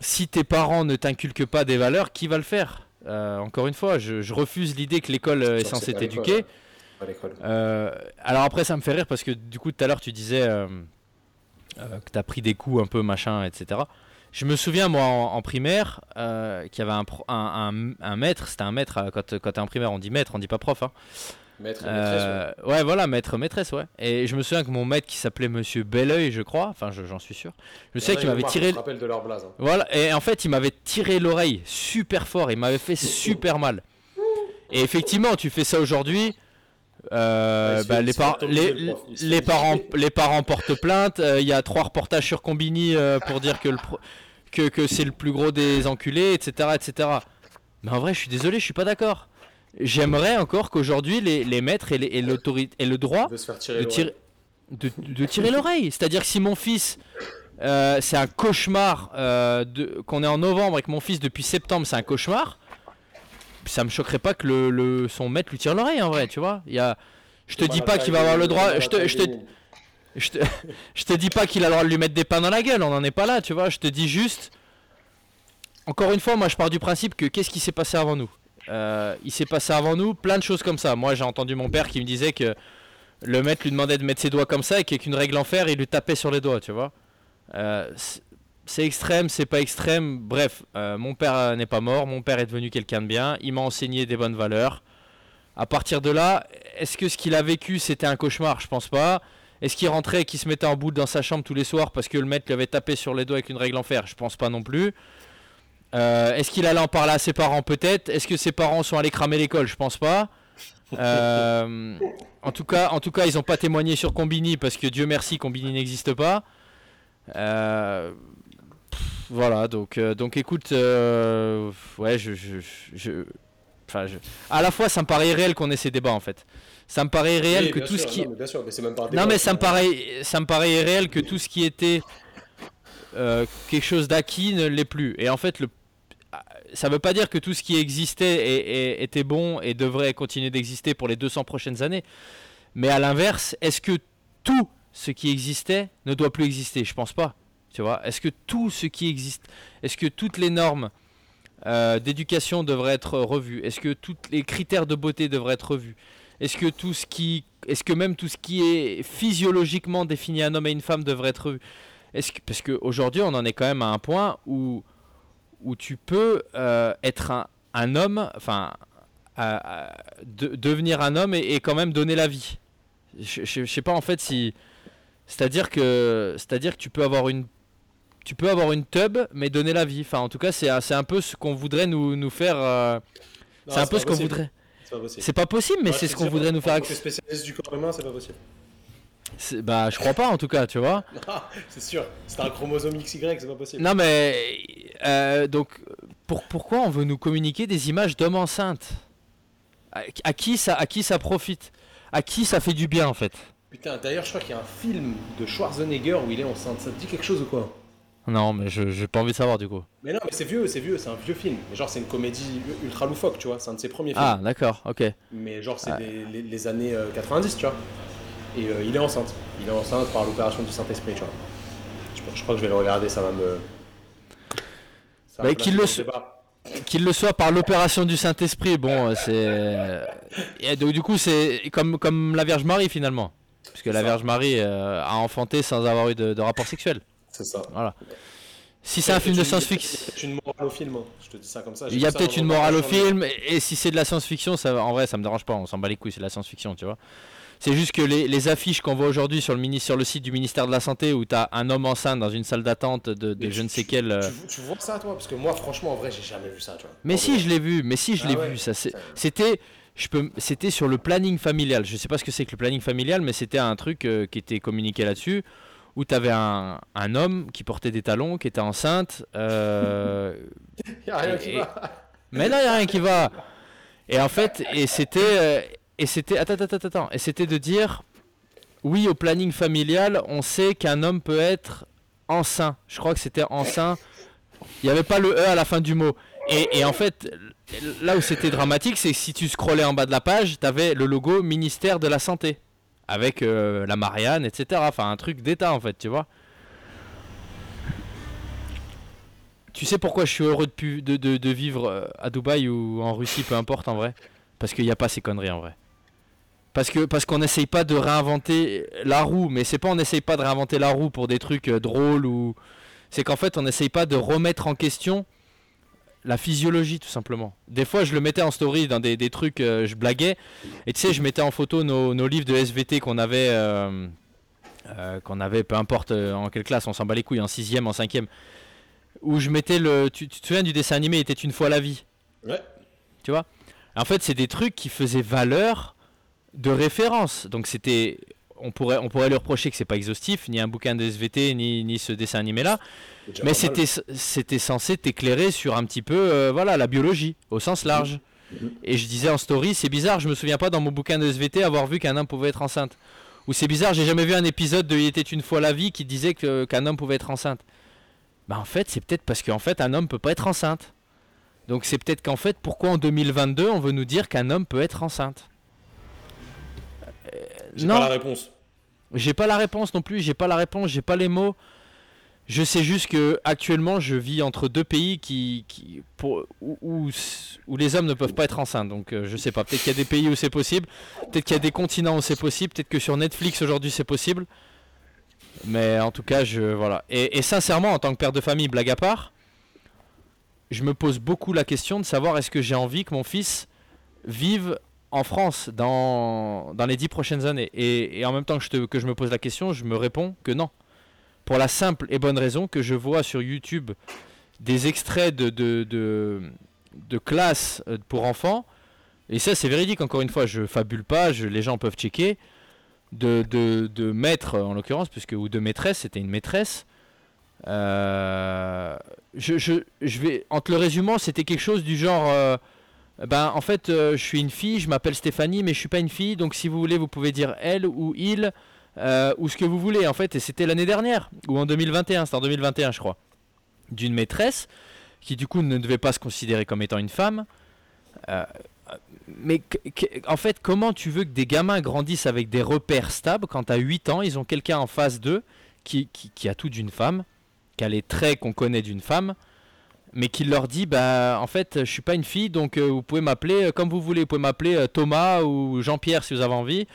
si tes parents ne t'inculquent pas des valeurs, qui va le faire? Euh, Encore une fois, je, je refuse l'idée que l'école est censée t'éduquer. Euh, alors après, ça me fait rire parce que du coup, tout à l'heure, tu disais que tu as pris des coups un peu, machin, etc. Je me souviens, moi, en, en primaire, euh, qu'il y avait un, pro- un, un- un maître, c'était un maître, euh, quand, quand tu es en primaire, on dit maître, on dit pas prof. Hein. Maître et maîtresse, ouais. Euh, ouais, voilà, maître, maîtresse, ouais. Et je me souviens que mon maître qui s'appelait Monsieur Belleuil, je crois, enfin, je- j'en suis sûr, je sais qu'il m'avait tiré. Je me rappelle de leur blaze. hein. Voilà, et en fait, il m'avait tiré l'oreille super fort, il m'avait fait super mal. Et effectivement, tu fais ça aujourd'hui, euh, bah, les, par- le parents, les parents portent plainte, euh, il y a trois reportages sur Combini euh, pour dire que, le que, que c'est le plus gros des enculés, etc., etc. Mais en vrai, je suis désolé, je suis pas d'accord. J'aimerais encore qu'aujourd'hui, les, les maîtres aient, et le droit De se faire tirer de tirer, de, de tirer l'oreille. C'est-à-dire que si mon fils, c'est un cauchemar, qu'on est en novembre et que mon fils depuis septembre c'est un cauchemar, ça me choquerait pas que le, le- son maître lui tire l'oreille en vrai, tu vois. Il y a, je te dis pas qu'il va avoir le droit, c'est je pas la te, je te, taille des- je te, je te dis pas qu'il a le droit de lui mettre des pains dans la gueule, on n'en est pas là, tu vois. Je te dis juste, encore une fois, moi je pars du principe que qu'est-ce qui s'est passé avant nous? Euh, Il s'est passé avant nous plein de choses comme ça. Moi j'ai entendu mon père qui me disait que le maître lui demandait de mettre ses doigts comme ça et qu'avec une règle en fer, il lui tapait sur les doigts, tu vois. Euh, c'est- extrême, c'est pas extrême. Bref, euh, mon père euh, n'est pas mort, mon père est devenu quelqu'un de bien, il m'a enseigné des bonnes valeurs. À partir de là, est-ce que ce qu'il a vécu c'était un cauchemar? Je pense pas. Est-ce qu'il rentrait et qu'il se mettait en boule dans sa chambre tous les soirs parce que le maître lui avait tapé sur les doigts avec une règle en fer? Je pense pas non plus. Euh, Est-ce qu'il allait en parler à ses parents? Peut-être. Est-ce que ses parents sont allés cramer l'école? Je pense pas. En tout cas, en tout cas, ils n'ont pas témoigné sur Combini parce que Dieu merci, Combini n'existe pas. Voilà, donc, euh, donc écoute, euh, ouais, je, je, je- enfin, je- à la fois, ça me paraît irréel qu'on ait ces débats en fait. Ça me paraît irréel Oui, que tout sûr, ce qui, non, mais bien sûr, mais c'est même pas un non débat, mais c'est ça me paraît, ça me paraît irréel que tout ce qui était euh, quelque chose d'acquis ne l'est plus. Et en fait, le, ça veut pas dire que tout ce qui existait et- et- était bon et devrait continuer d'exister pour les 200 prochaines années. Mais à l'inverse, est-ce que tout ce qui existait ne doit plus exister? Je pense pas. Tu vois. Est-ce que tout ce qui existe, est-ce que toutes les normes euh, d'éducation devraient être revues? Est-ce que tous les critères de beauté devraient être revus? Est-ce que tout ce qui, est-ce que même tout ce qui est physiologiquement défini un homme et une femme devrait être revu Est-ce que, parce qu'aujourd'hui, on en est quand même à un point où où tu peux euh, être un, homme, enfin, devenir un homme et, et quand même donner la vie. Je, je, je sais pas en fait si, c'est-à-dire que, c'est-à-dire que tu peux avoir une, tu peux avoir une tub mais donner la vie. Enfin, en tout cas, c'est un- peu ce qu'on voudrait nous, nous faire. euh, c'est un peu ce qu'on voudrait. C'est pas possible. Mais Ouais, c'est ce qu'on voudrait nous faire. En tant que acc- spécialiste du corps humain, c'est pas possible. Bah, je crois pas en tout cas, tu vois. c'est sûr. C'est un chromosome XY, c'est pas possible. Non mais euh, donc, pour, pourquoi on veut nous communiquer des images d'hommes enceintes? À, à qui ça, à qui ça profite? À qui ça fait du bien en fait? Putain, d'ailleurs, je crois qu'il y a un film de Schwarzenegger où il est enceinte. Ça te dit quelque chose ou quoi? Non, mais je j'ai pas envie de savoir du coup. Mais non, mais c'est vieux, c'est vieux, c'est un vieux film. Mais genre, c'est une comédie ultra loufoque, tu vois. C'est un de ses premiers films. Ah, d'accord, ok. Mais genre, c'est des- les, les années euh, 90, tu vois. Et euh, il est enceinte. Il est enceinte par l'opération du Saint-Esprit, tu vois. Je, je crois que je vais le regarder, ça va me. ça Bah, qu'il le débat. Qu'il le soit par l'opération du Saint-Esprit, bon, euh, c'est. Et donc, du coup, c'est comme, comme la Vierge Marie finalement. Puisque la ça. Vierge Marie euh, a enfanté sans avoir eu de, de rapport sexuel. C'est ça. Si c'est un film de Il y a science-fiction. peut-être une morale au film, hein. je te dis ça comme ça. Il y a peut-être une morale au le- film, et si c'est de la science-fiction, ça, en vrai, ça me dérange pas, on s'en bat les couilles, c'est de la science-fiction, tu vois. C'est juste que les, les affiches qu'on voit aujourd'hui sur, le mini- sur le site du ministère de la Santé, où tu as un homme enceinte dans une salle d'attente de, je tu- ne sais quel. euh, Tu, tu vois ça, toi? Parce que moi, franchement, en vrai, j'ai jamais vu ça, tu vois. Mais En si, vrai. je l'ai vu, mais si, je Ah l'ai ouais. vu, ça, c'est- Ça- c'était. Je peux, c'était sur le planning familial. Je sais pas ce que c'est que le planning familial, mais c'était un truc euh, qui était communiqué là-dessus, où tu avais un, un homme qui portait des talons, qui était enceinte, euh, Y a rien Et- qui va. Mais là, il a rien qui va. Et en fait, et c'était, euh, et c'était, attends, attends, attends, attends, et c'était de dire, oui, au planning familial, on sait qu'un homme peut être enceint. Je crois que c'était enceint. Il n'y avait pas le e à la fin du mot. Et, et en fait, là où c'était dramatique, c'est que si tu scrollais en bas de la page, tu avais le logo ministère de la santé avec euh, la Marianne, etc. Enfin, un truc d'État en fait, tu vois. Tu sais pourquoi je suis heureux de, de vivre euh, à Dubaï ou en Russie, peu importe en vrai? Parce qu'il n'y a pas ces conneries en vrai. Parce que parce qu'on n'essaye pas de réinventer la roue, mais c'est pas on n'essaye pas de réinventer la roue pour des trucs euh, drôles ou c'est qu'en fait on n'essaye pas de remettre en question la physiologie tout simplement. Des fois je le mettais en story dans des, des trucs, euh, je blaguais et tu sais je mettais en photo nos, nos livres de SVT qu'on avait euh, euh, qu'on avait peu importe en quelle classe, on s'en bat les couilles en sixième, en cinquième où je mettais le. Tu, tu te souviens du dessin animé était une fois la vie Ouais. Tu vois? En fait, c'est des trucs qui faisaient valeur de référence. Donc c'était. On pourrait, on pourrait lui reprocher que c'est pas exhaustif, ni un bouquin de SVT, ni, ni ce dessin animé là. Mais c'était, c'était censé t'éclairer sur un petit peu euh, voilà, la biologie, au sens large. Mhm. Et je disais en story, c'est bizarre, je me souviens pas dans mon bouquin de SVT avoir vu qu'un homme pouvait être enceinte. Ou c'est bizarre, j'ai jamais vu un épisode de Il était une fois la vie qui disait que, qu'un homme pouvait être enceinte. Bah en fait, c'est peut-être parce qu'en fait, un homme peut pas être enceinte. Donc c'est peut-être qu'en fait, pourquoi en 2022, on veut nous dire qu'un homme peut être enceinte? J'ai Non, pas la réponse. j'ai pas la réponse non plus, j'ai pas la réponse, j'ai pas les mots. Je sais juste que actuellement je vis entre deux pays qui, qui pour, où, où, où les hommes ne peuvent pas être enceintes. Donc euh, je sais pas, peut-être qu'il y a des pays où c'est possible, peut-être qu'il y a des continents où c'est possible, peut-être que sur Netflix aujourd'hui c'est possible. Mais en tout cas, je voilà. Et, et sincèrement, en tant que père de famille, blague à part, je me pose beaucoup la question de savoir est-ce que j'ai envie que mon fils vive en France dans, dans les dix prochaines années. Et, en même temps que je, te- que je me pose la question, je me réponds que non. Pour la simple et bonne raison que je vois sur YouTube des extraits de, de, de, classes euh, pour enfants. Et ça, c'est véridique, encore une fois, je fabule pas, je, les gens peuvent checker. De, de, de maîtres, en l'occurrence, puisque, ou de maîtresse, c'était une maîtresse. Euh, je, je, je vais, en te le résumant, c'était quelque chose du genre. euh, ben, en fait, euh, je suis une fille, je m'appelle Stéphanie, mais je suis pas une fille, donc si vous voulez, vous pouvez dire elle ou il, euh, ou ce que vous voulez, en fait. Et c'était l'année dernière, ou en 2021, c'était en 2021, je crois, d'une maîtresse qui, du coup, ne devait pas se considérer comme étant une femme. Euh, mais en fait, comment tu veux que des gamins grandissent avec des repères stables quand à 8 ans, ils ont quelqu'un en face d'eux qui, qui, qui a tout d'une femme, qui a les traits qu'on connaît d'une femme, mais qui leur dit bah en fait je suis pas une fille donc euh, vous pouvez m'appeler euh, comme vous voulez. Vous pouvez m'appeler euh, Thomas ou Jean-Pierre si vous avez envie.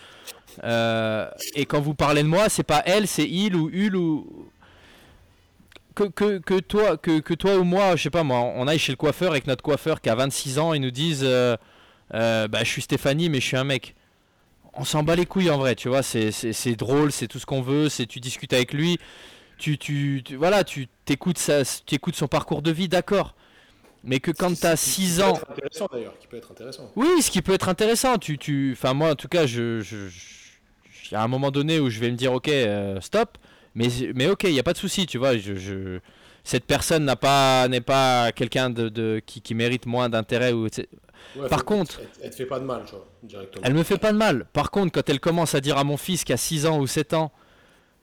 Et quand vous parlez de moi c'est pas elle c'est il ou Ul ou que, que, que toi que, que toi ou moi je sais pas moi on aille chez le coiffeur avec notre coiffeur qui a 26 ans et nous dise euh, bah je suis Stéphanie mais je suis un mec. On s'en bat les couilles en vrai tu vois c'est drôle c'est tout ce qu'on veut c'est tu discutes avec lui tu, tu, tu- voilà, tu t'écoutes sa- tu écoutes son parcours de vie, d'accord. Mais que quand tu as Qui- 6 qui ans, intéressant d'ailleurs, qui peut être intéressant. oui, ce qui peut être intéressant, tu, tu, enfin moi en tout cas, je, je, je- il y a un moment donné où je vais me dire ok, euh, stop, mais, mais ok, il y a pas de souci, tu vois, je, je, cette personne n'a pas n'est pas quelqu'un de, de- qui, qui mérite moins d'intérêt ou. Ouais, Par contre- Elle, elle te fait pas de mal, tu vois, directement. Elle me fait pas de mal. Par contre, quand elle commence à dire à mon fils qui a 6 ans ou 7 ans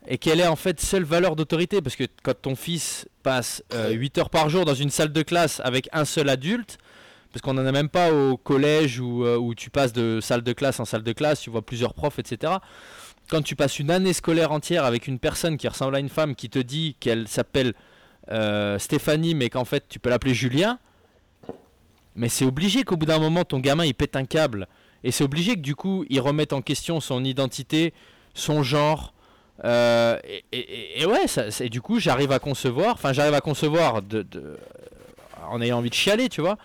et qu'elle est en fait seule valeur d'autorité, parce que quand ton fils passe euh, 8 heures par jour dans une salle de classe avec un seul adulte, parce qu'on n'en a même pas au collège où, euh, où tu passes de salle de classe en salle de classe, tu vois plusieurs profs, etc. Quand tu passes une année scolaire entière avec une personne qui ressemble à une femme qui te dit qu'elle s'appelle euh, Stéphanie, mais qu'en fait tu peux l'appeler Julien, mais c'est obligé qu'au bout d'un moment ton gamin il pète un câble. Et c'est obligé que du coup, il remette en question son identité, son genre. Euh, et, ouais, ça, du coup, j'arrive à concevoir, enfin, j'arrive à concevoir en ayant envie de chialer, tu vois,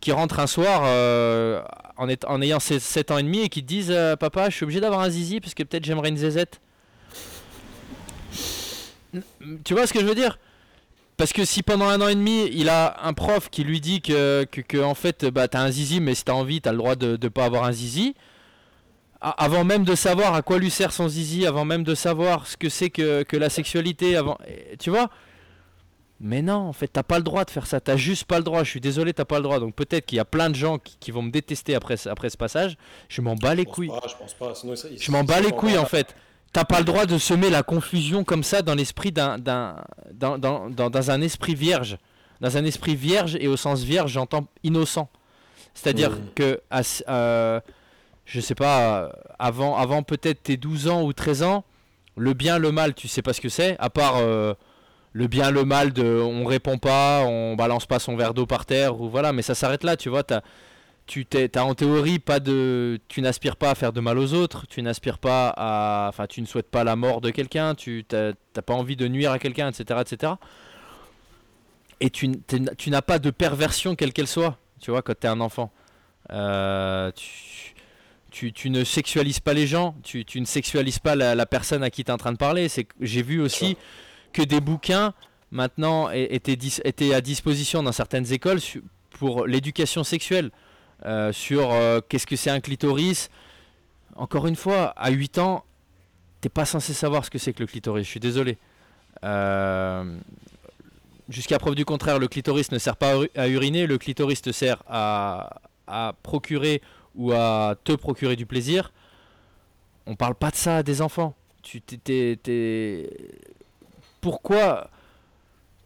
qui rentre un soir euh, en, ayant 7 ans et demi et qui te disent euh, Papa, je suis obligé d'avoir un zizi parce que peut-être j'aimerais une zézette. Tu vois ce que je veux dire? Parce que si pendant un an et demi, il a un prof qui lui dit que, en fait, bah, t'as un zizi, mais si t'as envie, t'as le droit de ne pas avoir un zizi, avant même de savoir à quoi lui sert son zizi, avant même de savoir ce que c'est que, que la sexualité, avant, tu vois? Mais non, en fait, t'as pas le droit de faire ça, t'as juste pas le droit, je suis désolé, t'as pas le droit. Donc peut-être qu'il y a plein de gens qui, qui vont me détester après, ce- après ce passage, je m'en bats les Je couilles. pas, je pense pas. Sinon, il- Je m'en bats les il- couilles en fait. T'as pas le droit de semer la confusion comme ça dans l'esprit d'un, d'un, dans, dans, dans, dans un esprit vierge. Dans un esprit vierge et au sens vierge, j'entends innocent. C'est-à-dire que, à euh, je sais pas, euh, avant, avant peut-être tes 12 ans ou 13 ans, le bien, le mal, tu sais pas ce que c'est, à part euh, le bien, le mal de on répond pas, on balance pas son verre d'eau par terre, ou voilà, mais ça s'arrête là, tu vois. T'as, tu t'es, en théorie pas de, tu n'aspires pas à faire de mal aux autres, tu n'aspires pas à, enfin, tu ne souhaites pas la mort de quelqu'un, tu t'as, pas envie de nuire à quelqu'un, etc., etc. Et tu, t'es- tu n'as pas de perversion quelle qu'elle soit, tu vois, quand tu es un enfant. Euh, tu, tu ne sexualises pas les gens, tu, tu ne sexualises pas la, la personne à qui tu es en train de parler. C'est j'ai vu aussi que des bouquins maintenant étaient, dis- étaient à disposition dans certaines écoles su- pour l'éducation sexuelle, euh, sur euh, qu'est-ce que c'est un clitoris. Encore une fois, à 8 ans, t'es pas censé savoir ce que c'est que le clitoris, je suis désolé. Euh, Jusqu'à preuve du contraire, le clitoris ne sert pas à uriner, le clitoris te sert à, à procurer ou à te procurer du plaisir. On parle pas de ça à des enfants. Tu t'es- Pourquoi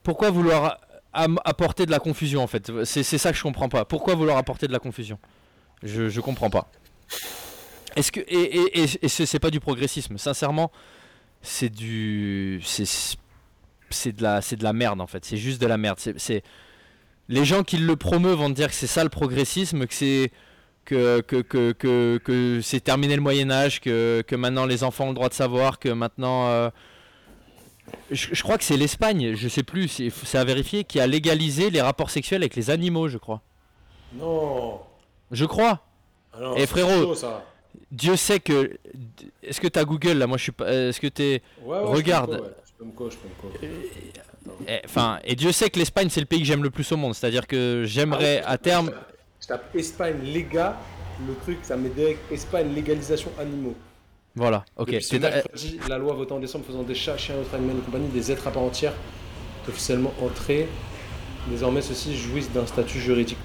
pourquoi vouloir apporter de la confusion en fait? C'est ça que je comprends pas. Pourquoi vouloir apporter de la confusion? Je, je comprends pas. Est-ce que et, et, et, et c'est pas du progressisme. Sincèrement, c'est du c'est de la c'est de la merde en fait. C'est juste de la merde. C'est les gens qui le promeuvent vont dire que c'est ça le progressisme, que c'est que, que, que, que, que c'est terminé le Moyen Âge, que, que maintenant les enfants ont le droit de savoir, que maintenant... euh, je, je crois que c'est l'Espagne, je sais plus, c'est à vérifier, qui a légalisé les rapports sexuels avec les animaux, je crois. Non. Je crois. Ah non, Eh, frérot. chaud, ça. Dieu sait que... Est-ce que t'as Google là? Moi je suis pas... Est-ce que t'es... Ouais, ouais, Regarde. Enfin, et Dieu sait que l'Espagne c'est le pays que j'aime le plus au monde. C'est-à-dire que j'aimerais à terme... Je tape Espagne, léga, le truc, ça met direct Espagne, légalisation animaux. Voilà, ok. Depuis ce mercredi, la loi votée en décembre faisant des chats, chiens et autres animaux de compagnie des êtres à part entière est officiellement entrée. Désormais, ceux-ci jouissent d'un statut juridique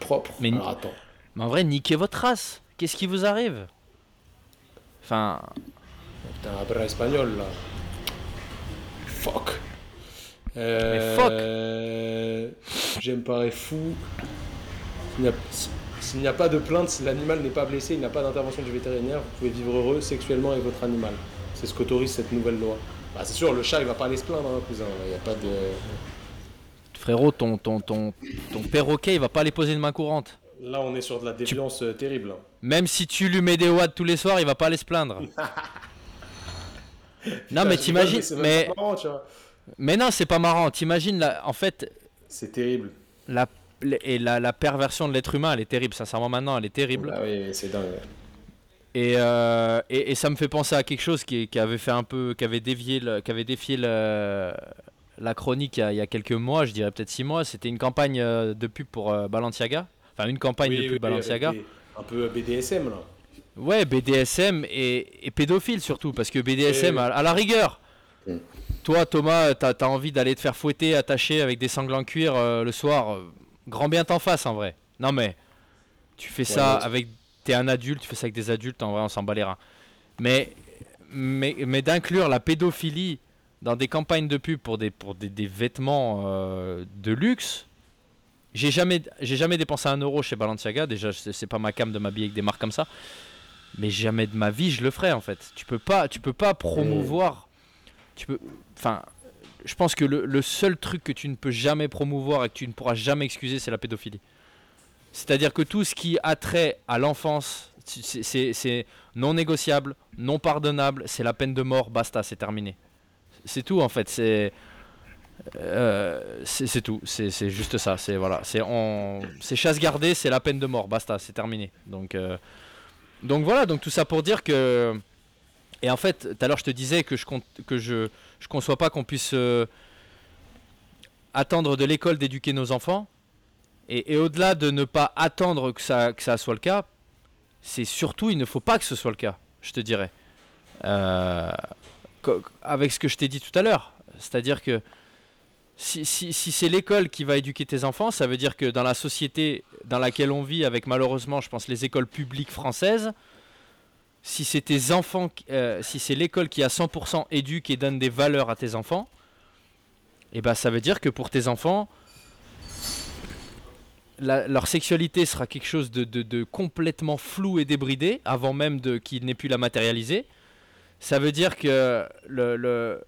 propre. Mais- Alors attends. Mais en vrai, niquez votre race. Qu'est-ce qui vous arrive? Enfin, Putain, un bras espagnol là. Fuck. Euh, fuck. J'aime paraît fou. S'il n'y a, pas de plainte, si l'animal n'est pas blessé, il n'y a pas d'intervention du vétérinaire, vous pouvez vivre heureux sexuellement avec votre animal. C'est ce qu'autorise cette nouvelle loi. Bah, c'est sûr, le chat il va pas aller se plaindre, hein, cousin. Il n'y a pas de. frérot, ton, ton, ton, ton perroquet, il va pas aller poser une main courante. Là, on est sur de la déviance euh, terrible. hein. Même si tu lui mets des watts tous les soirs, il va pas aller se plaindre. non, mais rigole, t'imagines. Mais, pas marrant, tu vois. mais non, c'est pas marrant. T'imagines, la- en fait, C'est terrible. la, et la, la perversion de l'être humain, elle est terrible. Sincèrement, maintenant, elle est terrible. Ah oui, c'est dingue. Et, euh, et, et ça me fait penser à quelque chose qui, qui avait fait un peu, qui avait dévié, le- qui avait défié le- la chronique il y, a, il y a quelques mois, je dirais peut-être six mois. C'était une campagne euh, de pub pour euh, Balenciaga, enfin une campagne Oui, de pub oui, Balenciaga. des- Un peu BDSM là. Ouais, BDSM et, et pédophile surtout, parce que BDSM à, à la rigueur, Mm. Toi, Thomas, t'as as envie d'aller te faire fouetter, attacher avec des sangles en cuir euh, le soir. euh, grand bien t'en face, en vrai. Non, mais tu fais ça Ouais, avec. T'es un adulte, tu fais ça avec des adultes, en vrai, on s'en bat les reins. Mais, mais, mais d'inclure la pédophilie dans des campagnes de pub pour des, pour des, des vêtements euh, de luxe, j'ai jamais, j'ai jamais dépensé un euro chez Balenciaga. Déjà, c'est c'est pas ma cam de m'habiller avec des marques comme ça. Mais jamais de ma vie je le ferai en fait. Tu peux pas, tu peux pas promouvoir. Tu peux, enfin, je pense que le, seul truc que tu ne peux jamais promouvoir et que tu ne pourras jamais excuser, c'est la pédophilie. C'est-à-dire que tout ce qui a trait à l'enfance, c'est- non négociable, non pardonnable, c'est la peine de mort, basta, c'est terminé. C'est tout en fait. C'est euh, c'est tout. C'est juste ça. C'est voilà. C'est chasse gardée, c'est la peine de mort, basta, c'est terminé. Donc euh, donc voilà. Donc tout ça pour dire que et en fait, tout à l'heure je te disais que je compte, que je je conçois pas qu'on puisse euh, attendre de l'école d'éduquer nos enfants. Et, au-delà de ne pas attendre que ça, soit le cas, c'est surtout, il ne faut pas que ce soit le cas, je te dirais. Euh, avec ce que je t'ai dit tout à l'heure. C'est-à-dire que si c'est l'école qui va éduquer tes enfants, ça veut dire que dans la société dans laquelle on vit, avec malheureusement, je pense, les écoles publiques françaises, si c'est tes enfants, euh, si c'est l'école qui à 100% éduque et donne des valeurs à tes enfants, et ben ça veut dire que pour tes enfants, la- leur sexualité sera quelque chose de, de- de complètement flou et débridé avant même de qu'ils n'aient pu la matérialiser. Ça veut dire que le, le-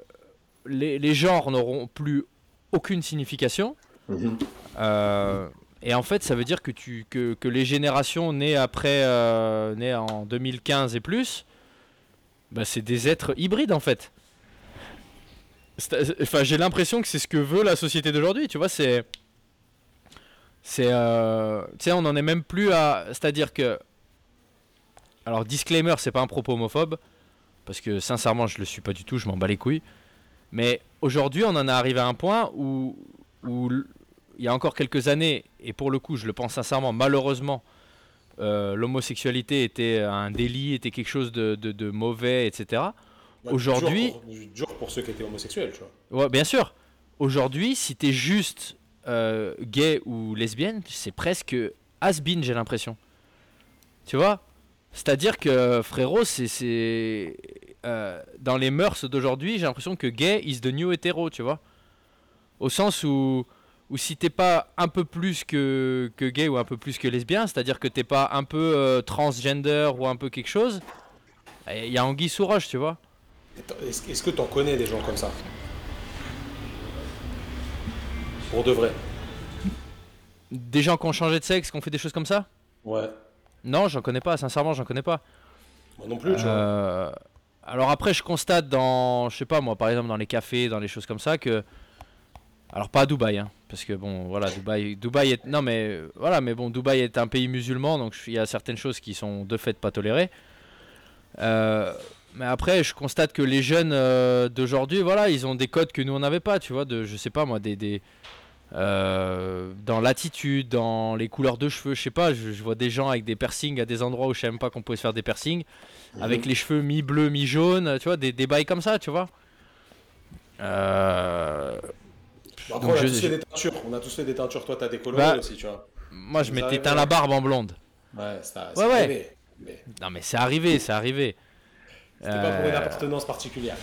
les, les genres n'auront plus aucune signification. Mhm. Euh, et en fait, ça veut dire que, tu, que, que les générations nées après, euh, nées en 2015 et plus, bah, c'est des êtres hybrides en fait. Enfin, j'ai l'impression que c'est ce que veut la société d'aujourd'hui. Tu vois, c'est, c'est, euh, tu sais, on n'en est même plus à, c'est-à-dire que, alors disclaimer, c'est pas un propos homophobe, parce que sincèrement, je le suis pas du tout. Je m'en bats les couilles. Mais aujourd'hui, on en est arrivé à un point où, où il y a encore quelques années, et pour le coup, je le pense sincèrement, malheureusement, euh, l'homosexualité était un délit, était quelque chose de, de- de mauvais, etc. Ouais, Aujourd'hui- dur pour- Dur pour ceux qui étaient homosexuels, tu vois. Ouais, bien sûr. Aujourd'hui, si t'es juste euh, gay ou lesbienne, c'est presque has-been, j'ai l'impression. Tu vois? C'est-à-dire que, frérot, c'est. c'est, euh, dans les mœurs d'aujourd'hui, j'ai l'impression que gay is the new hétéro, tu vois? Au sens où, où si t'es pas un peu plus que, que gay ou un peu plus que lesbien, c'est-à-dire que t'es pas un peu euh, transgender ou un peu quelque chose, il y a anguille sous roche, tu vois t'en- Est-ce que tu en connais des gens comme ça? Pour de vrai Des gens qui ont changé de sexe, qui ont fait des choses comme ça? Ouais. Non, j'en connais pas, sincèrement, j'en connais pas. Moi non plus, tu vois. Euh, alors après, je constate dans, je sais pas moi, par exemple dans les cafés, dans les choses comme ça, que, alors pas à Dubaï, hein, parce que bon, voilà, Dubaï, Dubaï est, non mais voilà, mais bon, Dubaï est un pays musulman, donc il y a certaines choses qui sont de fait pas tolérées. Euh, mais après, je constate que les jeunes euh, d'aujourd'hui, voilà, ils ont des codes que nous on n'avait pas, tu vois, de, je sais pas moi, des, des euh, dans l'attitude, dans les couleurs de cheveux, je sais pas, je, je vois des gens avec des piercings à des endroits où je savais même pas qu'on pouvait se faire des piercings avec les cheveux mi-bleu, mi-jaune, tu vois, des, des bails comme ça, tu vois. Euh, après, donc on a je- tous je- fait des teintures. On a tous fait des teintures. Toi, t'as des colorés Bah, aussi, tu vois. moi, je Ça m'étais teint la barbe en blonde. Ouais, c'est Ouais, arrivé. Mais Non, mais c'est arrivé, c'est arrivé. c'était pas pour une Euh, appartenance particulière.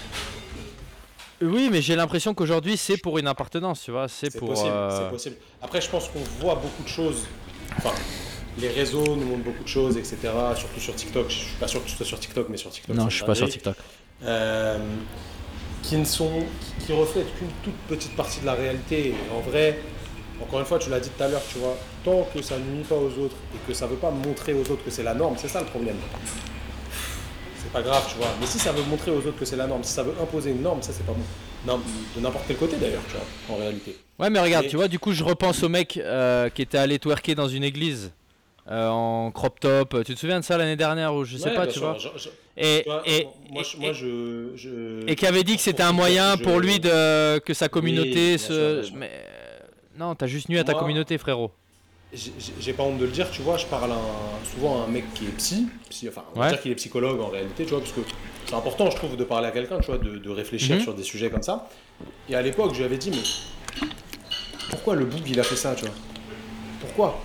Oui, mais j'ai l'impression qu'aujourd'hui, c'est pour une appartenance, tu vois. C'est pour. possible, euh, c'est possible. Après, je pense qu'on voit beaucoup de choses. Enfin, les réseaux nous montrent beaucoup de choses, etc. Surtout sur TikTok. Je suis pas sûr que tu sois sur TikTok, mais sur TikTok. Non, je suis pas sur. TikTok. Euh, qui ne sont, qui, qui reflètent qu'une toute petite partie de la réalité. Et en vrai, encore une fois, tu l'as dit tout à l'heure, tu vois, tant que ça ne nuit pas aux autres et que ça veut pas montrer aux autres que c'est la norme, c'est ça le problème. C'est pas grave, tu vois. Mais si ça veut montrer aux autres que c'est la norme, si ça veut imposer une norme, ça c'est pas bon. De n'importe quel côté d'ailleurs, tu vois, en réalité. Ouais, mais regarde, Et- tu vois, du coup, je repense au mec euh, qui était allé twerker dans une église euh, en crop top. Tu te souviens de ça l'année dernière ou je sais Ouais, pas, tu sûr, vois je- je- Et, vois, et, moi, je, moi, je, je- et qui avait dit que c'était un moyen pour lui de que sa communauté se. sûr. Mais euh, non, t'as juste nu à ta Moi- communauté, frérot. j'ai pas honte de le dire, tu vois, je parle souvent à un mec qui est psy, enfin, on va dire qu'il est psychologue en réalité, tu vois, parce que c'est important, je trouve, de parler à quelqu'un, tu vois, de, réfléchir mhm. sur des sujets comme ça. Et à l'époque, je lui avais dit, mais pourquoi le boug il a fait ça, tu vois? Pourquoi?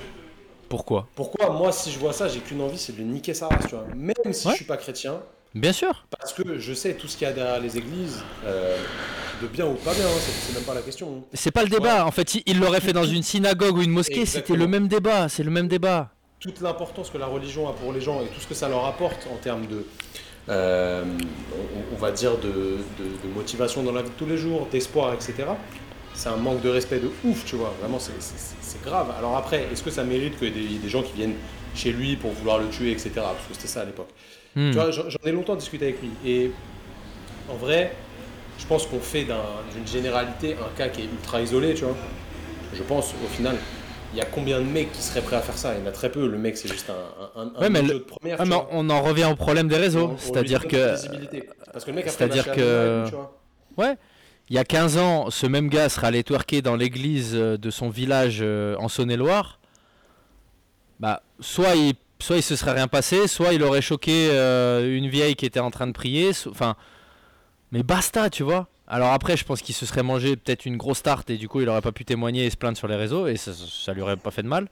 Pourquoi Pourquoi moi, si je vois ça, j'ai qu'une envie, c'est de niquer sa race, tu vois. Même si je suis pas chrétien. Bien sûr. Parce que je sais tout ce qu'il y a derrière les églises. Euh, de bien ou pas bien, hein, c'est même pas la question. C'est pas le débat. En fait, il l'aurait fait dans une synagogue ou une mosquée, c'était le même débat. C'est le même débat. Toute l'importance que la religion a pour les gens et tout ce que ça leur apporte en termes de, euh, on, va dire, de, motivation dans la vie de tous les jours, d'espoir, etc. C'est un manque de respect de ouf, tu vois. Vraiment, c'est grave. Alors après, est-ce que ça mérite y ait des gens qui viennent chez lui pour vouloir le tuer, etc. Parce que c'était ça à l'époque. Hmm. Tu vois, j'en ai longtemps discuté avec lui. Et en vrai, je pense qu'on fait d'une généralité un cas qui est ultra isolé, tu vois. Je pense, au final, il y a combien de mecs qui seraient prêts à faire ça? Il y en a très peu. Le mec, c'est juste un, un, ouais, mais de première. on en revient au problème des réseaux. C'est-à-dire que. Parce que le mec, C'est-à-dire que. Ouais. Il y a 15 ans, ce même gars serait allé twerker dans l'église de son village euh, en Saône-et-Loire. Bah, soit il, soit il se serait rien passé, soit il aurait choqué euh, une vieille qui était en train de prier. Enfin, mais basta, tu vois. Alors après, je pense qu'il se serait mangé peut-être une grosse tarte et du coup, il aurait pas pu témoigner et se plaindre sur les réseaux et ça, ça lui aurait pas fait de mal.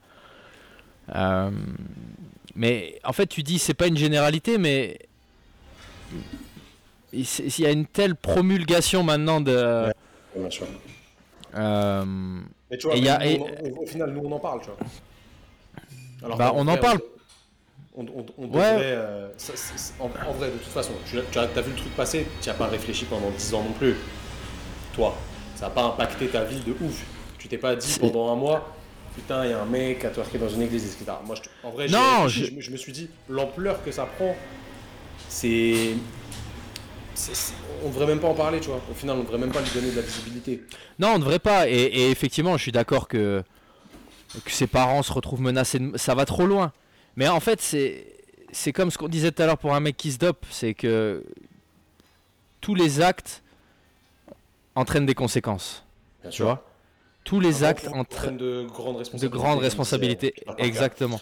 Euh, mais en fait, tu dis c'est pas une généralité, mais il y a une telle promulgation maintenant de. Ouais, bien sûr. Euh, tu vois, au final, nous on en parle, tu vois. Alors bah, on en parle. On, devrait. Euh, en, vrai, de toute façon, tu, as, vu le truc passer, tu n'as pas réfléchi pendant 10 ans non plus. Toi, ça n'a pas impacté ta vie de ouf. Tu t'es pas dit pendant un mois, putain, il y a un mec à twerker dans une église, etc. Moi, je, en vrai, non, je... me suis dit, l'ampleur que ça prend, c'est. On devrait même pas en parler, tu vois. Au final, on devrait même pas lui donner de la visibilité. Non, on devrait pas. Et, et effectivement, je suis d'accord que, que ses parents se retrouvent menacés. Ça va trop loin. Mais en fait, c'est c'est comme ce qu'on disait tout à l'heure pour un mec qui se dope, c'est que tous les actes entraînent des conséquences. Bien tu vois Tous les actes entraînent de grandes responsabilités. De grandes responsabilités, exactement.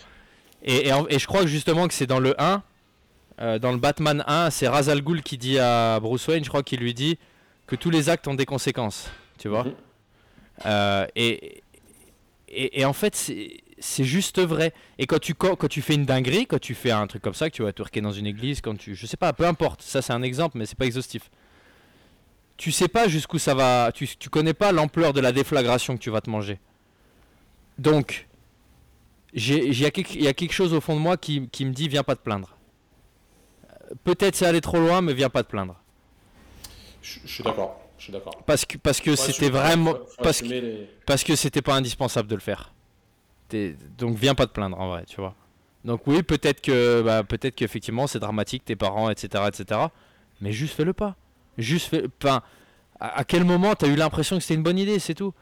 Et, et, je crois justement que c'est dans le 1, euh, dans le Batman 1, c'est Ra's al Ghul qui dit à Bruce Wayne, je crois qu'il lui dit que tous les actes ont des conséquences, tu vois mhm. euh, et, et, en fait, c'est juste vrai. Et quand tu, quand, tu fais une dinguerie, quand tu fais un truc comme ça, que tu vas tourquer dans une église, quand tu. Je sais pas, peu importe, ça c'est un exemple, mais c'est pas exhaustif. Tu sais pas jusqu'où ça va. Tu, tu connais pas l'ampleur de la déflagration que tu vas te manger. Donc, il y, a quelque chose au fond de moi qui, me dit viens pas te plaindre. Peut-être c'est aller trop loin, mais viens pas te plaindre. Je, suis d'accord. Je suis d'accord. Parce que parce que c'était vraiment parce que, parce que c'était pas indispensable de le faire donc viens pas te plaindre en vrai, tu vois. Donc oui, peut-être que bah, peut-être qu'effectivement c'est dramatique, tes parents, etc., etc. Mais juste fais-le pas. Juste fais. Enfin, à, quel moment t'as eu l'impression que c'était une bonne idée, c'est tout.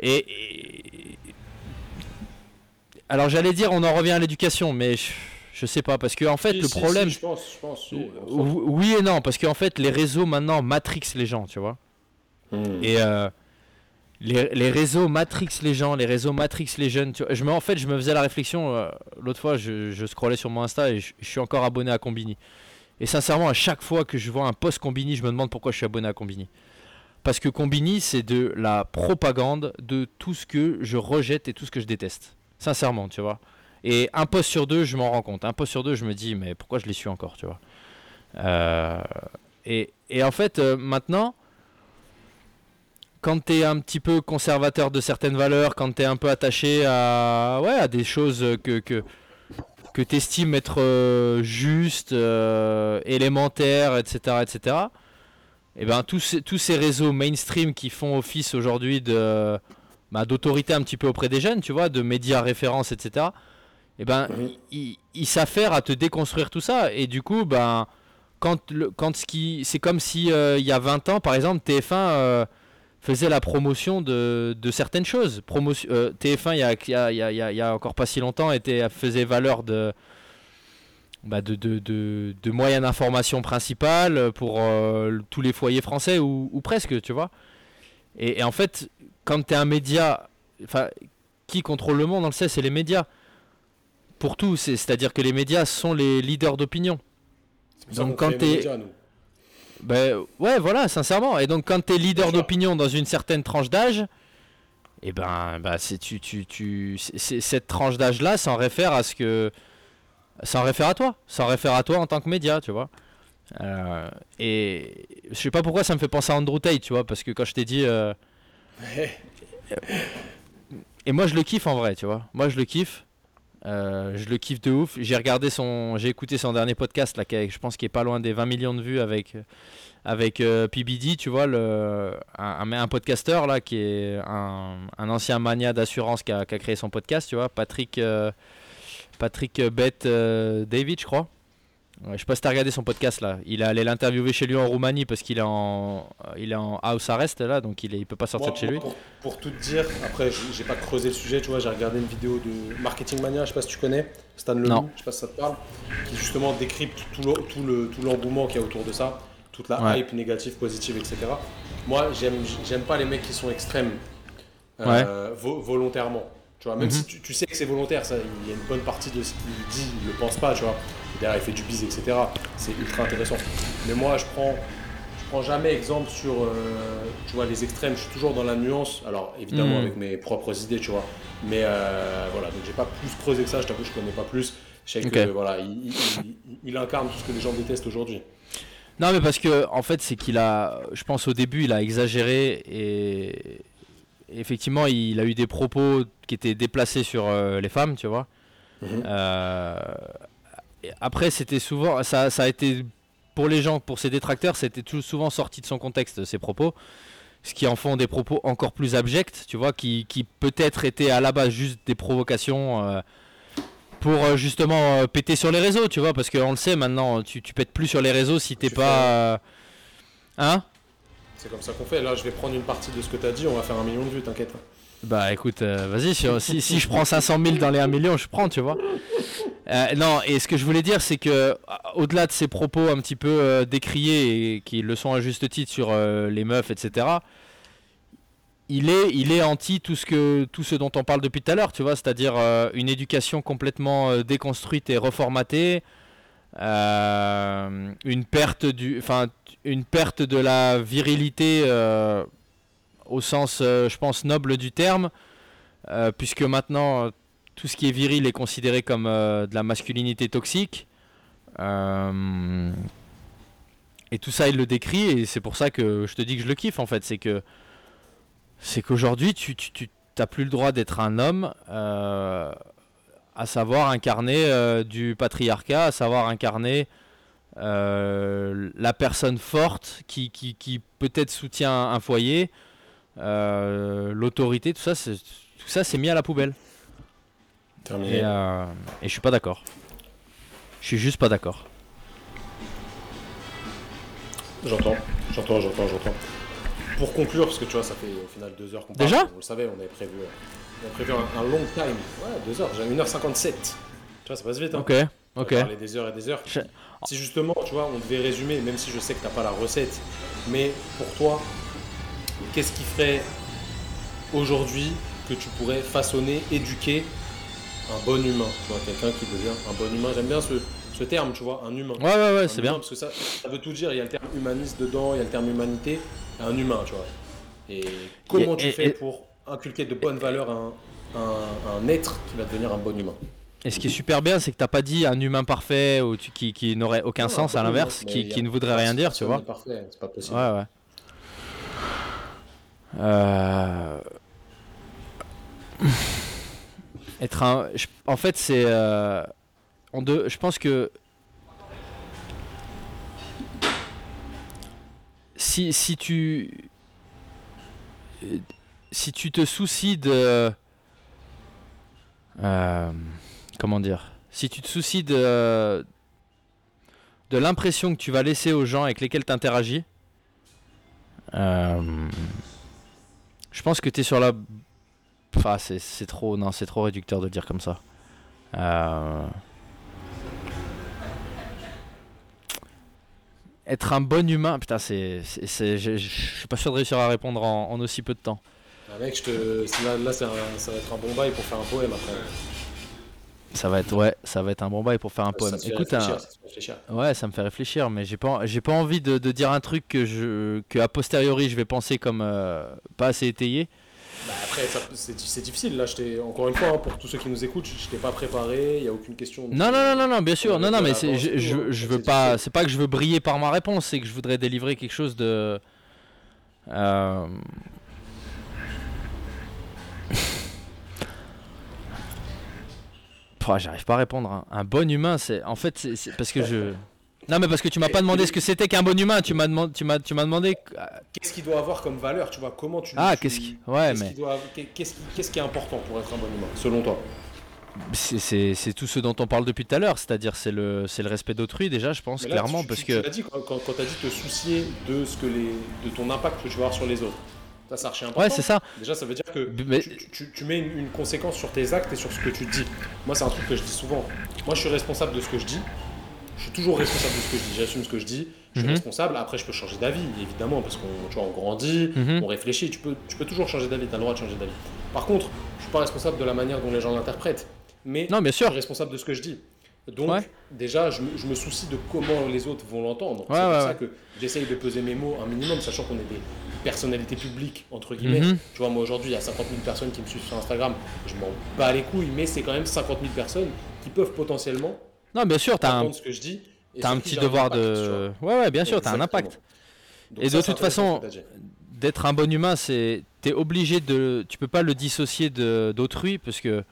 Et, alors j'allais dire, on en revient à l'éducation, mais je, sais pas parce que en fait le problème. je pense, je pense, oui, et non, parce qu'en fait les réseaux maintenant matrixent les gens, tu vois. Hmm. Et euh, les, réseaux Matrix les gens, les réseaux Matrix les jeunes. je me, en fait, je me faisais la réflexion euh, l'autre fois, je, je scrollais sur mon Insta et je, suis encore abonné à Combini. Et sincèrement, à chaque fois que je vois un post Combini, je me demande pourquoi je suis abonné à Combini. Parce que Combini, c'est de la propagande de tout ce que je rejette et tout ce que je déteste. Sincèrement, tu vois. Et un post sur deux, je m'en rends compte. Un post sur deux, je me dis, mais pourquoi je les suis encore, tu vois. Euh, et, en fait, euh, maintenant, quand tu es un petit peu conservateur de certaines valeurs, quand tu es un peu attaché à, ouais, à des choses que, que, que tu estimes être euh, justes, euh, élémentaires, etc., etc., et eh ben, tous, tous ces réseaux mainstream qui font office aujourd'hui de, bah, d'autorité un petit peu auprès des jeunes, tu vois, de médias références, etc., et eh ben, ils s'affairent à te déconstruire tout ça. Et du coup, ben, quand, le, quand ce qui, c'est comme si euh, il y a 20 ans, par exemple, TF1 faisait la promotion de, de certaines choses. Promotion, euh, TF1, il y a, y, a, y, a, y a, encore pas si longtemps, était, faisait valeur de, bah de, de, de, de, moyens d'information principal pour euh, tous les foyers français, ou, ou, presque, tu vois. Et, et en fait, quand tu es un média qui contrôle le monde, on le sait, c'est les médias. Pour tout, c'est- c'est-à-dire que les médias sont les leaders d'opinion. Donc, quand médias, nous. Ben ouais, voilà, sincèrement. Et donc quand tu es leader d'opinion dans une certaine tranche d'âge, et ben, bah, c'est tu, tu, tu, cette tranche d'âge là s'en réfère à ce que, s'en réfère à toi, s'en réfère à toi en tant que média, tu vois. Euh, et je sais pas pourquoi ça me fait penser à Andrew Tate, tu vois, parce que quand je t'ai dit, euh, et moi je le kiffe en vrai, tu vois. Moi je le kiffe. Euh, je le kiffe de ouf. J'ai regardé son, j'ai écouté son dernier podcast là, qui est- je pense qu'il est pas loin des 20 millions de vues avec avec euh, PBD, tu vois, un, podcasteur là qui est un, ancien mania d'assurance qui a, qui créé son podcast, tu vois, Patrick euh, Patrick Bett euh, David, je crois. Ouais, je sais pas si t'as regardé son podcast là. Il est allé l'interviewer chez lui en Roumanie parce qu'il est en il est en house arrest là, donc il est, il peut pas sortir Moi, de chez lui. Pour, pour tout te dire, après, j'ai pas creusé le sujet, tu vois, j'ai regardé une vidéo de Marketing Mania, je sais pas si tu connais, Stan Leloup, Non. je sais pas si ça te parle, qui justement décrypte tout le- tout le- tout l'engouement qu'il y a autour de ça, toute la Ouais. hype négative, positive, etc. Moi, j'aime j'aime pas les mecs qui sont extrêmes euh, vo- volontairement. Tu vois, même Mhm. si tu, tu sais que c'est volontaire, ça, il y a une bonne partie de ce qu'il dit, il le pense pas, tu vois. Derrière, il fait du bise, etc. C'est ultra intéressant. Mais moi, je prends, je prends jamais exemple sur, euh, tu vois, les extrêmes. Je suis toujours dans la nuance. Alors, évidemment, Mhm. avec mes propres idées, tu vois. Mais euh, voilà, donc j'ai pas plus creusé que ça. Je t'avoue, je connais pas plus. Je sais que Ok. voilà, il, il- il- il incarne tout ce que les gens détestent aujourd'hui. Non, mais parce que en fait, c'est qu'il a, je pense au début, il a exagéré et effectivement, il a eu des propos qui étaient déplacés sur euh, les femmes, tu vois. Mhm. Euh, après, c'était souvent, ça, ça a été pour les gens, pour ses détracteurs, c'était tout souvent sorti de son contexte ces propos, ce qui en font des propos encore plus abjects, tu vois, qui, qui peut-être étaient à la base juste des provocations. euh, pour euh, justement euh, péter sur les réseaux, tu vois, parce qu'on le sait maintenant, tu, tu pètes plus sur les réseaux si t'es pas. Hein? C'est comme ça qu'on fait. Là, je vais prendre une partie de ce que tu as dit. On va faire un million de vues, t'inquiète. Bah écoute, euh, vas-y, si, si, si je prends 500 000 dans les 1 million, je prends, tu vois. Euh, non, et ce que je voulais dire, c'est que euh, au-delà de ces propos un petit peu euh, décriés et qui le sont à juste titre sur les meufs, etc., il est, il est anti tout ce, que, tout ce dont on parle depuis tout à l'heure, tu vois, c'est-à-dire une éducation complètement déconstruite et reformatée, une, perte du, enfin, une perte de la virilité au sens, je pense, noble du terme, puisque maintenant, tout ce qui est viril est considéré comme euh, de la masculinité toxique. Euh, et tout ça, il le décrit, et c'est pour ça que je te dis que je le kiffe, en fait. C'est que c'est qu'aujourd'hui, tu, tu, tu t'as plus le droit d'être un homme, euh, à savoir incarner du patriarcat, à savoir incarner la personne forte qui, qui, peut-être soutient un foyer, l'autorité, tout ça, tout ça, c'est mis à la poubelle. Terminé. Et, euh, et je suis pas d'accord. Je suis juste pas d'accord. J'entends, j'entends, j'entends, j'entends. Pour conclure, parce que tu vois, ça fait au final deux heures qu'on parle. Déjà On le savait, on avait prévu, euh, on avait prévu un, un long time. Ouais, deux heures, déjà 1h57. Tu vois, ça passe vite. Hein. Ok, On ok. va parler des heures et des heures. Je- Si justement, tu vois, on devait résumer, même si je sais que t'as pas la recette, mais pour toi, qu'est-ce qui ferait aujourd'hui que tu pourrais façonner, éduquer un bon humain Tu vois, quelqu'un qui devient un bon humain. J'aime bien ce, ce terme, tu vois, un humain. Ouais, ouais, ouais, c'est bien. Parce que ça, ça veut tout dire. Il y a le terme humaniste dedans, il y a le terme humanité, un humain, tu vois. Et comment Et- tu et- fais et- pour inculquer de bonnes valeurs à un, un- un être qui va devenir un bon humain? Et ce qui est super bien, c'est que t'as pas dit un humain parfait ou tu- qui, qui n'aurait aucun Non, sens à l'inverse, qui, qui ne voudrait rien dire, tu vois. parfait, c'est pas possible. Ouais, ouais. Euh, Être un. En fait, c'est. euh, Je pense que. Si, si tu. Si tu te soucies de. euh, comment dire Si tu te soucies de. De l'impression que tu vas laisser aux gens avec lesquels tu interagis. Euh, je pense que tu es sur la. Enfin, c'est trop. Non, c'est trop réducteur de le dire comme ça. Euh, Être un bon humain. Putain, c'est. Je suis pas sûr de réussir à répondre en, en aussi peu de temps. Ah, mec, je te... là, là ça va être un bon bail pour faire un poème après. Ça va être ouais, ça va être un bon bail pour faire un poème. Écoute, un... ouais, ça me fait réfléchir, mais j'ai pas, j'ai pas envie de, dire un truc que je, que a posteriori je vais penser comme euh, pas assez étayé. Bah après, c'est difficile. Là, encore une fois, hein, pour tous ceux qui nous écoutent, je t'ai pas préparé, il n'y a aucune question. Non, non, non, non, bien sûr. Non, non, mais je, je, je, veux pas. C'est pas que je veux briller par ma réponse, c'est que je voudrais délivrer quelque chose de. Euh... J'arrive pas à répondre. Hein. Un bon humain, c'est. En fait, c'est parce que je. Non, mais parce que tu m'as pas demandé ce que c'était qu'un bon humain. Tu m'as demandé. Tu m'as, tu m'as demandé. Qu'est-ce qu'il doit avoir comme valeur Tu vois comment tu. Ah, qu'est-ce qui. Ouais, mais. Qu'est-ce qui, qu'est-ce qui est important pour être un bon humain, selon toi? C'est tout ce dont on parle depuis tout à l'heure, c'est-à-dire c'est le, le respect d'autrui déjà, je pense, clairement. parce que... Tu dit, quand, quand tu as dit te soucier de, ce que les, de ton impact que tu vas avoir sur les autres. Ça, c'est archi important. Ouais, c'est ça. Déjà, ça veut dire que tu, tu, mets une, conséquence sur tes actes et sur ce que tu dis. Moi, c'est un truc que je dis souvent. Moi, je suis responsable de ce que je dis. Je suis toujours responsable de ce que je dis. J'assume ce que je dis. Je suis mhm. responsable. Après, je peux changer d'avis, évidemment, parce qu'on on grandit, mhm. on réfléchit. Tu peux, tu peux toujours changer d'avis. Tu as le droit de changer d'avis. Par contre, je suis pas responsable de la manière dont les gens l'interprètent. Mais non, bien sûr. je suis responsable de ce que je dis. Donc, déjà, je, me soucie de comment les autres vont l'entendre. c'est pour ça que j'essaye de peser mes mots un minimum, sachant qu'on est des personnalités publiques, entre guillemets. Mhm. Tu vois, moi aujourd'hui, il y a 50 000 personnes qui me suivent sur Instagram. Je m'en bats les couilles, mais c'est quand même 50 000 personnes qui peuvent potentiellement. Non, bien sûr, tu as un, ce que je dis. As un petit devoir de. Ouais, ouais, bien sûr, tu as un impact. et de toute façon, d'être un bon humain, c'est. Tu es obligé de. Tu peux pas le dissocier d'autrui, parce que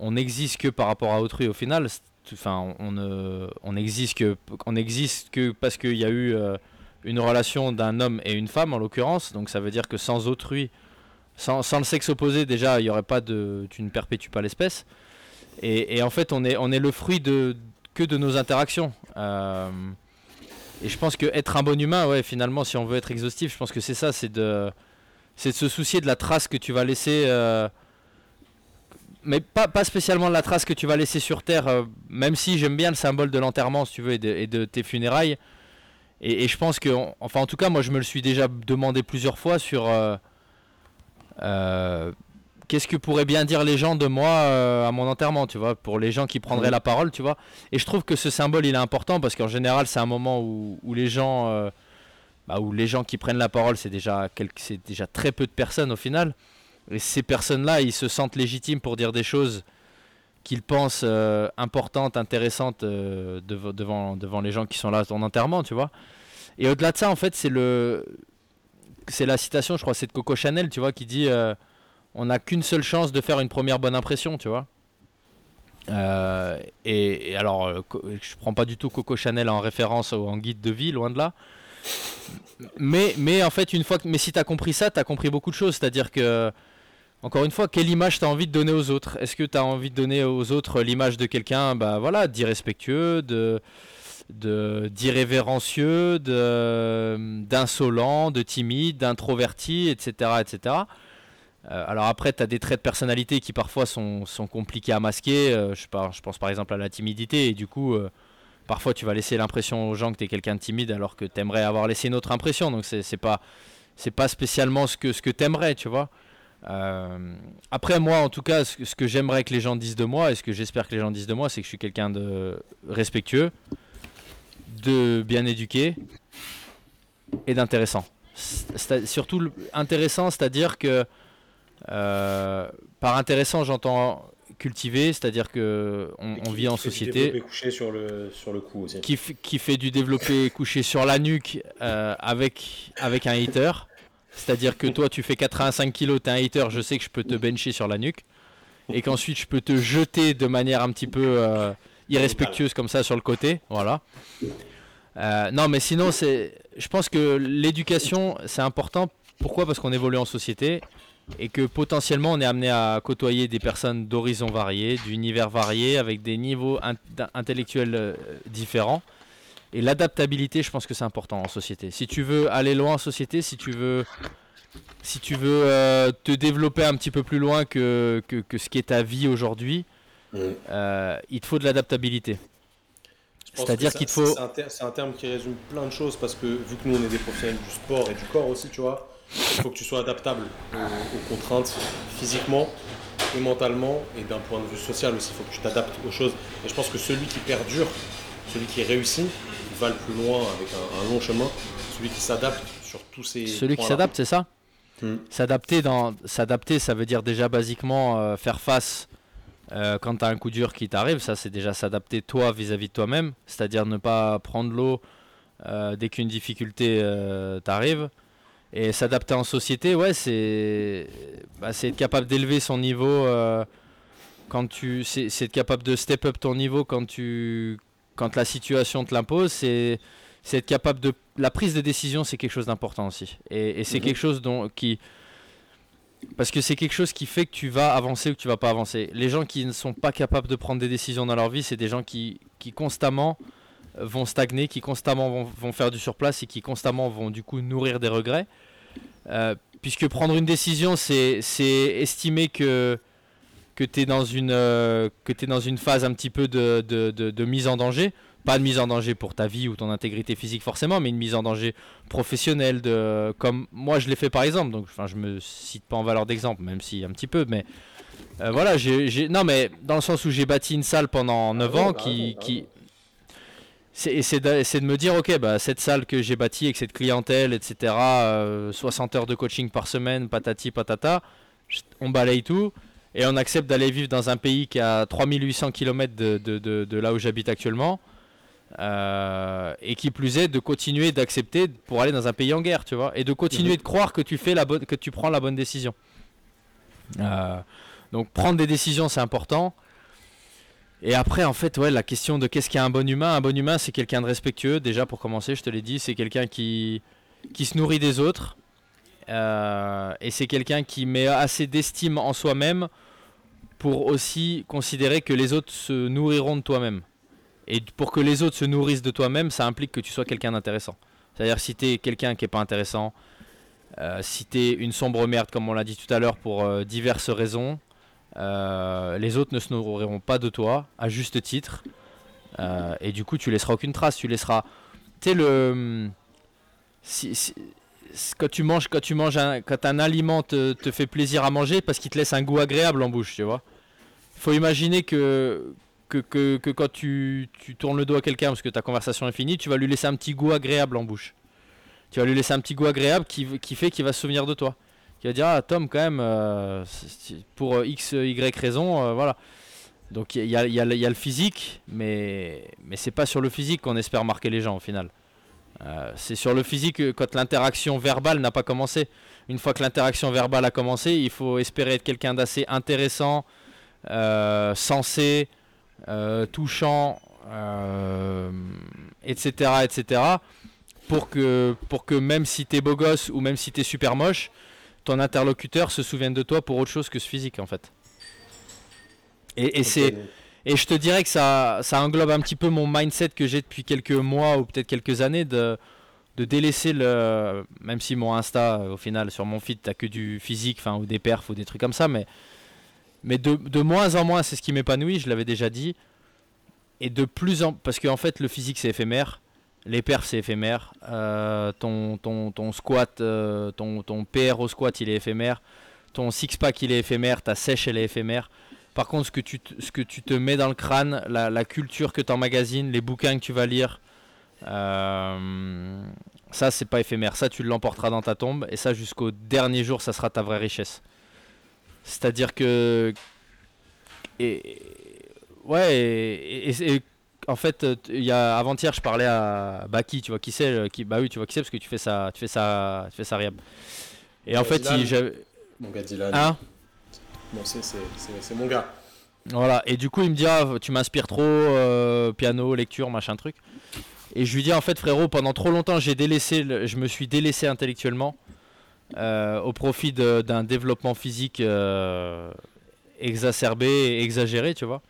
on n'existe que par rapport à autrui au final enfin, on, que, on existe que parce qu'il y a eu euh, une relation d'un homme et une femme en l'occurrence. Donc ça veut dire que sans autrui, sans, le sexe opposé, déjà, il y aurait pas de, tu ne perpétues pas l'espèce. Et, en fait, on est, le fruit de que de nos interactions. Euh, et je pense que être un bon humain, ouais, finalement, si on veut être exhaustif, je pense que c'est ça, c'est de, se soucier de la trace que tu vas laisser. Euh, mais pas, spécialement de la trace que tu vas laisser sur Terre, euh, même si j'aime bien le symbole de l'enterrement, si tu veux, et de, tes funérailles. Et, je pense que, enfin en tout cas, moi je me le suis déjà demandé plusieurs fois sur qu'est-ce que pourraient bien dire les gens de moi à mon enterrement, tu vois, pour les gens qui prendraient la parole, tu vois. Et je trouve que ce symbole il est important parce qu'en général c'est un moment où, où les gens, bah, où les gens qui prennent la parole, c'est déjà, c'est déjà très peu de personnes au final. Et ces personnes-là, ils se sentent légitimes pour dire des choses qu'ils pensent euh, importantes, intéressantes euh, devant, devant les gens qui sont là à ton enterrement, tu vois. Et au-delà de ça, en fait, c'est le c'est la citation, je crois, c'est de Coco Chanel, tu vois, qui dit euh, on n'a qu'une seule chance de faire une première bonne impression, tu vois. et, alors, je prends pas du tout Coco Chanel en référence ou en guide de vie, loin de là. Mais, mais en fait, une fois que, mais si tu as compris ça, tu as compris beaucoup de choses. C'est-à-dire que encore une fois, quelle image tu as envie de donner aux autres? Est-ce que tu as envie de donner aux autres l'image de quelqu'un bah, voilà, d'irrespectueux, de, d'irrévérencieux, d'insolent, de, timide, d'introverti, etc. etc. Euh, alors après, tu as des traits de personnalité qui parfois sont, compliqués à masquer. Euh, je, pense par exemple à la timidité et du coup, euh, parfois tu vas laisser l'impression aux gens que tu es quelqu'un de timide alors que tu aimerais avoir laissé une autre impression. Donc c'est pas, pas spécialement ce que, ce que tu aimerais, tu vois. Après, moi, en tout cas, ce, que j'aimerais que les gens disent de moi, et ce que j'espère que les gens disent de moi, c'est que je suis quelqu'un de respectueux, de bien éduqué et d'intéressant. Surtout intéressant, c'est-à-dire que euh, par intéressant, j'entends cultiver, c'est-à-dire que on, vit en société. couché sur le sur le cou Qui, qui fait du développé couché sur la nuque euh, avec avec un hater. C'est-à-dire que toi, tu fais 85 kg, t'es un hater, je sais que je peux te bencher sur la nuque. Et qu'ensuite, je peux te jeter de manière un petit peu euh, irrespectueuse comme ça sur le côté. Voilà. Euh, non, mais sinon, c'est, je pense que l'éducation, c'est important. Pourquoi? Parce qu'on évolue en société et que potentiellement, on est amené à côtoyer des personnes d'horizons variés, d'univers variés, avec des niveaux intellectuels euh, différents. Et l'adaptabilité, je pense que c'est important en société. Si tu veux aller loin en société, si tu veux, si tu veux euh, te développer un petit peu plus loin que, que, ce qui est ta vie aujourd'hui, euh, il te faut de l'adaptabilité. C'est-à-dire faut. C'est un, terme qui résume plein de choses parce que vu que nous on est des professionnels du sport et du corps aussi, tu vois, il faut que tu sois adaptable aux, contraintes physiquement et mentalement et d'un point de vue social aussi. Il faut que tu t'adaptes aux choses. Et je pense que celui qui perdure, celui qui réussit, il va le plus loin avec un, long chemin. Celui qui s'adapte sur tous ces. Celui qui s'adapte, c'est ça hmm. S'adapter, dans... S'adapter, ça veut dire déjà basiquement euh, faire face euh, quand tu as un coup dur qui t'arrive. Ça, c'est déjà s'adapter toi vis-à- être de toi-même. C'est-à-dire ne pas prendre l'eau euh, dès qu'une difficulté t'arrive. Et s'adapter en société, ouais, c'est bah, être capable d'élever son niveau quand tu. C'est être capable de step up ton niveau quand tu quand la situation te l'impose, c'est être capable de la prise de décision, c'est quelque chose d'important aussi. Et, c'est mhm. quelque chose dont qui parce que c'est quelque chose qui fait que tu vas avancer ou que tu vas pas avancer. Les gens qui ne sont pas capables de prendre des décisions dans leur vie, c'est des gens qui, qui constamment vont stagner, qui constamment vont, vont, faire du surplace et qui constamment vont du coup nourrir des regrets. Euh, puisque prendre une décision, c'est estimer que que tu es, dans une, euh, que es dans une phase un petit peu de, de, de, mise en danger. Pas de mise en danger pour ta vie ou ton intégrité physique forcément, mais une mise en danger professionnelle, de, comme moi je l'ai fait par exemple. Donc enfin, je me cite pas en valeur d'exemple, même si un petit peu, mais euh, voilà, j'ai, non mais dans le sens où j'ai bâti une salle pendant 9 ah ans bah qui, bah qui c'est de, de, me dire ok bah cette salle que j'ai bâtie avec cette clientèle etc 60 euh, heures de coaching par semaine patati patata on balaye tout et on accepte d'aller vivre dans un pays qui a 3800 km de, de, de, là où j'habite actuellement, euh, et qui plus est de continuer d'accepter pour aller dans un pays en guerre, tu vois, et de continuer mhm. de croire que tu fais la bonne, que tu prends la bonne décision. Euh, donc prendre des décisions, c'est important. Et après, en fait, ouais, la question de qu'est-ce qu'est un bon humain? Un bon humain, c'est quelqu'un de respectueux. Déjà, pour commencer, je te l'ai dit, c'est quelqu'un qui, qui se nourrit des autres. Euh, et c'est quelqu'un qui met assez d'estime en soi-même pour aussi considérer que les autres se nourriront de toi-même. Et pour que les autres se nourrissent de toi-même, ça implique que tu sois quelqu'un d'intéressant. C'est-à-dire si tu es quelqu'un qui n'est pas intéressant, euh, si tu es une sombre merde, comme on l'a dit tout à l'heure, pour euh, diverses raisons, euh, les autres ne se nourriront pas de toi, à juste titre. et du coup, tu laisseras aucune trace. Tu laisseras. Tu sais, le. Si, quand tu manges, quand tu manges un, quand un aliment te, te fait plaisir à manger parce qu'il te laisse un goût agréable en bouche, tu vois. Il faut imaginer que, que, que, que quand tu, tu, tournes le dos à quelqu'un parce que ta conversation est finie, tu vas lui laisser un petit goût agréable en bouche. Tu vas lui laisser un petit goût agréable qui, qui fait qu'il va se souvenir de toi. Qui va dire Ah, Tom, quand même, euh, pour X, Y raison, euh, voilà. Donc il y a, le physique, mais, mais c'est pas sur le physique qu'on espère marquer les gens au final. Euh, c'est sur le physique quand l'interaction verbale n'a pas commencé. Une fois que l'interaction verbale a commencé, il faut espérer être quelqu'un d'assez intéressant, euh, sensé, euh, touchant, etc., etc. Pour que, pour que même si t'es beau gosse ou même si t'es super moche, ton interlocuteur se souvienne de toi pour autre chose que ce physique en fait. Et, et c'est et je te dirais que ça, ça englobe un petit peu mon mindset que j'ai depuis quelques mois ou peut-être quelques années de, de délaisser le. Même si mon Insta, au final, sur mon feed, t'as que du physique, enfin, ou des perfs ou des trucs comme ça, mais, mais de, de moins en moins, c'est ce qui m'épanouit, je l'avais déjà dit. Et de plus en. Parce qu'en fait, le physique, c'est éphémère. Les perfs, c'est éphémère. Euh, ton, ton, ton, squat, euh, ton, ton PR au squat, il est éphémère. Ton six-pack, il est éphémère. Ta sèche, elle est éphémère. Par contre, ce que tu, te, que mets dans le crâne, la, culture que tu emmagasines, les bouquins que tu vas lire, euh, ça, c'est pas éphémère. Ça, tu l'emporteras dans ta tombe. Et ça, jusqu'au dernier jour, ça sera ta vraie richesse. C'est-à-dire que. Et, ouais, et, en fait, il y a avant-hier, je parlais à Baki, tu vois qui c'est qui, Bah oui, tu vois qui c'est parce que tu fais ça, tu fais ça, tu fais ça riab. Et en fait, si j'avais. Mon gars Dylan. Hein Bon, c'est mon gars. Voilà, et du coup, il me dit ah, Tu m'inspires trop, euh, piano, lecture, machin truc. Et je lui dis En fait, frérot, pendant trop longtemps, j'ai délaissé, je me suis délaissé intellectuellement euh, au profit d'un développement physique euh, exacerbé et exagéré, tu vois.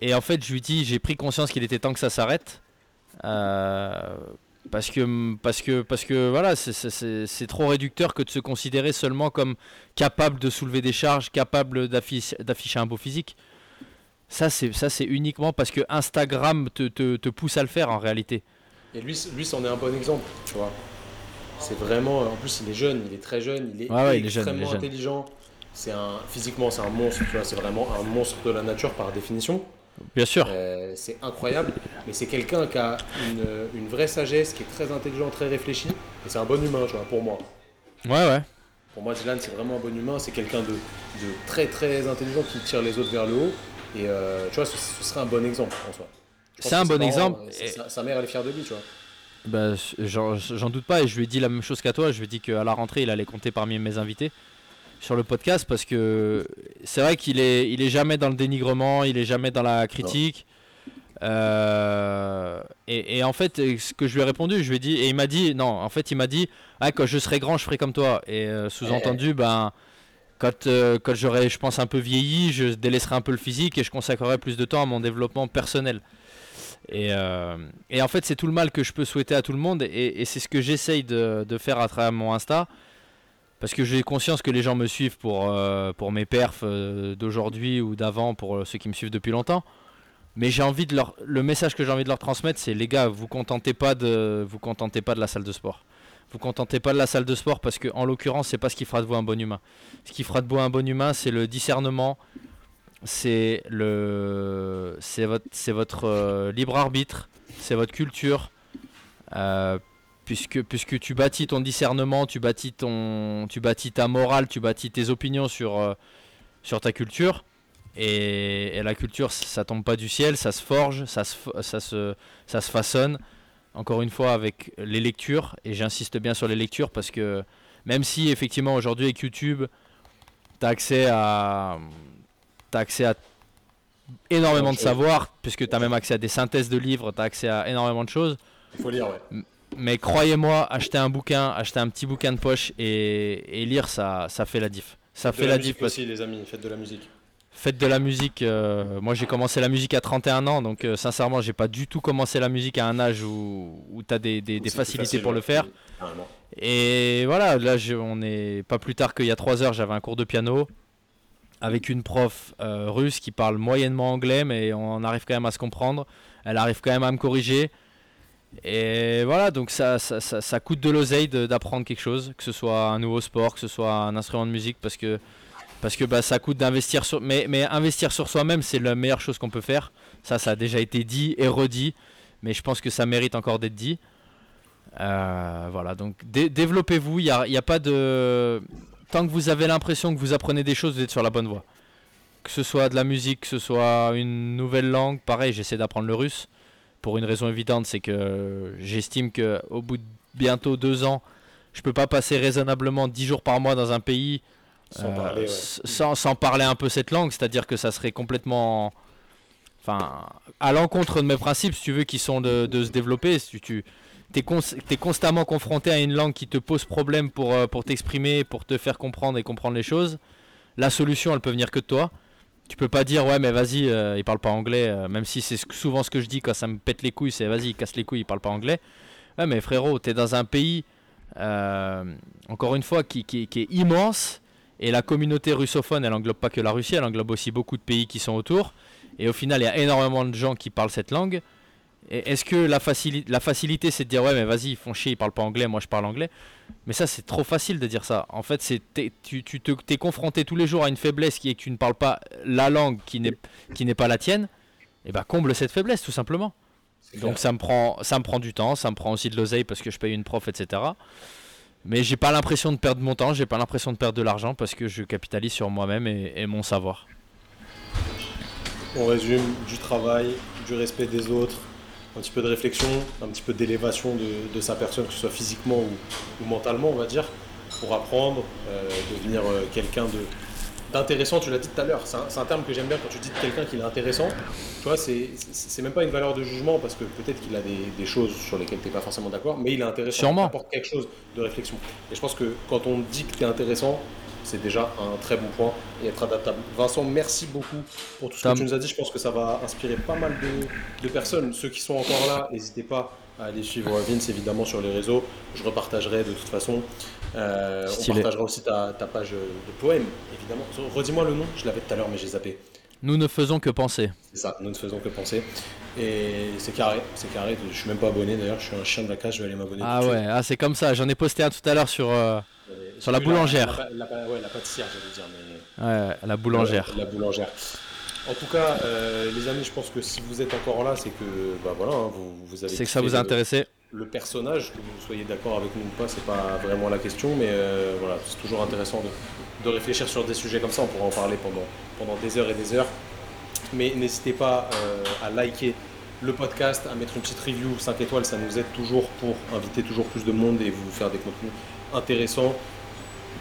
Et en fait, je lui dis J'ai pris conscience qu'il était temps que ça s'arrête. Parce que, parce que, parce que voilà, c'est trop réducteur que de se considérer seulement comme capable de soulever des charges, capable d'afficher un beau physique. Ça, c'est uniquement parce que Instagram te, te, te, pousse à le faire en réalité. Et lui, lui c'en est un bon exemple, tu vois. C'est vraiment. En plus, il est jeune, il est très jeune, il est Ouais, ouais, il est jeune, extrêmement il est jeune. intelligent. C'est un physiquement, c'est un monstre. Tu vois, c'est vraiment un monstre de la nature par définition. Bien sûr. Euh, c'est incroyable, mais c'est quelqu'un qui a une, une vraie sagesse, qui est très intelligent, très réfléchi, et c'est un bon humain, tu vois, pour moi. Ouais, ouais. Pour moi, Dylan, c'est vraiment un bon humain, c'est quelqu'un de, de très très intelligent qui tire les autres vers le haut, et euh, tu vois, ce, ce serait un bon exemple en soi. C'est un bon parents, exemple, et- Sa, sa mère, elle est fière de lui, tu vois. Bah, j'en doute pas et je lui ai dit la même chose qu'à toi. Je lui ai dit qu'à la rentrée, il allait compter parmi mes invités sur le podcast parce que c'est vrai qu'il est, il est jamais dans le dénigrement, il est jamais dans la critique. Euh, et, et en fait, ce que je lui ai répondu, je lui ai dit, et il m'a dit, non, en fait, il m'a dit, ah, quand je serai grand, je ferai comme toi. Et euh, sous-entendu, ben, quand, euh, quand j'aurai, je pense, un peu vieilli, je délaisserai un peu le physique et je consacrerai plus de temps à mon développement personnel. Et, et en fait, c'est tout le mal que je peux souhaiter à tout le monde, et, et c'est ce que j'essaye de, de faire à travers mon Insta, parce que j'ai conscience que les gens me suivent pour, euh, pour mes perfs euh, d'aujourd'hui ou d'avant, pour euh, ceux qui me suivent depuis longtemps. Mais j'ai envie de leur, le message que j'ai envie de leur transmettre, c'est les gars, vous contentez pas de, vous contentez pas de la salle de sport. Vous contentez pas de la salle de sport parce que, en l'occurrence, c'est pas ce qui fera de vous un bon humain. Ce qui fera de vous un bon humain, c'est le discernement, c'est le c'est votre c'est votre libre arbitre c'est votre culture puisque puisque tu bâtis ton discernement tu bâtis ton tu bâtis ta morale tu bâtis tes opinions sur euh, sur ta culture et, et la culture ça tombe pas du ciel ça se forge ça se ça se ça se façonne encore une fois avec les lectures et j'insiste bien sur les lectures parce que même si effectivement aujourd'hui avec YouTube tu as accès à as accès à énormément de savoir, puisque tu as même accès à des synthèses de livres, tu as accès à énormément de choses. Il faut lire, ouais. Mais croyez-moi, acheter un bouquin, acheter un petit bouquin de poche et, et lire, ça, ça fait la diff. Ça fait la, diff. musique parce- aussi, les amis, faites de la musique. Faites de la musique. euh, moi, j'ai commencé la musique à 31 ans, donc euh, sincèrement, j'ai pas du tout commencé la musique à un âge où, où tu as des, facilités facile, pour le faire. Et voilà, là, je- on est pas plus tard qu'il y a 3 heures, j'avais un cours de piano avec une prof euh, russe qui parle moyennement anglais, mais on arrive quand même à se comprendre. Elle arrive quand même à me corriger. Et voilà, donc ça, ça, ça- ça coûte de l'oseille d'apprendre quelque chose, que ce soit un nouveau sport, que ce soit un instrument de musique, parce que, parce que bah, ça coûte d'investir sur. Mais, mais investir sur soi-même, c'est la meilleure chose qu'on peut faire. Ça, ça a déjà été dit et redit, mais je pense que ça mérite encore d'être dit. Euh, voilà, donc dé- développez-vous. Il a, y a pas de. Tant que vous avez l'impression que vous apprenez des choses, vous êtes sur la bonne voie. Que ce soit de la musique, que ce soit une nouvelle langue, pareil, j'essaie d'apprendre le russe. Pour une raison évidente, c'est que j'estime que au bout de bientôt deux ans, je peux pas passer raisonnablement 10 jours par mois dans un pays Sans euh, parler, ouais. sans, sans parler un peu cette langue, c'est-à-dire que ça serait complètement, enfin, à l'encontre de mes principes, si tu veux, qui sont de, de se développer. Si tu es, constamment confronté à une langue qui te pose problème pour, euh, pour t'exprimer, pour te faire comprendre et comprendre les choses, la solution, elle peut venir que de toi. Tu peux pas dire ouais mais vas-y euh, il parle pas anglais euh, même si c'est souvent ce que je dis quand ça me pète les couilles c'est vas-y casse les couilles il parle pas anglais. Ouais mais frérot t'es dans un pays euh, encore une fois qui, est immense et la communauté russophone elle englobe pas que la Russie elle englobe aussi beaucoup de pays qui sont autour et au final il y a énormément de gens qui parlent cette langue est-ce que la, facili- la facilité c'est de dire ouais mais vas-y ils font chier ils parlent pas anglais moi je parle anglais. Mais ça c'est trop facile de dire ça. En fait c'est tu tu te- t'es confronté tous les jours à une faiblesse qui est que tu ne parles pas la langue qui n'est pas la tienne. Et bah comble cette faiblesse tout simplement. Donc ça me prend ça me prend du temps ça me prend aussi de l'oseille parce que je paye une prof etc mais j'ai pas l'impression de perdre mon temps j'ai pas l'impression de perdre de l'argent parce que je capitalise sur moi-même et, et mon savoir. On résume du travail, du respect des autres, un petit peu de réflexion, un petit peu d'élévation de, de sa personne, que ce soit physiquement ou, ou mentalement, on va dire, pour apprendre, euh, devenir euh, quelqu'un de d'intéressant. Tu l'as dit tout à l'heure, c'est un, terme que j'aime bien quand tu dis de quelqu'un qu'il est intéressant. Tu vois, c'est même pas une valeur de jugement parce que peut-être qu'il a des, des choses sur lesquelles tu n'es pas forcément d'accord, mais il est intéressant. Sûrement. Il apporte quelque chose de réflexion. Et je pense que quand on dit que tu es intéressant, c'est déjà un très bon point et être adaptable. Vincent, merci beaucoup pour tout ce Tom. que tu nous as dit. Je pense que ça va inspirer pas mal de, de personnes. Ceux qui sont encore là, n'hésitez pas à aller suivre Vince évidemment sur les réseaux. Je repartagerai de toute façon. Euh, on partagera aussi ta, ta page de poème, évidemment. Redis-moi le nom, je l'avais tout à l'heure, mais j'ai zappé. Nous ne faisons que penser. C'est ça, nous ne faisons que penser. Et c'est carré, c'est carré. La euh, sur la boulangère. La, ouais, la pâtissière, j'allais dire. Mais... Ouais, la boulangère. la boulangère. En tout cas, euh, les amis, je pense que si vous êtes encore là, c'est que bah voilà, hein, vous, vous avez. C'est que ça vous a intéressé. Le personnage, que vous soyez d'accord avec nous ou pas, c'est pas vraiment la question, mais euh, voilà, c'est toujours intéressant de, de, réfléchir sur des sujets comme ça. On pourra en parler pendant, pendant des heures et des heures. Mais n'hésitez pas euh, à liker le podcast, à mettre une petite review 5 étoiles, ça nous aide toujours pour inviter toujours plus de monde et vous faire des contenus intéressants.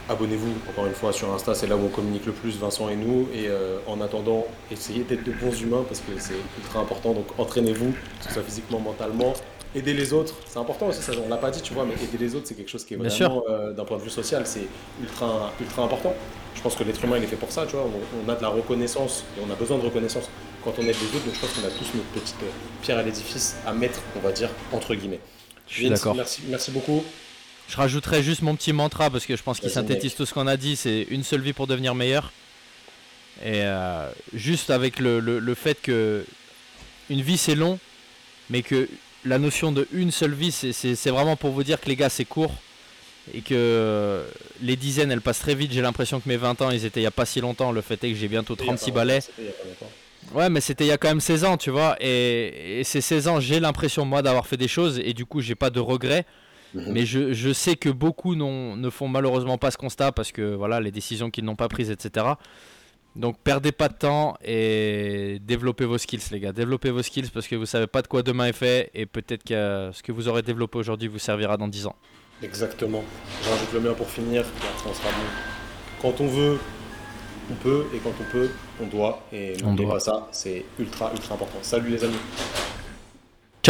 Abonnez-vous encore une fois sur Insta, c'est là où on communique le plus, Vincent et nous. Et euh, en attendant, essayez d'être de bons humains parce que c'est ultra important. Donc entraînez-vous, que ce soit physiquement, mentalement. Aidez les autres, c'est important aussi, ça on l'a pas dit, tu vois, mais aider les autres, c'est quelque chose qui est vraiment, euh, d'un point de vue social, c'est ultra, ultra important. Je pense que l'être humain, il est fait pour ça, tu vois. On, a de la reconnaissance et on a besoin de reconnaissance quand on aide les autres. Donc je pense qu'on a tous notre petite pierre à l'édifice à mettre, on va dire, entre guillemets. Je suis d'accord. Merci, merci beaucoup. Je rajouterais juste mon petit mantra parce que je pense qu'il synthétise tout ce qu'on a dit. C'est une seule vie pour devenir meilleur. Et euh, juste avec le, le, fait que une vie c'est long, mais que la notion de une seule vie, c'est vraiment pour vous dire que les gars c'est court et que les dizaines elles passent très vite. J'ai l'impression que mes 20 ans ils étaient il n'y a pas si longtemps. Le fait est que j'ai bientôt 36 balais. Ouais, mais c'était il y a quand même 16 ans, tu vois. Et, et ces 16 ans, j'ai l'impression moi d'avoir fait des choses et du coup j'ai pas de regrets. Mhm. Mais je, sais que beaucoup ne font malheureusement pas ce constat parce que voilà les décisions qu'ils n'ont pas prises, etc. Donc perdez pas de temps et développez vos skills les gars. Développez vos skills parce que vous savez pas de quoi demain est fait et peut-être que ce que vous aurez développé aujourd'hui vous servira dans 10 ans. Exactement. J'ajoute le mien pour finir, on sera bon. Quand on veut, on peut et quand on peut, on doit. Et n'oubliez pas ça, c'est ultra ultra important. Salut les amis.